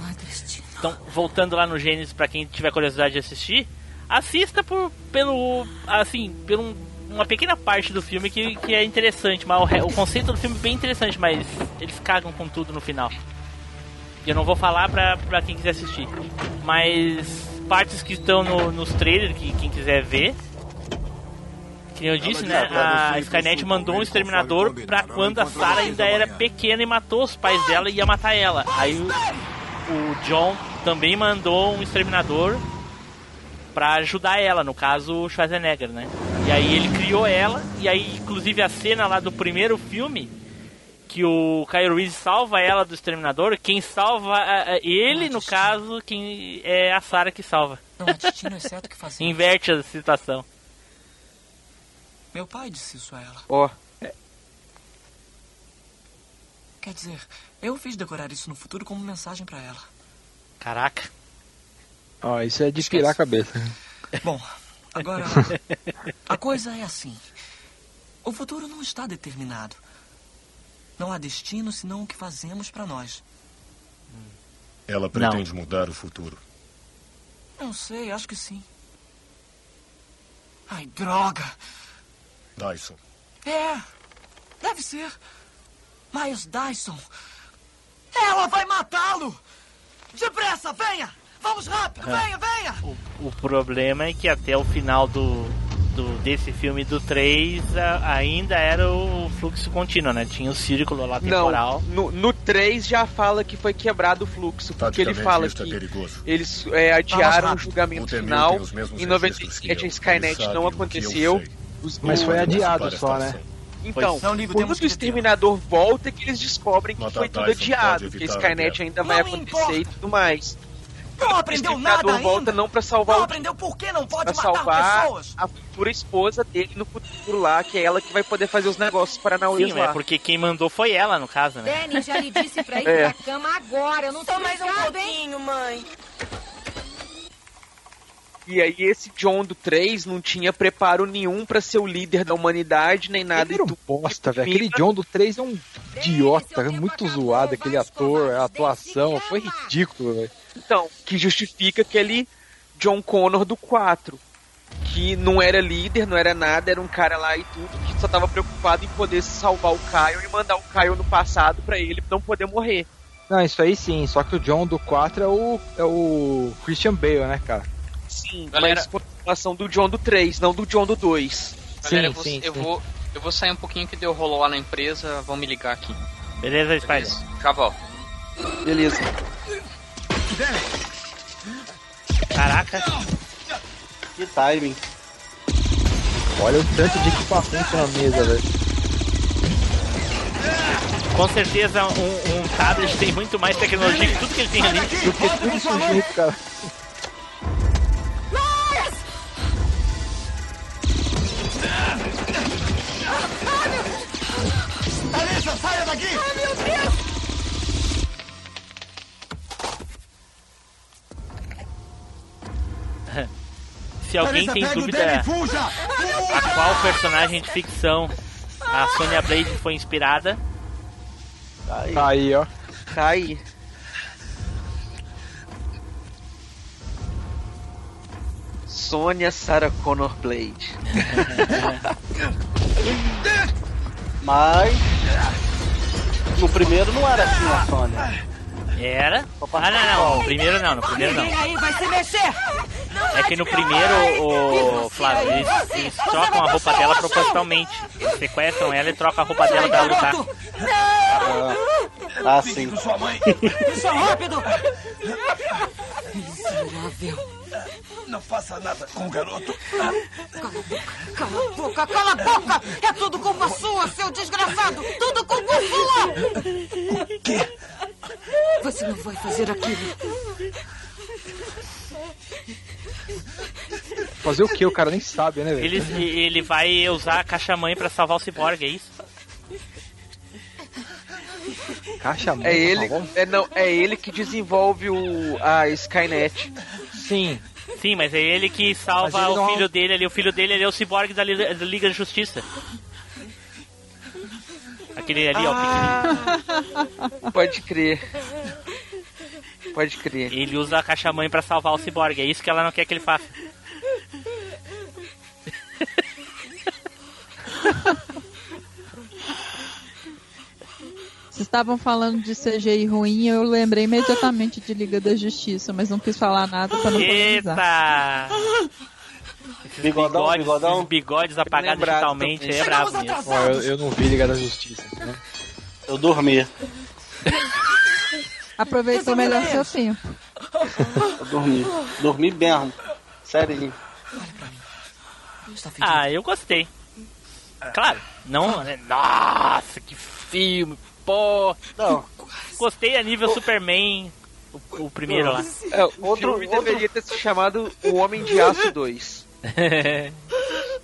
Então, voltando lá no Gênesis, pra quem tiver curiosidade de assistir, assista por, pelo. Assim, por um- uma pequena parte do filme que, que é interessante. Mas o, o conceito do filme é bem interessante, mas eles cagam com tudo no final. Eu não vou falar pra, pra quem quiser assistir. Mas partes que estão no- nos trailers, que quem quiser ver. Que eu disse, né? A Skynet mandou um exterminador pra quando a Sarah ainda era pequena e matou os pais dela e ia matar ela. Aí o, o John também mandou um exterminador pra ajudar ela, no caso o Schwarzenegger, né? E aí ele criou ela, e aí inclusive a cena lá do primeiro filme, que o Kyle Reese salva ela do exterminador, quem salva é, é ele, no caso, quem é a Sarah que salva. Não há destino exceto que fazer. Inverte a situação. Meu pai disse isso a ela. Ó. Quer dizer, eu fiz decorar isso no futuro como mensagem pra ela. Caraca. Ó, isso é de pirar a cabeça. Bom, agora a coisa é assim. O futuro não está determinado. Não há destino senão o que fazemos pra nós. Ela pretende mudar o futuro. Não sei, acho que sim. Ai, droga! Dyson. É, deve ser. Miles Dyson. Ela vai matá-lo! Depressa, venha! Vamos rápido, É. venha, venha! O problema é que até o final do, do desse filme do 3 a- ainda era o fluxo contínuo, né? Tinha o círculo lá temporal. Não, no, no 3 já fala que foi quebrado o fluxo, porque ele fala isso é que perigoso. eles é, adiaram o rápido. julgamento O final. Em registros que 97 a. Skynet não o aconteceu. Os- Mas o- foi adiado só, né? Então, Não ligo, quando o exterminador volta é que eles descobrem que foi tudo adiado, que a Skynet ainda vai acontecer e tudo mais. Não o aprendeu nada volta ainda? não pra salvar Não o aprendeu por que não pode pra matar salvar pessoas? a futura esposa dele no futuro lá, que é ela que vai poder fazer os negócios para Nauê Sim, lá. é porque quem mandou foi ela, no caso, né? Danny já lhe disse pra ir É. pra cama agora. Eu não tô mais um pouquinho, mãe. E aí esse John do 3 não tinha preparo nenhum pra ser o líder da humanidade, nem nada. Ele era um bosta, velho. Aquele John do 3 é um idiota, é muito zoado, aquele ator, a atuação, foi ridículo, velho. Então, que justifica aquele John Connor do 4. Que não era líder, não era nada, era um cara lá e tudo, que só tava preocupado em poder salvar o Kyle e mandar o Kyle no passado pra ele não poder morrer. Não, isso aí sim, só que o John do 4 é o, é o Christian Bale, né, cara? Sim, Galera- mas continuação do John do 3, não do John do 2. Galera, eu, vou, eu, vou, eu vou sair um pouquinho que deu rolo lá na empresa, vão me ligar aqui. Beleza, Spider? Já volto. Beleza. Caraca. Que timing. Olha o tanto de equipamento na mesa, velho. Com certeza um, um tablet tem muito mais tecnologia que tudo que ele tem ali. Do que tudo isso junto, cara. Alissa, saia daqui! Ai, meu Deus! Se alguém tem dúvida a qual personagem de ficção a Sonya Blade foi inspirada, Tá aí, ó. Tá aí. Sônia Sarah Connor Blade. Mas. No primeiro não era assim a Sônia. Era. Ah, não, não. No primeiro não, no primeiro não. Ninguém aí vai se mexer! É que no primeiro, o Flávio, eles, eles trocam a roupa dela propositalmente. Eles sequestram ela e trocam a roupa dela pra lutar. Ah, sim. Isso rápido! Miserável. Não faça nada com o garoto. Cala a boca, cala a boca! É tudo culpa sua, seu desgraçado! Tudo culpa sua! O quê? Você não vai fazer aquilo. Fazer o que? O cara nem sabe, né, velho? Ele, ele vai usar a caixa-mãe pra salvar o Cyborg, é isso? Caixa É ele, é, não, é ele que desenvolve o, a Skynet. Sim. Sim, mas é ele que salva ele o não- filho dele ali. O filho dele ele é o Cyborg da, Li- da Liga da Justiça. Aquele ali, ó, pequenininho. Pode crer. Pode crer. Ele usa a caixa-mãe pra salvar o Cyborg. É isso que ela não quer que ele faça. Vocês estavam falando de CGI ruim, eu lembrei imediatamente de Liga da Justiça, mas não quis falar nada pra não polemizar. Eita! Esses Bigodão, bigodes, bigodão. esses bigodes apagados Lembrado digitalmente é brabo mesmo. Eu, eu não vi Liga da Justiça. Né? Eu dormi. Aproveitou melhor seu tempo. Eu dormi. Dormi mesmo. Sério. Ah, eu gostei. Claro, não. né? Nossa, que filme, pô. Não. Gostei a nível Superman, o, o primeiro lá. É, o filme deveria ter se chamado O Homem de Aço 2.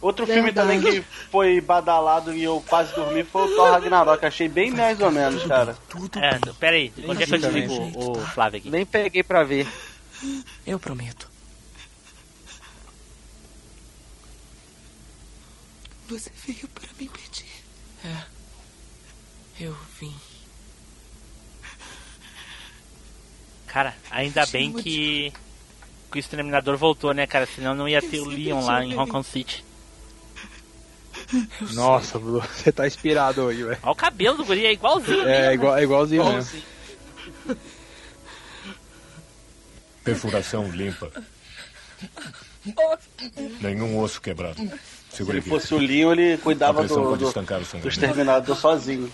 Outro filme também que foi badalado e eu quase dormi foi o Thor Ragnarok. Achei bem mais ou menos, cara. É, pera aí, onde é que eu desligo o, o Flávio aqui? Nem peguei pra ver. Eu prometo. Você veio para me pedir. É. Eu vim. Cara, ainda bem que, que o Exterminador voltou, né, cara? Senão não ia ter o Leon lá em Hong Kong City. Nossa, Bruno, você tá inspirado hoje, velho. Olha o cabelo do guri, é igualzinho. É, mesmo, igual, né? é igualzinho mesmo. Igualzinho. Perfuração limpa. Nenhum osso quebrado. Se ele aqui. fosse o Leon, ele cuidava do, do, estancar do exterminador sozinho.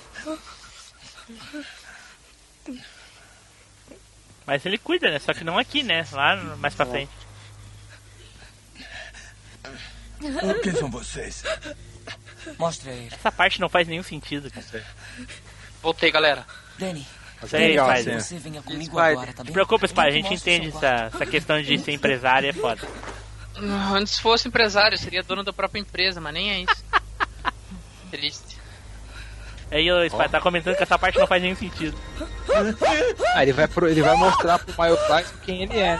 Mas ele cuida, né? Só que não aqui, né? Lá mais pra frente. Quem são vocês? Mostre a ele. Essa parte não faz nenhum sentido, cara. Voltei, galera. Danny. Isso aí, Spider. Você venha comigo Spider. agora, tá Não bem? se preocupa, Spider. A gente entende essa, essa questão de ser empresário, é foda. Antes fosse empresário, seria dono da própria empresa, mas nem é isso. Triste. Aí o Spider tá comentando que essa parte não faz nenhum sentido. Ah, ele vai, pro- ele vai mostrar pro Miles Tyson quem ele é.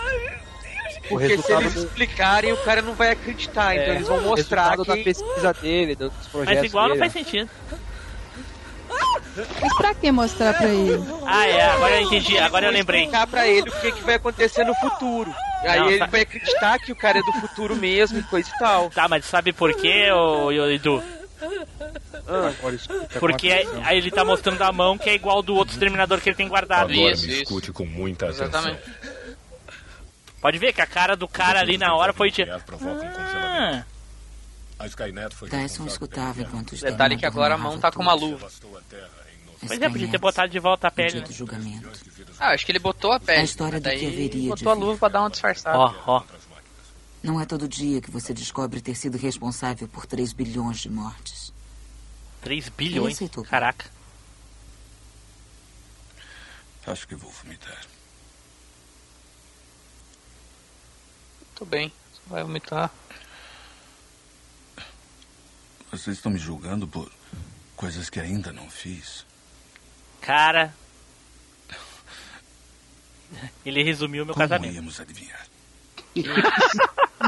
O Porque se eles do- explicarem, o cara não vai acreditar. Então É, eles vão mostrar resultado da que... pesquisa dele, dos projetos Mas igual não dele. faz sentido. Mas pra que mostrar pra ele? Ah, é, agora eu entendi, agora eu lembrei. explicar pra ele o que, que vai acontecer no futuro. Aí Não, ele sa- vai acreditar que o cara é do futuro mesmo e coisa e tal. Tá, mas sabe por quê, ô, ô, Edu? Agora escuta Porque aí atenção. ele tá mostrando a mão que é igual do outro exterminador que ele tem guardado. Agora Isso, me isso. escute com muita atenção. Exatamente. Pode ver que a cara do cara ali na hora foi de. Ah. A Skynet foi Tyson escutava enquanto Detalhe que agora a mão tá com uma luva. Pois é, podia ter botado de volta a pele. né? do julgamento. Ah, acho que ele botou a pele. A história do que haveria de botou a luva pra dar uma disfarçada. Ó, ó. Não é todo dia que você descobre ter sido responsável por 3 bilhões de mortes. 3 bilhões? Aceitou. Caraca. Acho que vou vomitar. Tudo bem. Você vai vomitar. Vocês estão me julgando por coisas que ainda não fiz. Cara. Ele resumiu meu Como casamento. íamos adivinhar?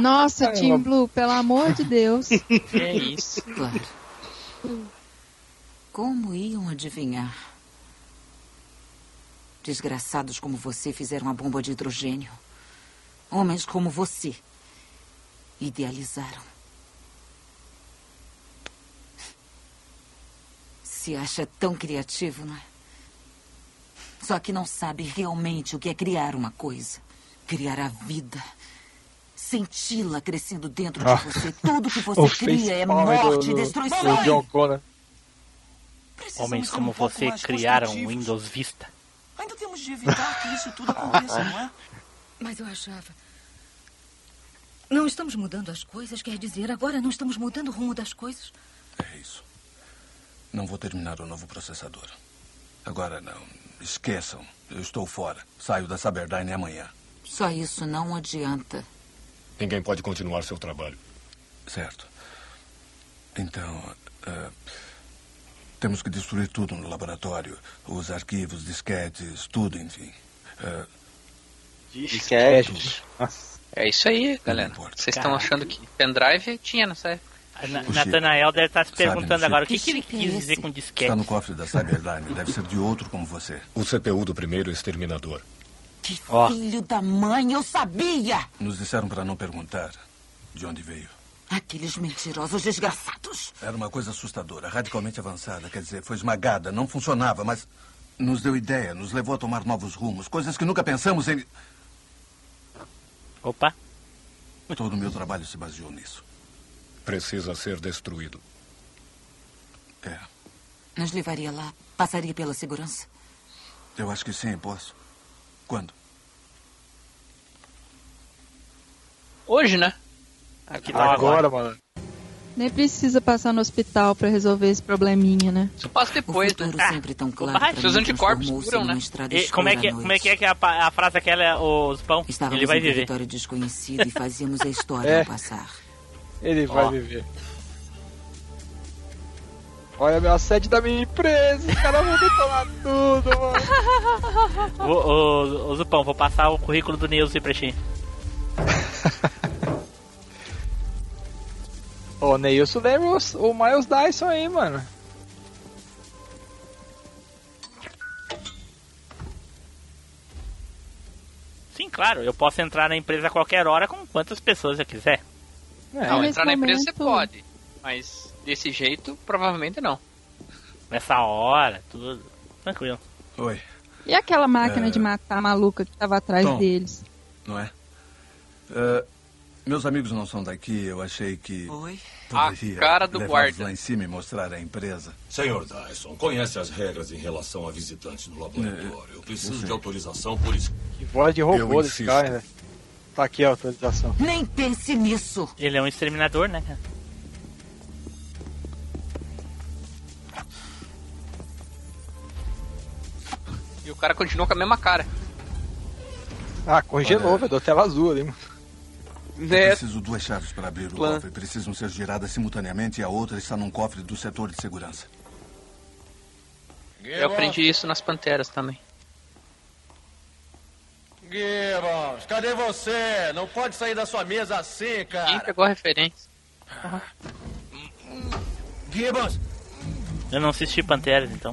Nossa, Team Blue, pelo amor de Deus. É isso. Claro. Como iam adivinhar? Desgraçados como você fizeram a bomba de hidrogênio. Homens como você idealizaram. Se acha tão criativo, não é? Só que não sabe realmente o que é criar uma coisa. Criar a vida. Senti-la crescendo dentro de Ah. você. Tudo que você cria é do- morte e destruição. do John Connor. Homens como você criaram o Windows Vista. Ainda temos de evitar que isso tudo aconteça, não é? Mas eu achava. Não estamos mudando as coisas, quer dizer, agora não estamos mudando o rumo das coisas. É isso. Não vou terminar o novo processador. Agora não. Esqueçam. Eu estou fora. Saio da Cyberdyne amanhã. Só isso não adianta. Ninguém pode continuar seu trabalho. Certo. Então, ah, temos que destruir tudo no laboratório. Os arquivos, disquetes, tudo, enfim. Ah, Disquete. É isso aí, galera. Vocês estão achando que pendrive tinha nessa época? Na- Nathanael deve estar se Sabe, perguntando agora o que, Que que ele é quis esse? dizer com disquete. está no cofre da Cyberdyne. Deve ser de outro como você. O CPU do primeiro exterminador. Que Ó. filho da mãe, eu sabia! Nos disseram para não perguntar de onde veio. Aqueles mentirosos desgraçados. Era uma coisa assustadora, radicalmente avançada. Quer dizer, foi esmagada, não funcionava, mas nos deu ideia, nos levou a tomar novos rumos, coisas que nunca pensamos em. Opa. Todo o meu trabalho se baseou nisso. Precisa ser destruído. É, Nos levaria lá? Passaria pela segurança? eu acho que sim, posso. Quando? Hoje, né? Aqui tá Agora, mano. Nem precisa passar no hospital pra resolver esse probleminha, né? Isso passa depois, o futuro né? sempre tão claro Opa, pra seus anticorpos numa né? E como é que como é que é que a, a frase aquela, os pão? Estávamos Ele vai em viver. território desconhecido e fazíamos a história É. ao passar. Ele vai Ó. viver. Olha meu assédio da minha empresa, os caras vão detonar tudo, mano. Ô, ô, ô, Zupão, vou passar o currículo do Nilson pra ti. Ô, Neilson lembra os- o Miles Dyson aí, mano. Sim, claro, eu posso entrar na empresa a qualquer hora com quantas pessoas eu quiser. É, Não, entrar na empresa você pode. Mas desse jeito, provavelmente não. Nessa hora, tudo. Tranquilo. Oi, E aquela máquina É. de matar maluca que tava atrás Tom. deles? não é? Ah, meus amigos não são daqui, eu achei que. Oi? Poderia A cara do guarda. lá em cima e mostrar a empresa. Senhor Dyson, conhece as regras em relação a visitantes no laboratório. Eu preciso sei. de autorização por isso. Que voz de robô Eu desse insisto. cara, né? Tá aqui a autorização. Nem pense nisso. Ele é um exterminador, né? cara? E o cara continua com a mesma cara. Ah, congelou, velho. Deu tela azul ali, mano. Eu Né? preciso duas chaves para abrir o Plan. cofre. Precisam ser giradas simultaneamente e a outra está num cofre do setor de segurança. Eu aprendi isso nas Panteras também. Gibbons, cadê você? Não pode sair da sua mesa assim, Quem cara. pegou a referência? Gibbons, Eu não assisti Panteras, então.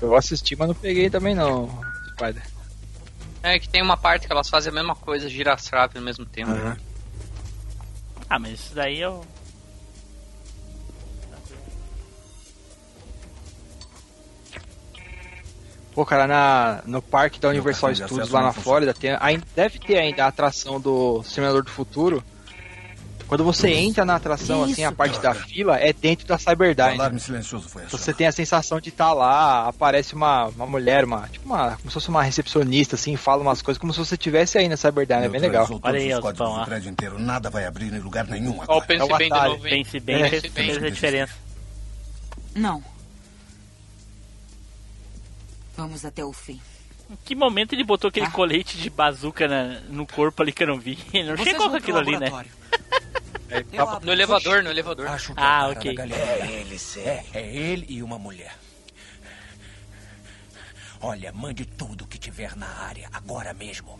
Eu assisti, mas não peguei também não, Spider. É que tem uma parte que elas fazem a mesma coisa, gira as chaves ao mesmo tempo. Ah, mas isso daí eu. Pô, cara, na, no parque da Universal Studios lá na. Flórida, tem, ainda, deve ter ainda a atração do Seminador do Futuro. Quando você entra na atração, Que assim, a isso, parte da cara? fila é dentro da O Cyberdyne. alarme silencioso foi Você achado. tem a sensação de estar lá, aparece uma, uma mulher, uma, tipo uma, como se fosse uma recepcionista, assim, fala umas coisas como se você estivesse aí na Cyberdyne, é bem legal. Olha aí, códigos do ó. prédio inteiro. Nada vai abrir em lugar nenhum Ó, o agora. Pense É o Bem de novo, hein? Pense bem, É. fez a diferença. Não. Vamos até o fim. Em que momento ele botou aquele Ah. colete de bazuca na- no corpo ali que eu não vi? Ele não Vocês chegou vão com aquilo ali, né? É, No elevador, no elevador. Acho que é o Ah, cara ok. É ele. É, é ele e uma mulher. Olha, mande tudo que tiver na área, agora mesmo.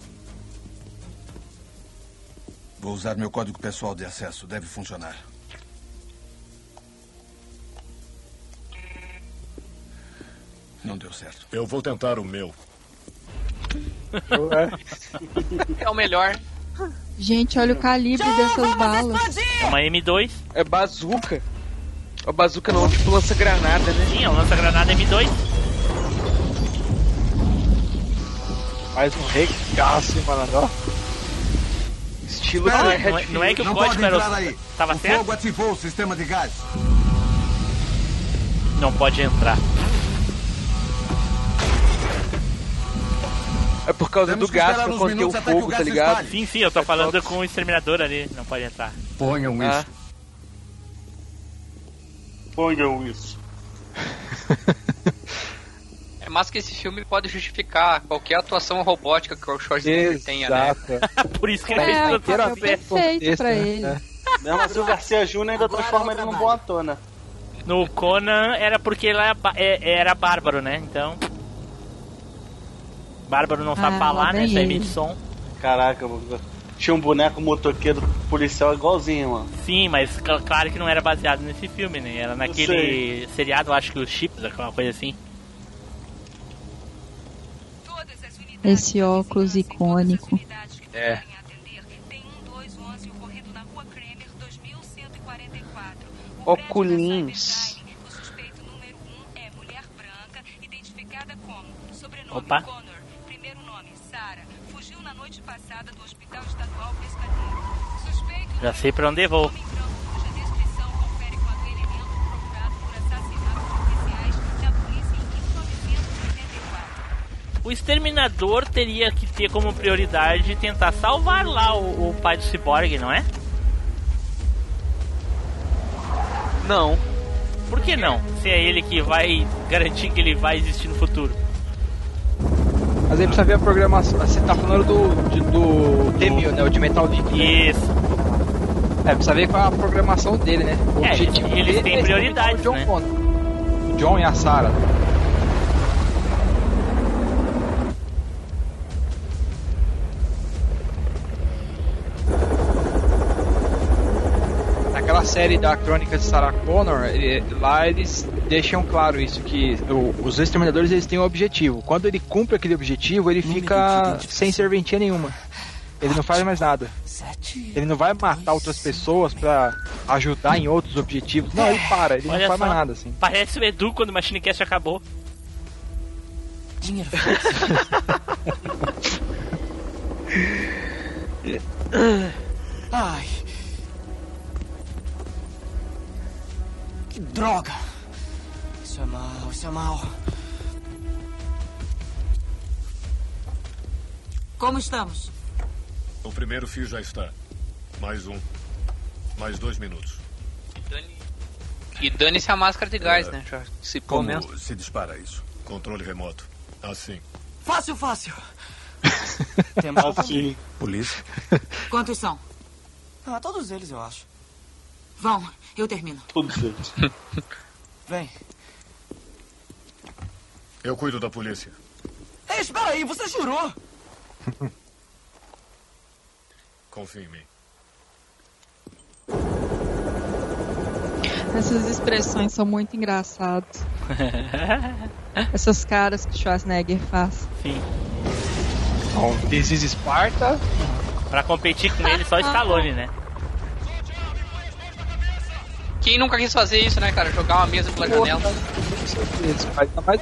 Vou usar meu código pessoal de acesso. Deve funcionar. Não deu certo. Eu vou tentar o meu. É o melhor. Gente, olha o calibre dessas balas. É uma M2. É bazuca. A bazuca não, tipo lança-granada, né? Sim, é um lança-granada M2. Mais um regaço, hein, mano, ó. Estilo Não, Red não é, não é que o Não código pode era. entrar aí. Tava o certo? fogo ativou o sistema de gás. Não pode entrar. É por causa Temos do que pra uns conter o que o fogo, gás tá ligado? espalhe. Sim, sim, eu tô falando com o exterminador ali, não pode entrar. Ponham Ah. isso. Ponham isso. É mais que esse filme pode justificar qualquer atuação robótica que o Schwarzenegger tenha, né? Por isso que ele É, fez o tanto sucesso. perfeito pra ele. Mesmo assim, o Garcia Júnior ainda transforma ele num bom ator, né? No Conan era porque ele era, é- era bárbaro, né? Então. Bárbaro não sabe Ah, falar, né? ele. emite som. Caraca, mano. tinha um boneco motoqueiro policial igualzinho, mano. Sim, mas cl- claro que não era baseado nesse filme, né? Era naquele seriado, acho que os Chips, alguma coisa assim. Esse óculos icônico. É. Oculins. Opa. Já sei pra onde vou. O exterminador teria que ter como prioridade tentar salvar lá o, o pai do Cyborg, não é? Não. Por que não? Se é ele que vai garantir que ele vai existir no futuro. Mas aí precisa ver a programação. Você tá falando do, de- do T-1000, né? O de Metal Gear. Isso. É, precisa ver qual a programação dele, né? O É, objetivo eles- eles dele têm é o John né? Connor. O John e a Sarah. Naquela série da Crônica de Sarah Connor, ele- lá eles deixam claro isso, que o- os exterminadores eles têm um objetivo. Quando ele cumpre aquele objetivo, ele fica sem serventia nenhuma. Ele não faz mais nada. Ele não vai matar outras pessoas pra ajudar em outros objetivos. Não, ele para, ele Olha não faz só, mais nada assim. Parece o Edu quando o Machine Cast acabou. Dinheiro. Ai. Que droga. Isso é mal, isso é mal. Como estamos? O primeiro fio já está. Mais um. Mais dois minutos. E dane-se a máscara de gás, né? Já se pelo Como menos. se dispara isso? Controle remoto. Assim. Fácil, fácil. Temos Assim. Polícia? Quantos são? Ah, todos eles, eu acho. Vão, eu termino. Tudo certo. Vem. Eu cuido da polícia. Ei, espera aí, você jurou? Confie em mim. Essas expressões são muito engraçadas. Essas caras que o Schwarzenegger faz. Sim. Bom, This is Sparta. Pra competir com ele, só Stallone, né? Quem nunca quis fazer isso, né, cara? Jogar uma mesa pela janela. Isso, mas tá mais.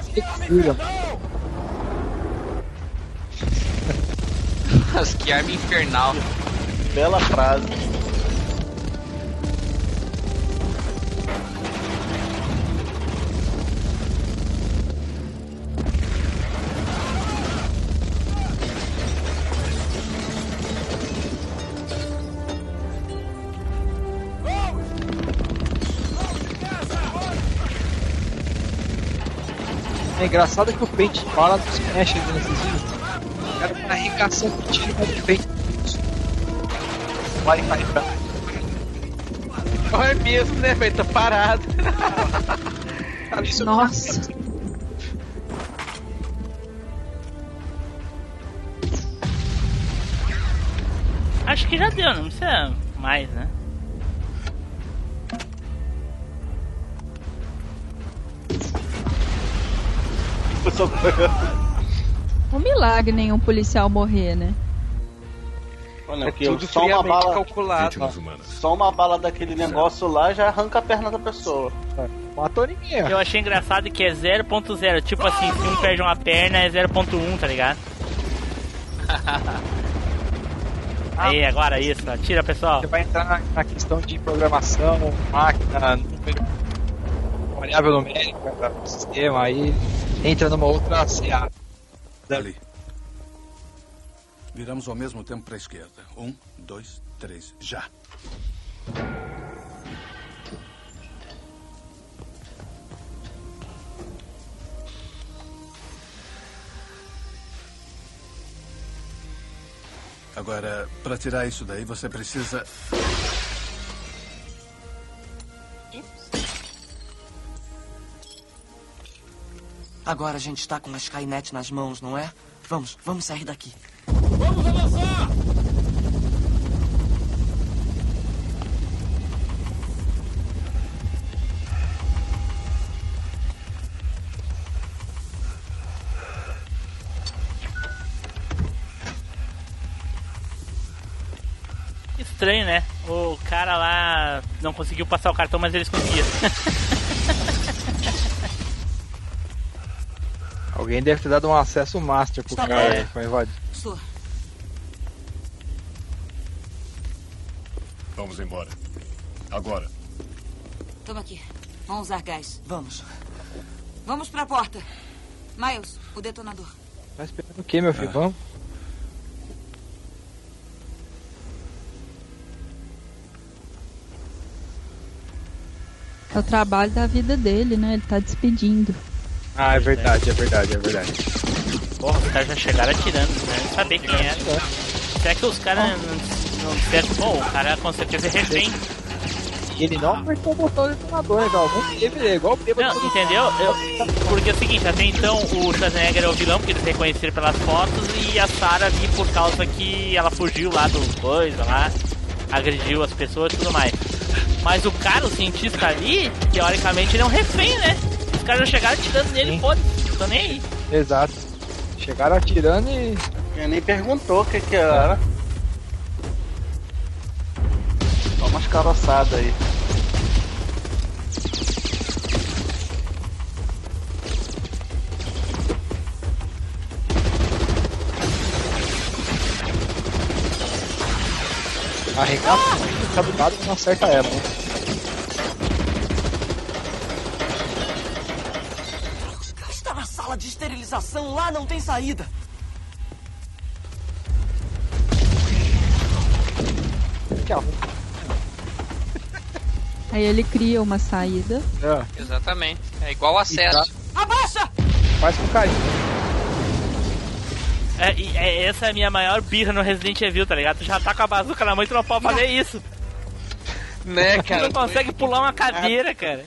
Nossa, que arma infernal. Bela frase. É engraçado que o pente não se mexe nesses vídeos. O cara tá arregaçando o tiro, mas o pente. Vai cair pra. É mesmo, né, velho? Tá parado. Nossa. Acho que já deu, não precisa mais, né? Um milagre nenhum policial morrer, né? Olha É tudo só uma bala. calculado. Humanas. Só uma bala daquele negócio lá já arranca a perna da pessoa. Matou ninguém. Eu achei engraçado que é 0.0. Tipo assim, se um perde uma perna é 0.1, tá ligado? Aí, agora isso, atira pessoal. Você vai entrar na, questão de programação, máquina, número, variável numérica sistema, aí entra numa outra CA. Dali. Viramos ao mesmo tempo para a esquerda. Um, dois, três, já. Agora, para tirar isso daí, você precisa. Agora a gente está com a Skynet nas mãos, não é? Vamos, vamos sair daqui. Vamos avançar! Estranho, né? O cara lá não conseguiu passar o cartão, mas eles conseguiram. Alguém deve ter dado um acesso master pro Está cara aí, pra invadir. Vamos embora. Agora. Toma aqui. Vamos usar gás. Vamos. Vamos pra porta. Miles, o detonador. Tá esperando o quê, meu filho? Vamos? É o trabalho da vida dele, né? Ele tá despedindo. Ah, é verdade, é verdade, é verdade. Porra, os caras já chegaram atirando, né? Saber quem era. Será que os caras não, não disseram, bom, o cara com certeza é refém. E ele não apertou o botão do detonador, né, Não teve, né? igual o. Não, entendeu? Eu, porque é o seguinte, até então o Schwarzenegger é o vilão, porque eles reconheceram pelas fotos, e a Sarah vi por causa que ela fugiu lá do coisa lá, agrediu as pessoas e tudo mais. Mas o cara, o cientista ali, teoricamente ele é um refém, né? Os caras já chegaram atirando nele, foda-se, tô nem aí. Exato. Chegaram atirando e. Ele nem perguntou o que que era. Só umas caroçadas aí. Arregaça, fica do lado e não acerta ela, né? Está na sala de esterilização, lá não tem saída. Aí ele cria uma saída. Exatamente. É igual acesso. Abaixa! Faz com carinho. É, é, essa é a minha maior birra no Resident Evil, tá ligado? Tu já tá com a bazuca na mão e tu não pode fazer isso. Né, Tu não consegue pular uma cadeira, cara.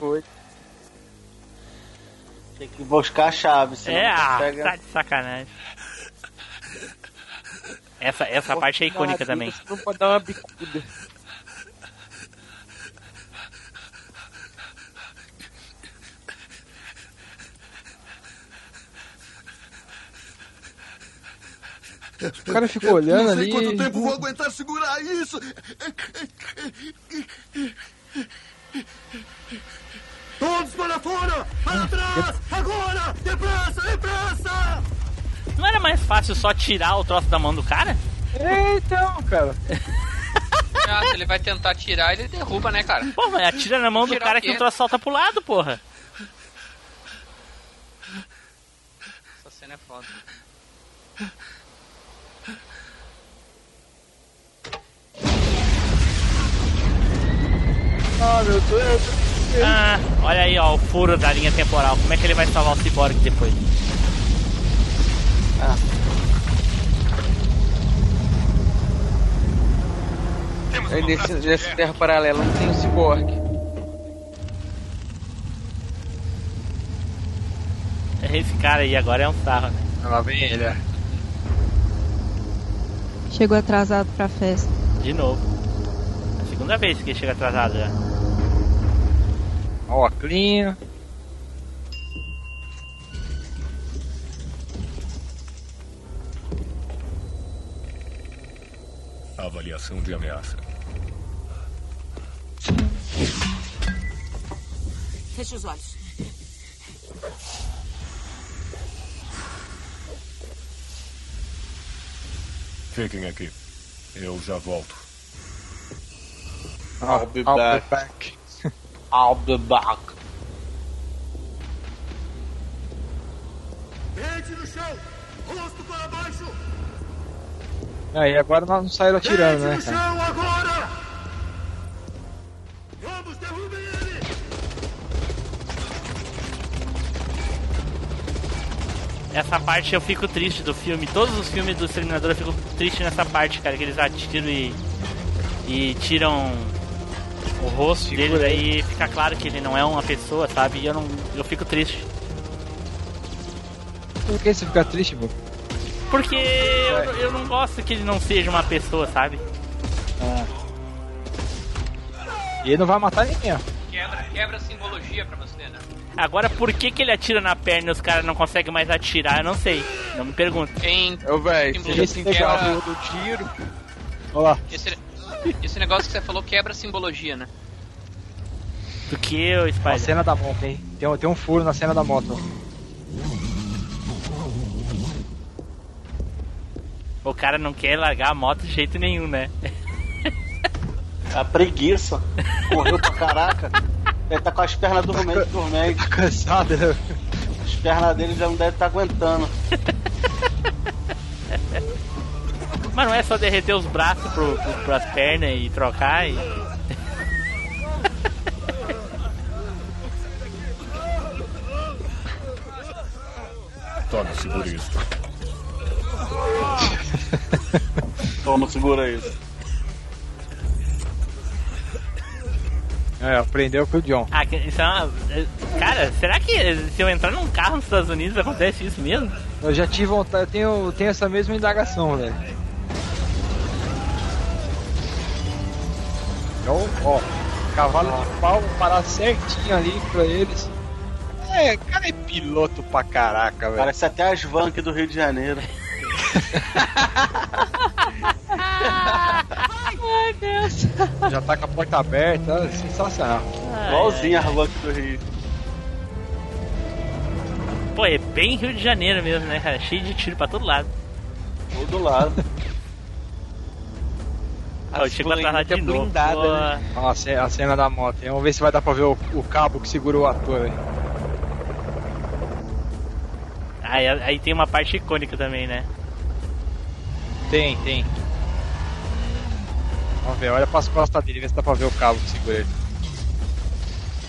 Tem que buscar a chave, senão É, não ah, pega. tá de sacanagem. Essa, essa parte é icônica também. Não pode dar uma bicuda. O cara ficou olhando Não sei ali. quanto tempo vou aguentar segurar isso. Todos para fora! Para trás! Agora! Depressa! Depressa! Não era mais fácil só tirar o troço da mão do cara? É, então, cara. Ah, se ele vai tentar tirar, ele derruba, né, cara? Pô, mas atira na mão do Tirar cara o que quê? o troço salta pro lado, porra. Essa cena é foda. Ah, meu Deus. Ah, olha aí, ó, o furo da linha temporal. Como é que ele vai salvar o Cyborg depois? Aí nesse, nessa terra paralela não tem o ciborgue. Esse cara aí agora é um sarro, né? Lá vem ele, é. Chegou atrasado pra festa. De novo. A segunda vez que ele chega atrasado já. Ó, clean. Avaliação de ameaça. Feche os olhos. Fiquem aqui. Eu já volto. I'll be back. I'll be back. Rede no chão! Rosto para baixo! Aí agora nós não saíram atirando, né, cara? agora! Essa parte eu fico triste do filme. Todos os filmes do Exterminador eu fico triste nessa parte, cara, que eles atiram e. e tiram o rosto dele, daí fica claro que ele não é uma pessoa, sabe? E eu não. eu fico triste. Por que você fica triste, pô? Porque eu, eu não gosto que ele não seja uma pessoa, sabe? Ah. E ele não vai matar ninguém, ó. Quebra, quebra a simbologia pra você, né? Agora, por que, que ele atira na perna e os caras não conseguem mais atirar? Eu não sei. Não me pergunto. Em. Ô, velho, Simbologia você quebra- quebra do tiro. Olha lá. Esse, esse negócio que você falou quebra a simbologia, né? Do que eu, A Spider? cena da moto, hein? Tem, um- tem um furo na cena da moto. O cara não quer largar a moto de jeito nenhum, né? A preguiça. Correu pra caraca. Ele tá com as pernas dormentes, dormentes. Tá cansado, né? As pernas dele já não devem estar aguentando. Mas não é só derreter os braços pro, pro, pras pernas e trocar e. Toma, segura isso. Toma, segura isso. É, aprendeu com o John. Ah, que- isso é uma... Cara, será que se eu entrar num carro nos Estados Unidos acontece isso mesmo? Eu já tive vontade, eu tenho, tenho essa mesma indagação, velho. Então, ó, cavalo de pau, parar certinho ali pra eles. É, cara é piloto pra caraca, velho. Parece até as vans aqui do Rio de Janeiro. Ai, Deus. Já tá com a porta aberta, sensacional. Igualzinho as aqui do Rio. Pô, é bem Rio de Janeiro mesmo, né, cara? Cheio de tiro pra todo lado. Todo lado. Ah, o Chico vai pra lá de é novo. blindada, né? Ó, a ce- a cena da moto. hein? Vamos ver se vai dar pra ver o, o cabo que segura o ator aí. Aí, aí tem uma parte icônica também, né? Tem, tem. Vamos ver, olha pras costas dele, vê se dá pra ver o cabo que segura ele.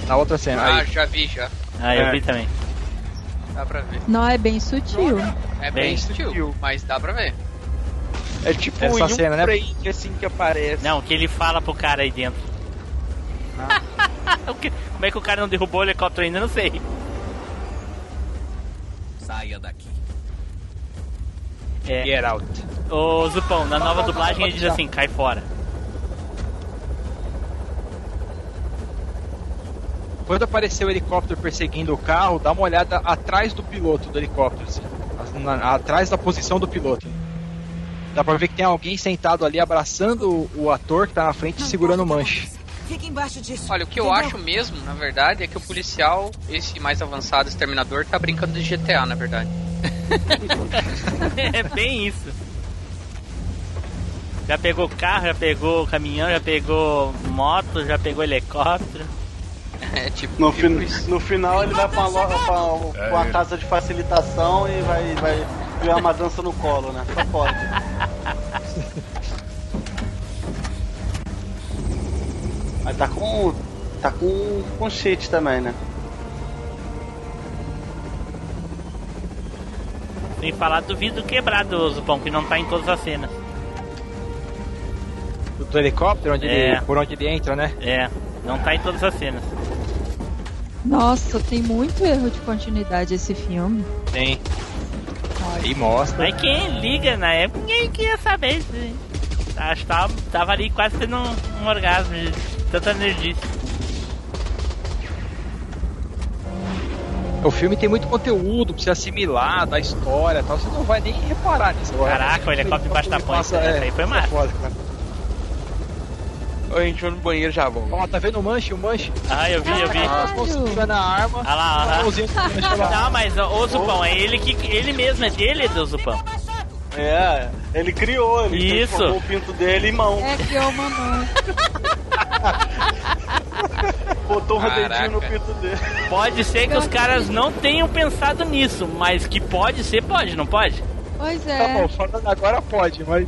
Na outra cena. Ah, Aí. já vi já. Ah, eu É. vi também. Dá pra ver. Não, é bem sutil. É bem, Bem sutil, mas dá pra ver. É tipo Essa em um cena, né? frame assim que aparece. Não, que ele fala pro cara aí dentro. O que- Como é que o cara não derrubou o helicóptero ainda? Não sei. Saia daqui. É. Get out. Ô Zupão, na nova dublagem ele diz assim, cai fora. Quando aparecer o helicóptero perseguindo o carro, dá uma olhada atrás do piloto do helicóptero, assim, na- atrás da posição do piloto. Dá pra ver que tem alguém sentado ali abraçando o, ator que tá na frente segurando o manche. Fica embaixo disso. Olha, o que eu acho mesmo, na verdade, é que o policial, esse mais avançado, exterminador, tá brincando de GTA, na verdade. é bem isso. Já pegou carro, já pegou caminhão, já pegou moto, já pegou helicóptero. É tipo. No, tipo fin- isso. no final ele vai pra, lo- pra, pra uma É. casa de facilitação e vai, vai ver uma dança no colo, né? Só pode. Mas tá com. tá com, com cheat também, né? Sem falar do vidro quebrado, Zupão, que não tá em todas as cenas. Do, do helicóptero, onde É. ele, por onde ele entra, né? É, não tá em todas as cenas. Nossa, tem muito erro de continuidade esse filme. Tem. Aí mostra. Mas quem liga na época, ninguém queria saber. Acho que tava, tava ali quase tendo um, um orgasmo de tanta energia. O filme tem muito conteúdo pra você assimilar da história e tal. Você não vai nem reparar nisso. agora. Caraca, o helicóptero embaixo da ponte, Passa- essa aí foi massa. foda, cara. A gente vai no banheiro já volta. Ó, tá vendo o manche? O manche? Ah, eu vi, eu vi. As mãos segurando a arma. Ah lá, ah lá. Não, mas ô Zupão, é ele que. Ele mesmo, é dele, do Zupão. É, ele criou, ele Isso. o pinto dele em mão. É que eu mamãe. Botou um dedinho no pinto dele. Pode ser que os caras não tenham pensado nisso, mas que pode ser, pode, não pode? Pois Tá é. bom, falando agora pode, mas.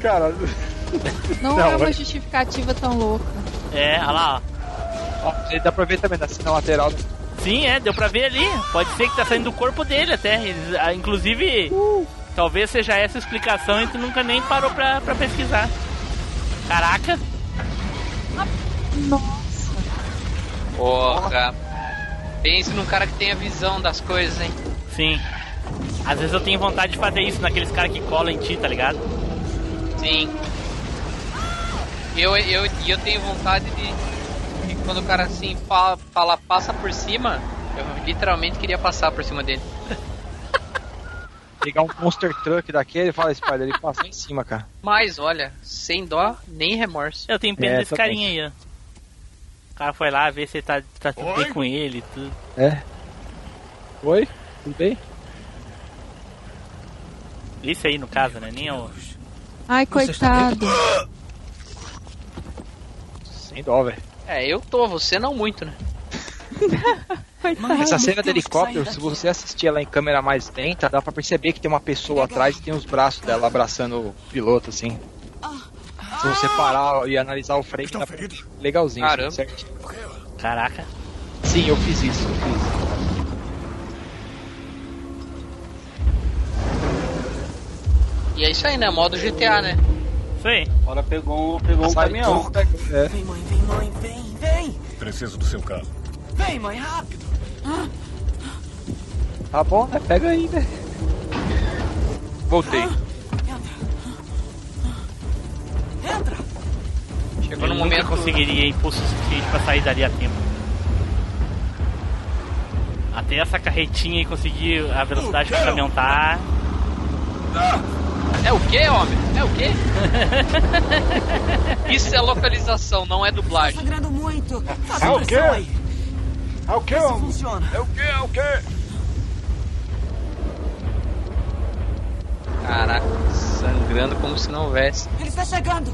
Cara, Não, Não, é uma justificativa tão louca. É, olha lá, ó. ó, ele dá pra ver também na cena lateral. né? Sim, é, deu pra ver ali. Pode ser que tá saindo do corpo dele até. Ah, inclusive, talvez seja essa a explicação e tu nunca nem parou pra, pra pesquisar. Caraca, Nossa. Porra. Pense num cara que tem a visão das coisas, hein? sim. Às vezes eu tenho vontade de fazer isso naqueles caras que colam em ti, tá ligado? Sim. Eu, eu, e eu tenho vontade de, de quando o cara assim fala, fala passa por cima, eu literalmente queria passar por cima dele. Pegar um monster truck daquele e fala, Spider, ele passa em cima, cara. Mas olha, sem dó nem remorso. Eu tenho pena É, desse carinha aí, ó. O cara foi lá ver se tá, tá tudo bem com ele e tudo. É. Oi? Tudo bem? Esse aí, no caso, né? Nem o. Ai, coitado. Sem dó, velho. É, eu tô, você não muito, né? Essa cena do helicóptero, se você assistir ela em câmera mais lenta, dá pra perceber que tem uma pessoa atrás e tem os braços dela abraçando o piloto, assim. Se você parar e analisar o frame, dá pra... legalzinho. Caramba. assim, certinho. Caraca. Sim, eu fiz isso, eu fiz. E é isso aí, né? Modo GTA, né? Isso aí. Agora pegou, um- pegou um Sai caminhão. é. Vem, mãe, vem, mãe, vem, vem. Preciso do seu carro. Vem, mãe, rápido. Tá bom, né? Pega aí, né? Voltei. Entra. Chegou Eu no nunca momento. conseguiria impulso suficiente pra sair dali a tempo. Até essa carretinha e conseguir a velocidade que o caminhão tá. É o que, homem? É o quê? Isso é localização, não é dublagem. Sangrando muito. Faz É o quê? aí. É o quê, Isso homem? funciona. É o quê? É o quê? Caraca, sangrando como se não houvesse. Ele está chegando.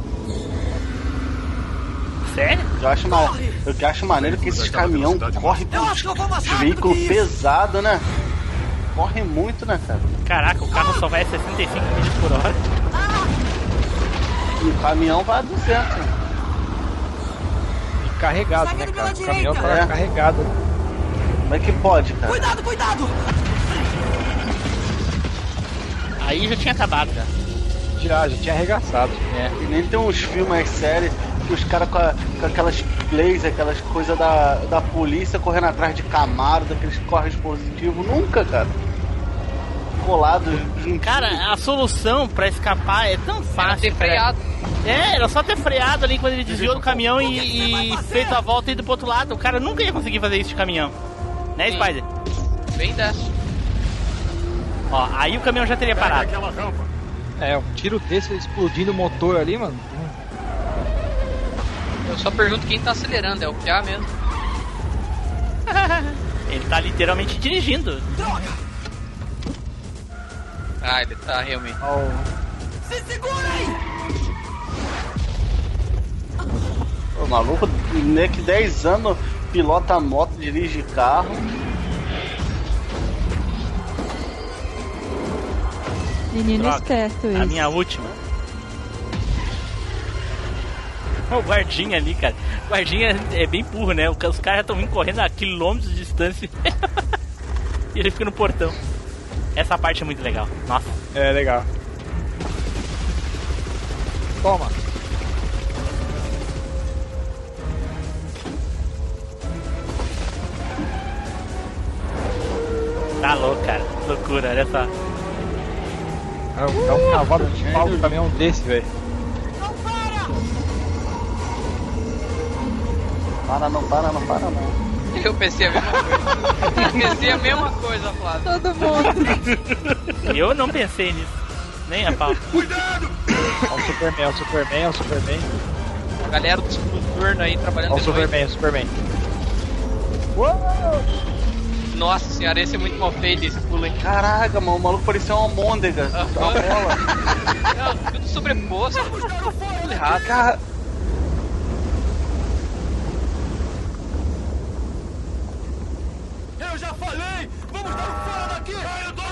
Sério? Eu acho, ma... eu acho maneiro que esses caminhão com rápido veículo pesado, né? Corre muito, né, cara? Caraca, o carro só vai a 65 milhas por hora. E o caminhão vai a 200. né? E carregado, Segue né, cara? O caminhão tá É. carregado. Como é que pode, cara? Cuidado, cuidado. Aí já tinha acabado já. Já, já tinha arregaçado. E nem tem uns filmes que os caras com, com aquelas plays, aquelas coisas da, da polícia correndo atrás de Camaro, daqueles corres positivos. Nunca, cara. Colado em Cara, a solução pra escapar é tão Era fácil. ter cara. freado. É, era só ter freado ali quando ele desviou do caminhão e, e feito a volta e ido pro outro lado. O cara nunca ia conseguir fazer isso de caminhão. Né, Sim. Spider? Bem dessa. Ó, aí o caminhão já teria parado. Aquela rampa. É, um tiro desse explodindo o motor ali, mano. Eu só pergunto quem tá acelerando, é o Piá mesmo. Ele tá literalmente dirigindo. Ah, ele tá realmente. Se segura aí. O maluco, né, que 10 anos pilota moto, dirige carro. Menino Droga. esperto A esse. minha última. O guardinha ali, cara. O guardinha é bem burro, né? Os caras já estão vindo correndo a quilômetros de distância. e ele fica no portão. Essa parte é muito legal. Nossa. É, legal. Toma. Tá louco, cara. Loucura, olha só. É um, é um cavalo de pau do caminhão desse, velho. Para, não para, não para, não. Eu pensei a mesma coisa. pensei a mesma coisa, Flávio. Todo mundo. Eu não pensei nisso. Nem a pau. Ó o Superman, ó o Superman, ó o Superman. A galera do turno aí trabalhando Ó o. Superman, o Superman. Nossa senhora, esse é muito mal feito, esse pulo, hein? Caraca, mano, o maluco parecia uma môndega. Uma bola. Não, tudo sobreposto. Tudo errado. Cara, Eu já falei. Vamos dar um fora daqui. Eu dou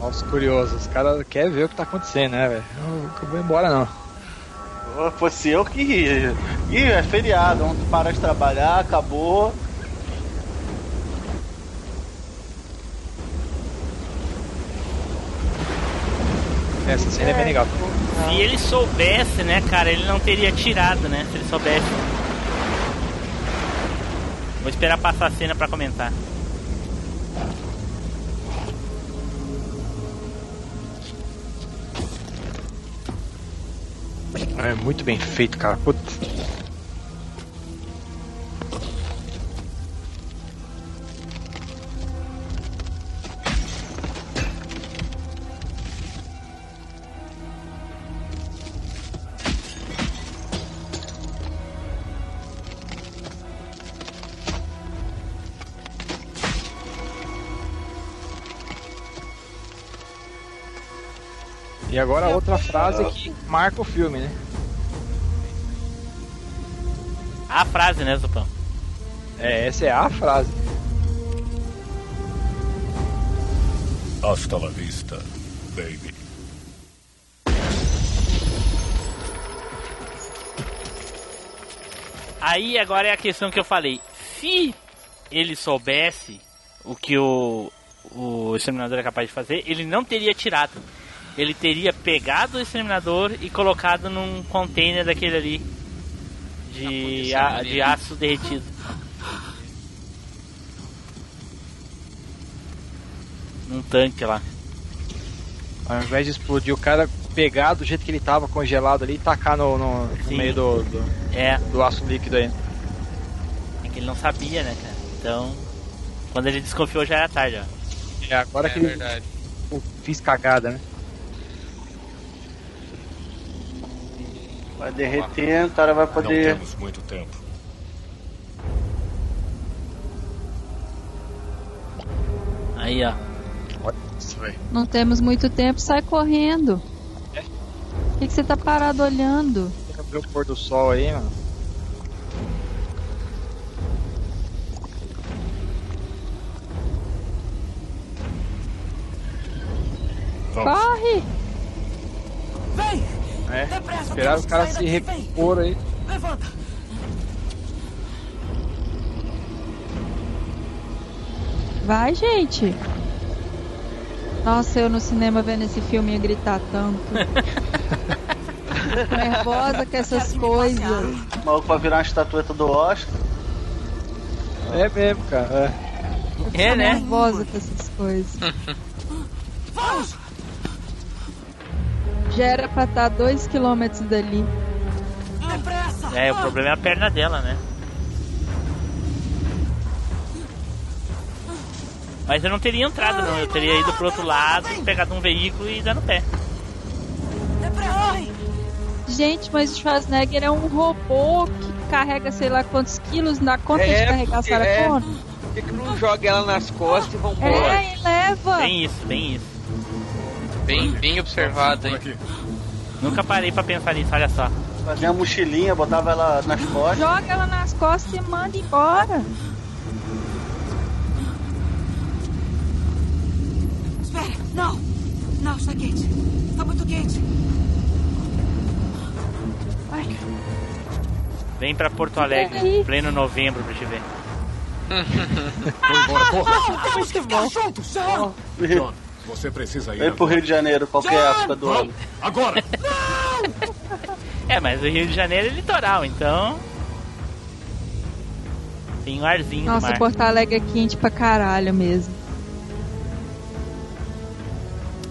Nossa, curioso. Os caras querem ver o que tá acontecendo, né, velho? Eu não vou embora, não. Fosse eu que ia. Ih, é feriado, parar de trabalhar, acabou. Essa cena é bem legal. Se ele soubesse, né, cara, ele não teria tirado, né? Se ele soubesse. Vou esperar passar a cena pra comentar. É muito bem feito, cara. Putz. E agora a outra frase que marca o filme, né? A frase, né, Zupão? É, essa é a frase. Hasta la vista, baby. Aí agora é a questão que eu falei. Se ele soubesse o que o, o exterminador é capaz de fazer, ele não teria tirado. Ele teria pegado o exterminador e colocado num container daquele ali de, a- de aço derretido. Num tanque lá. Ao invés de explodir o cara, pegar do jeito que ele tava congelado ali e tacar no, no- no meio do, do, É. do aço líquido aí. É que ele não sabia, né, cara? Então, quando ele desconfiou já era tarde, ó. É, agora É que ele verdade. Pô, fiz cagada, né? Vai derreter, o cara vai Não poder. temos muito tempo. Aí, ó. Não temos muito tempo, sai correndo. É. Por que, que você tá parado olhando? Tem que ver o pôr do sol aí, mano. Corre! É, Depressa, esperar temos o que cara sair se recompor aí. Levanta! Vai, gente! Nossa, eu no cinema vendo esse filme ia gritar tanto. Nervosa com essas coisas. O maluco vai virar uma estatueta do Oscar. É mesmo, cara. É. É, né? nervosa com essas coisas. Vamos! Já era pra estar 2km dali. Depressa! É, o problema é a perna dela, né? Mas eu não teria entrado, não. Eu teria ido pro outro lado, pegado um veículo e dado pé. Gente, mas o Schwarzenegger é um robô que carrega sei lá quantos quilos, dá conta de carregar a Sarah é. Connor? Por que, que não joga ela nas costas e vambora? É, e leva! Bem isso, bem isso. Bem, bem observado, hein? Nunca parei pra pensar nisso, olha só. Fazia a mochilinha, botava ela nas costas. Joga ela nas costas e manda embora. Espera! Não! Não, está quente. Está muito quente. Ai, Vem pra Porto Alegre, pleno novembro pra te ver. Vamos embora, corra! Não, temos que ficar juntos! John, você precisa ir. Vem pro. Rio de Janeiro, qualquer época do ano. Agora! É, mas o Rio de Janeiro é litoral, então. Tem um arzinho no Nossa, mar. Porto Alegre é quente pra caralho mesmo.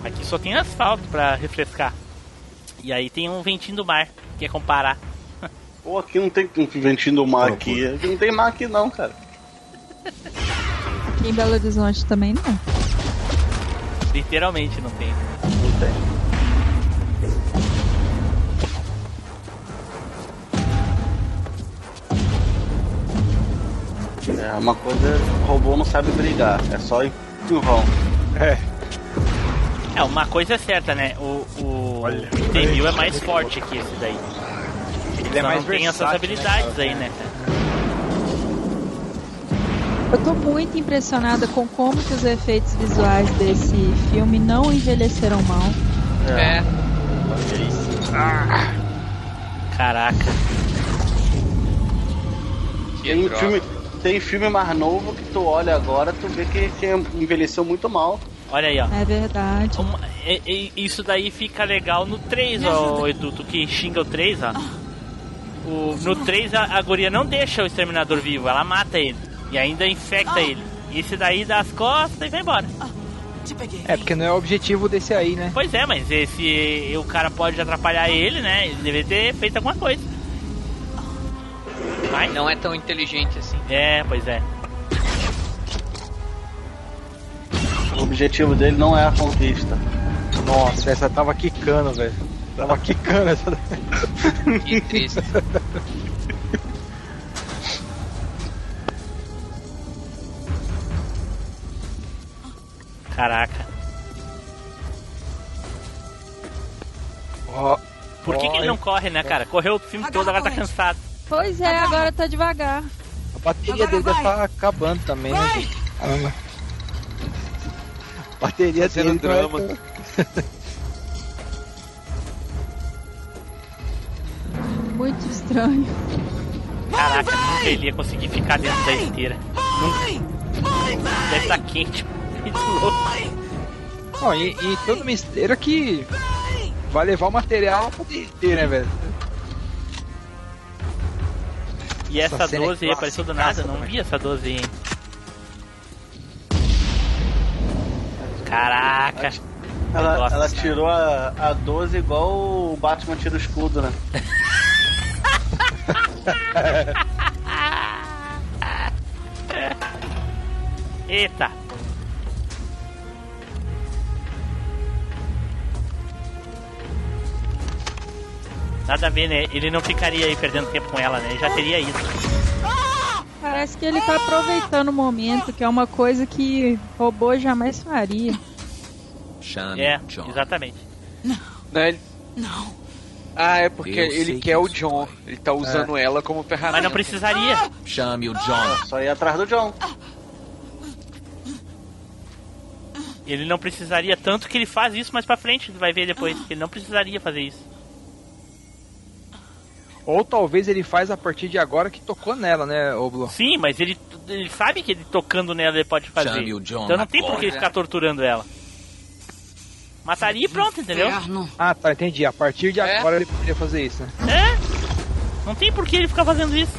Aqui só tem asfalto pra refrescar. E aí tem um ventinho do mar, que é comparar. Pô, aqui não tem um ventinho do mar aqui. Aqui não tem mar aqui não, cara. Aqui em Belo Horizonte também não. Literalmente não tem. Não tem. É uma coisa, o robô não sabe brigar, é só empurrão. É. É, uma coisa é certa, né? O, o T-1000 é mais forte que esse daí. Ele é Só mais não tem essas versátil, habilidades né? aí, né, cara? Eu tô muito impressionada com como que os efeitos visuais desse filme não envelheceram mal. É. Ah. Caraca. Tem droga. filme, tem filme mais novo que tu olha agora, tu vê que, que envelheceu muito mal. Olha aí, ó. É verdade. Uma- e- e- isso daí fica legal no 3, ó, Edu, tu que xinga o 3, ó. O, no 3 a, a guria não deixa o exterminador vivo, ela mata ele. E ainda infecta ele. E esse daí dá as costas e vai embora. É, porque não é o objetivo desse aí, né? Pois é, mas esse o cara pode atrapalhar ele, né? Ele deveria ter feito alguma coisa. Mas Não é tão inteligente assim. É, pois é. O objetivo dele não é a conquista. Nossa, essa tava quicando, velho. Tava quicando essa Que triste. Caraca. Ó, Por que, que ele não corre, né, cara? Correu o filme todo, agora tá cansado. Pois é, agora tá devagar. A bateria dele deve estar acabando também, né? gente? Caramba. A bateria Fazendo dele não é drama. Muito estranho. Caraca, nunca ele ia conseguir ficar dentro da esteira. Nunca. Deve estar quente. Muito louco. Não, e, e toda uma esteira que vai levar o material pra ter, né, velho? E essa, Essa cena é 12 aí apareceu do nada, não vi essa 12 aí. hein? Caraca. Ela, Nossa, ela tirou a, a 12 igual o Batman tira o escudo, né? Eita. Nada a ver, né? Ele não ficaria aí perdendo tempo com ela, né? Ele já teria ido. Parece que ele tá aproveitando o momento, que é uma coisa que robô jamais faria. Chame É, John. exatamente. Não, ele... Não. Ah, é porque Eu ele que quer o isso John. Ele tá usando ela como ferramenta. Mas não precisaria. Chame o John. Só ir atrás do John. Ele não precisaria tanto que ele faz isso mais pra frente, vai ver depois. que Ele não precisaria fazer isso. Ou talvez ele faz a partir de agora que tocou nela, né, Oblo? Sim, mas ele, ele sabe que ele tocando nela ele pode fazer. Chame o John então não tem por que ele ficar torturando ela. Mataria e pronto, entendeu? Ah, tá, entendi. A partir de É. agora ele poderia fazer isso, né? É? Não tem por que ele ficar fazendo isso.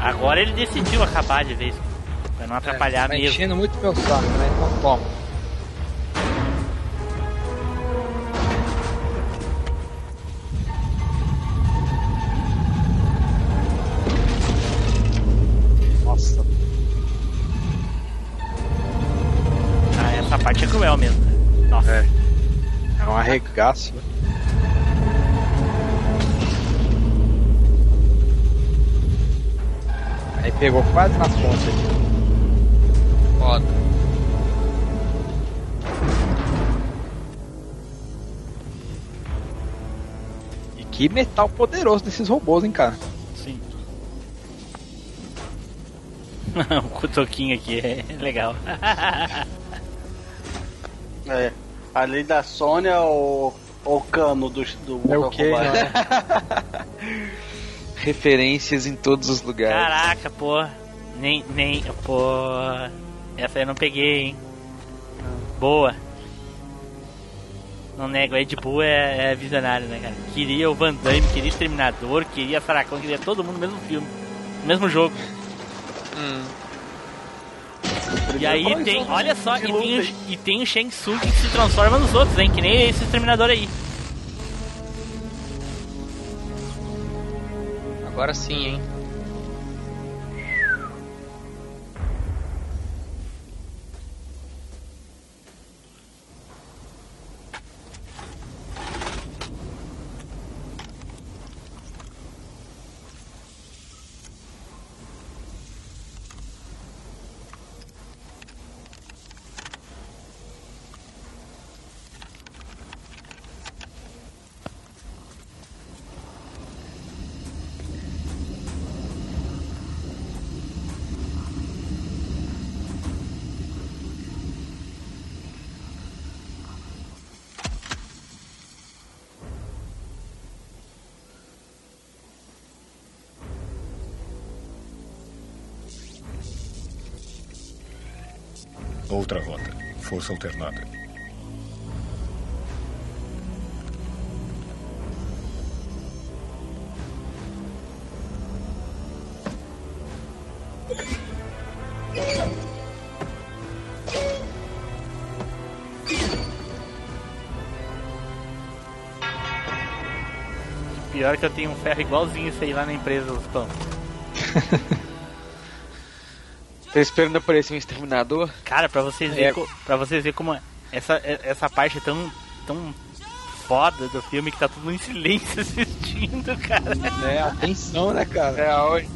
Agora ele decidiu acabar de vez. Pra não atrapalhar tá mesmo. enchendo muito meu saco, né? Então toma. Nossa, Ah, essa parte é cruel mesmo. Nossa. é. É um arregaço. Aí pegou quase nas pontas. Foda. E que metal poderoso desses robôs, hein, cara? Sim. o cutoquinho aqui é legal. É. Ali da Sônia ou o cano do, do É o Kombat? Referências em todos os lugares. Caraca, pô. Nem, nem, pô. Essa eu não peguei, hein. Boa. Não nego, Ed Boon é, é visionário, né, cara? Queria o Van Damme, queria Exterminador, queria Connor, queria todo mundo no mesmo filme. No mesmo jogo. Hum. E aí tem, olha só, e tem, o, e tem o Shang Tsung que se transforma nos outros, hein? Que nem esse Exterminador aí. Agora sim, hein? Outra rota. Força alternada. Pior que eu tenho um ferro igualzinho isso aí lá na empresa dos pão. Tá esperando aparecer um exterminador? Cara, pra vocês verem, É. co- pra vocês verem como essa, essa parte é tão, tão foda do filme que tá tudo em silêncio assistindo, cara. É, atenção, né, cara? É, hoje.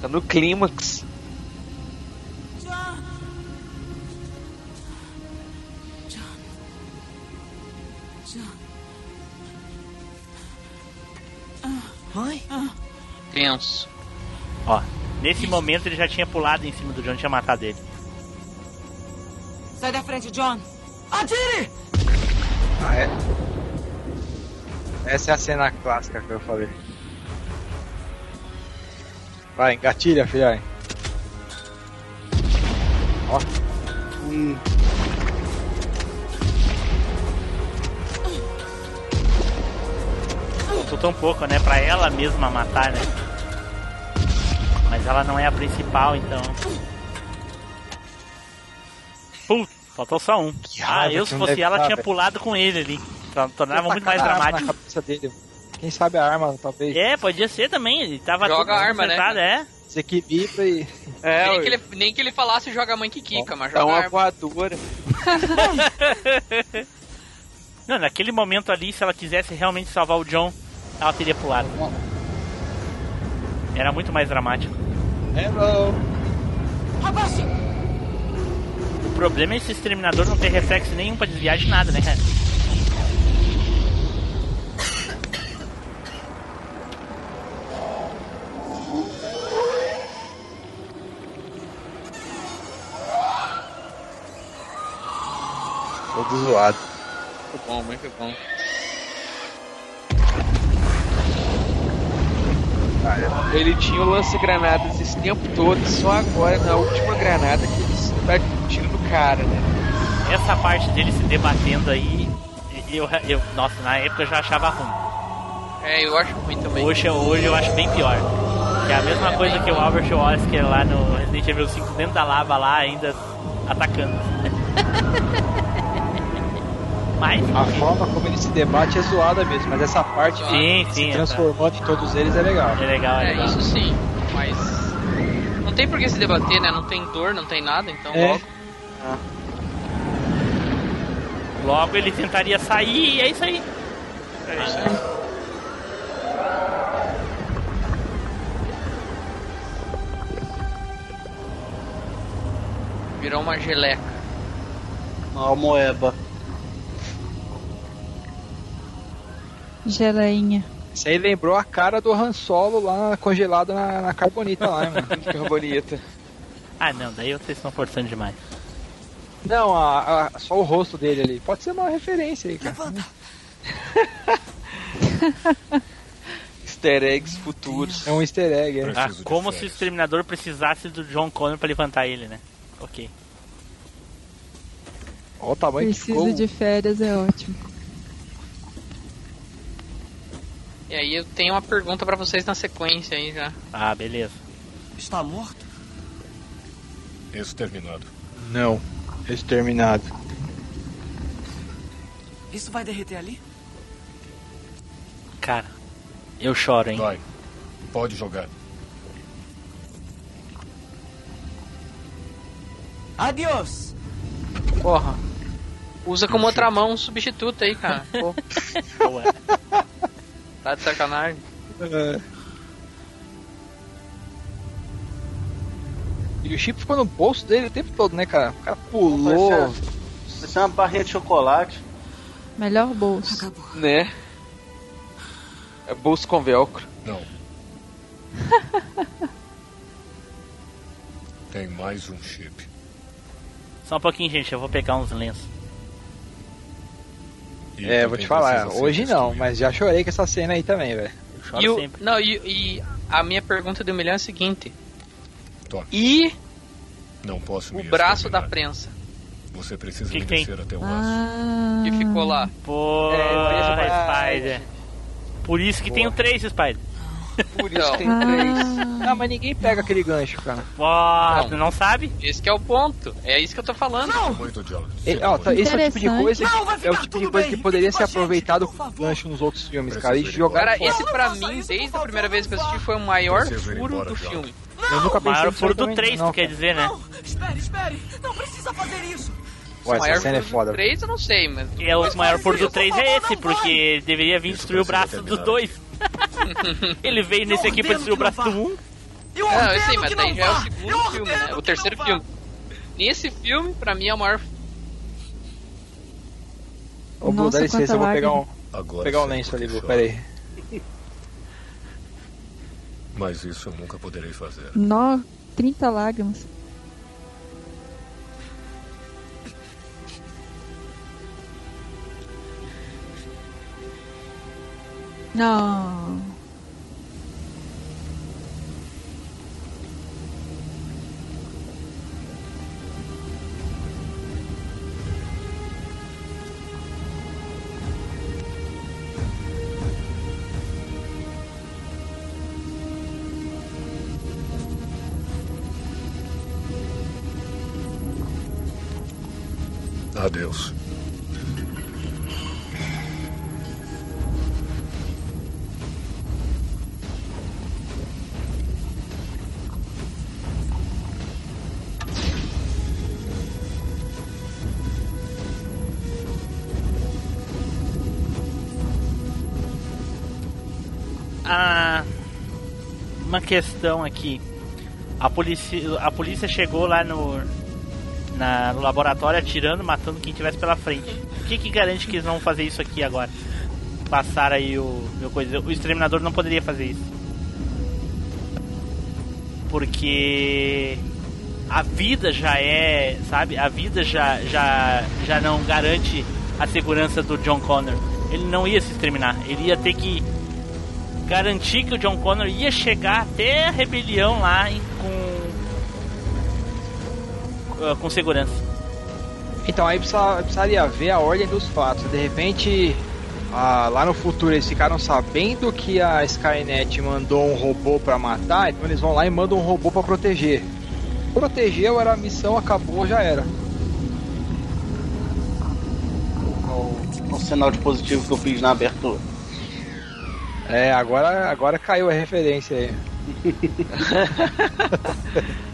Tá no clímax. Nesse momento ele já tinha pulado em cima do John, tinha matado ele. Sai da frente, John. Atire! Ah, é? Essa é a cena clássica que eu falei. Vai, engatilha, filha. Ó. Hum. Faltou tão pouco, né? Pra ela mesma matar, né? Ela não é a principal, então. Putz, faltou só um. Ah, eu que se fosse ela, tá, tinha velho. pulado com ele ali. Tor- Tornava muito mais a arma dramático. Quem sabe a arma, talvez. É, podia ser também. Ele tava Joga a arma, né? acertado, é. Se equilibra e. É, nem, que ele, nem que ele falasse joga a mãe que quica, mas joga a uma voadora. Não, naquele momento ali, se ela quisesse realmente salvar o John, ela teria pulado. Era muito mais dramático. Hello. O problema é esse exterminador não ter reflexo nenhum pra desviar de nada, né, cara? Todo zoado. Muito bom, muito bom. Ele tinha o lança-granadas esse tempo todo, só agora, na última granada, que ele tá tiro no cara, né? Essa parte dele se debatendo aí, eu, eu nossa, na época eu já achava ruim. É, eu acho ruim também. Hoje, hoje eu acho bem pior. Que é a mesma coisa que o Albert Wesker lá no Resident Evil 5 dentro da lava lá, ainda atacando. Mas, A forma como ele se debate é zoada mesmo, mas essa parte Sim, se sim, transformando em todos eles é legal. é legal, é É, legal. isso sim. Mas. Não tem por que se debater, né? Não tem dor, não tem nada, então É. logo. Logo ele tentaria sair e é isso aí. É isso aí. Virou uma geleca. Uma moeba. Geleinha. Isso aí lembrou a cara do Han Solo lá congelado na, na carbonita lá, hein, mano. Carbonita. Ah não, daí vocês estão forçando demais. Não, a, a- só o rosto dele ali. Pode ser uma referência aí, cara. Easter eggs futuros. É um easter egg, é. Ah, como se o exterminador precisasse do John Connor pra levantar ele, né? Ok. Olha o tamanho que Preciso ficou. de férias, é ótimo. E aí eu tenho uma pergunta pra vocês na sequência aí já. Ah, beleza. Está morto? Exterminado. Não. Exterminado. Isso vai derreter ali? Cara, eu choro, hein? Vai. Pode jogar. Adiós! Porra. Usa como outra mão um substituto aí, cara. Pô, Boa. Tá de sacanagem. É. E o chip ficou no bolso dele o tempo todo, né, cara? O cara pulou. Vai ser uma barrinha de chocolate. Melhor bolso. Né? É bolso com velcro. Não. Tem mais um chip. Só um pouquinho, gente, eu vou pegar uns lenços. E É, vou te falar, hoje não, mas já chorei com essa cena aí também, velho. E, o- sempre. não, e, e a minha pergunta do milhão é a seguinte: e Não posso o braço da prensa. Você precisa Que me tem? descer até o aço. Ah, Que ficou lá. Pô, É, Spider. Por isso que tem o 3, Spider. Por isso que tem Ah. três. Não, mas ninguém pega aquele gancho, cara. Ó, Não. tu não sabe? Esse que é o ponto. É isso que eu tô falando. Muito, John. E, ó, tá, esse é o tipo de coisa, Não, vai é o ficar tipo de tudo coisa bem. que poderia ser com a gente, aproveitado por favor. gancho nos outros filmes, Preciso cara, e ir jogar Cara, fora. esse pra Não mim, isso, desde a primeira vez que eu não assisti, foi o maior Preciso ir furo embora, do filme. Eu nunca pensei Maior nisso furo do também, 3, não, tu quer dizer, né? Não, espere, espere. Não precisa fazer isso. Pô, essa maior cena é furo foda. do 3 eu não sei, mas... E é o maior furo do 3 é esse, Não porque ele deveria vir destruir o braço dos dois. ele veio nesse aqui pra destruir o braço do 1. Eu Não, eu sei, mas que daí não já é o segundo filme, né? O que terceiro filme. Nesse filme, pra mim, é o maior... Ô, Nossa, dá licença, eu vou pegar um, Agora pegar um lenço ali, que Blue, chora. pera aí. Mas isso eu nunca poderei fazer. nó, 30 lágrimas. Não. Adeus. Uma questão aqui. A polícia, a polícia chegou lá no, na- no laboratório atirando, matando quem tivesse pela frente. O que, que garante que eles vão fazer isso aqui agora? Passar aí o meu coisa. O exterminador não poderia fazer isso. Porque a vida já é, sabe? A vida já já já não garante a segurança do John Connor. Ele não ia se exterminar. Ele ia ter que garantir que o John Connor ia chegar até a rebelião lá em- com ah, com segurança. Então aí precisa- precisaria ver a ordem dos fatos. De repente, ah, lá no futuro eles ficaram sabendo que a Skynet mandou um robô pra matar, então eles vão lá e mandam um robô pra proteger. Protegeu, era a missão, acabou, já era. O, o sinal de positivo que eu fiz na abertura. É, agora, agora caiu a referência aí.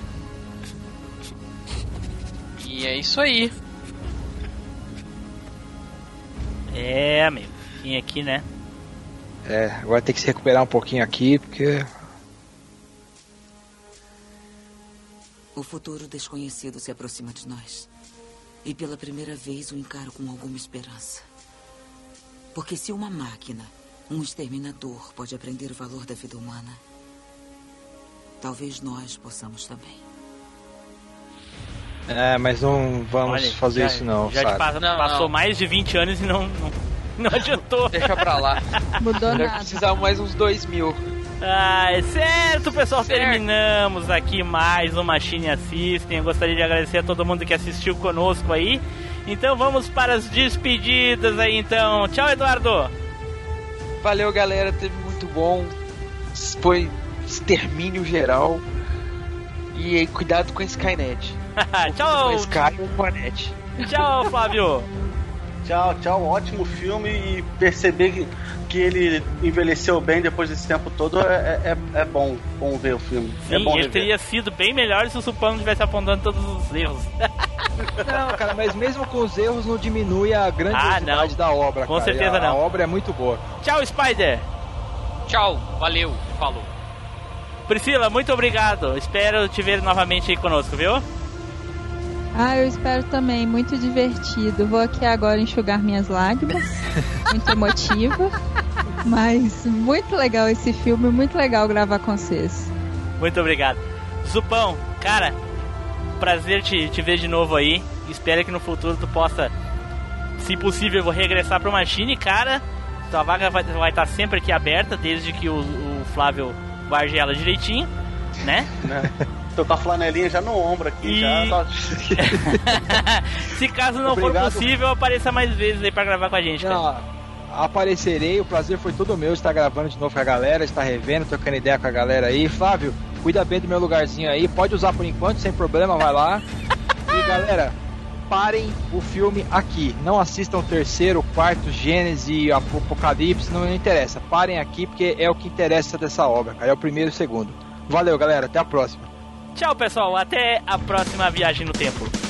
E é isso aí. É, amigo. Vim aqui, né? É, agora tem que se recuperar um pouquinho aqui, porque. O futuro desconhecido se aproxima de nós. E pela primeira vez o encaro com alguma esperança. Porque se uma máquina, um exterminador, pode aprender o valor da vida humana, talvez nós possamos também. É, mas não vamos Olha, fazer já- isso não, Já sabe? passa- Não, passou não. mais de 20 anos e não, não, não adiantou. Deixa pra lá. Mudou Vai nada. precisar mais uns dois mil. Ah, é certo, pessoal. Certo. Terminamos aqui mais um Machine Assistem. Eu gostaria de agradecer a todo mundo que assistiu conosco aí. Então vamos para as despedidas aí, então. Tchau, Eduardo. Valeu, galera. Teve muito bom. Foi extermínio geral. E aí, cuidado com a Skynet. Tchau. Com a Sky ou com a Net. Tchau, Flávio. Tchau, tchau. Ótimo filme e perceber que, que ele envelheceu bem depois desse tempo todo é, é, é bom, bom ver o filme. é Sim, bom ele rever. teria sido bem melhor se o Supano tivesse apontando todos os erros. Não, cara, mas mesmo com os erros não diminui a grandiosidade Ah, da obra, Com cara. certeza a, não. A obra é muito boa. Tchau, Spider. Tchau, valeu, falou. Priscila, muito obrigado. Espero te ver novamente aí conosco, viu? Ah, eu espero também. Muito divertido. Vou aqui agora enxugar minhas lágrimas. muito emotiva. Mas muito legal esse filme. Muito legal gravar com vocês. Muito obrigado. Zupão, cara, prazer te, te ver de novo aí. Espero que no futuro tu possa, se possível, regressar pro Machine, cara. Tua vaga vai estar vai tá sempre aqui aberta, desde que o, o Flávio guarde ela direitinho, né? Tô com a flanelinha já no ombro aqui, E- já. Só... Se caso não Obrigado. for possível, apareça mais vezes aí pra gravar com a gente, cara. Não, aparecerei, o prazer foi todo meu estar gravando de novo com a galera, estar revendo, trocando ideia com a galera aí. Flávio, cuida bem do meu lugarzinho aí, pode usar por enquanto, sem problema, vai lá. E galera, parem o filme aqui. Não assistam o terceiro, o quarto, Gênesis Ap- Apocalipse, não, não interessa. Parem aqui porque é o que interessa dessa obra, cara. É o primeiro e o segundo. Valeu, galera, até a próxima. Tchau, pessoal. Até a próxima viagem no tempo.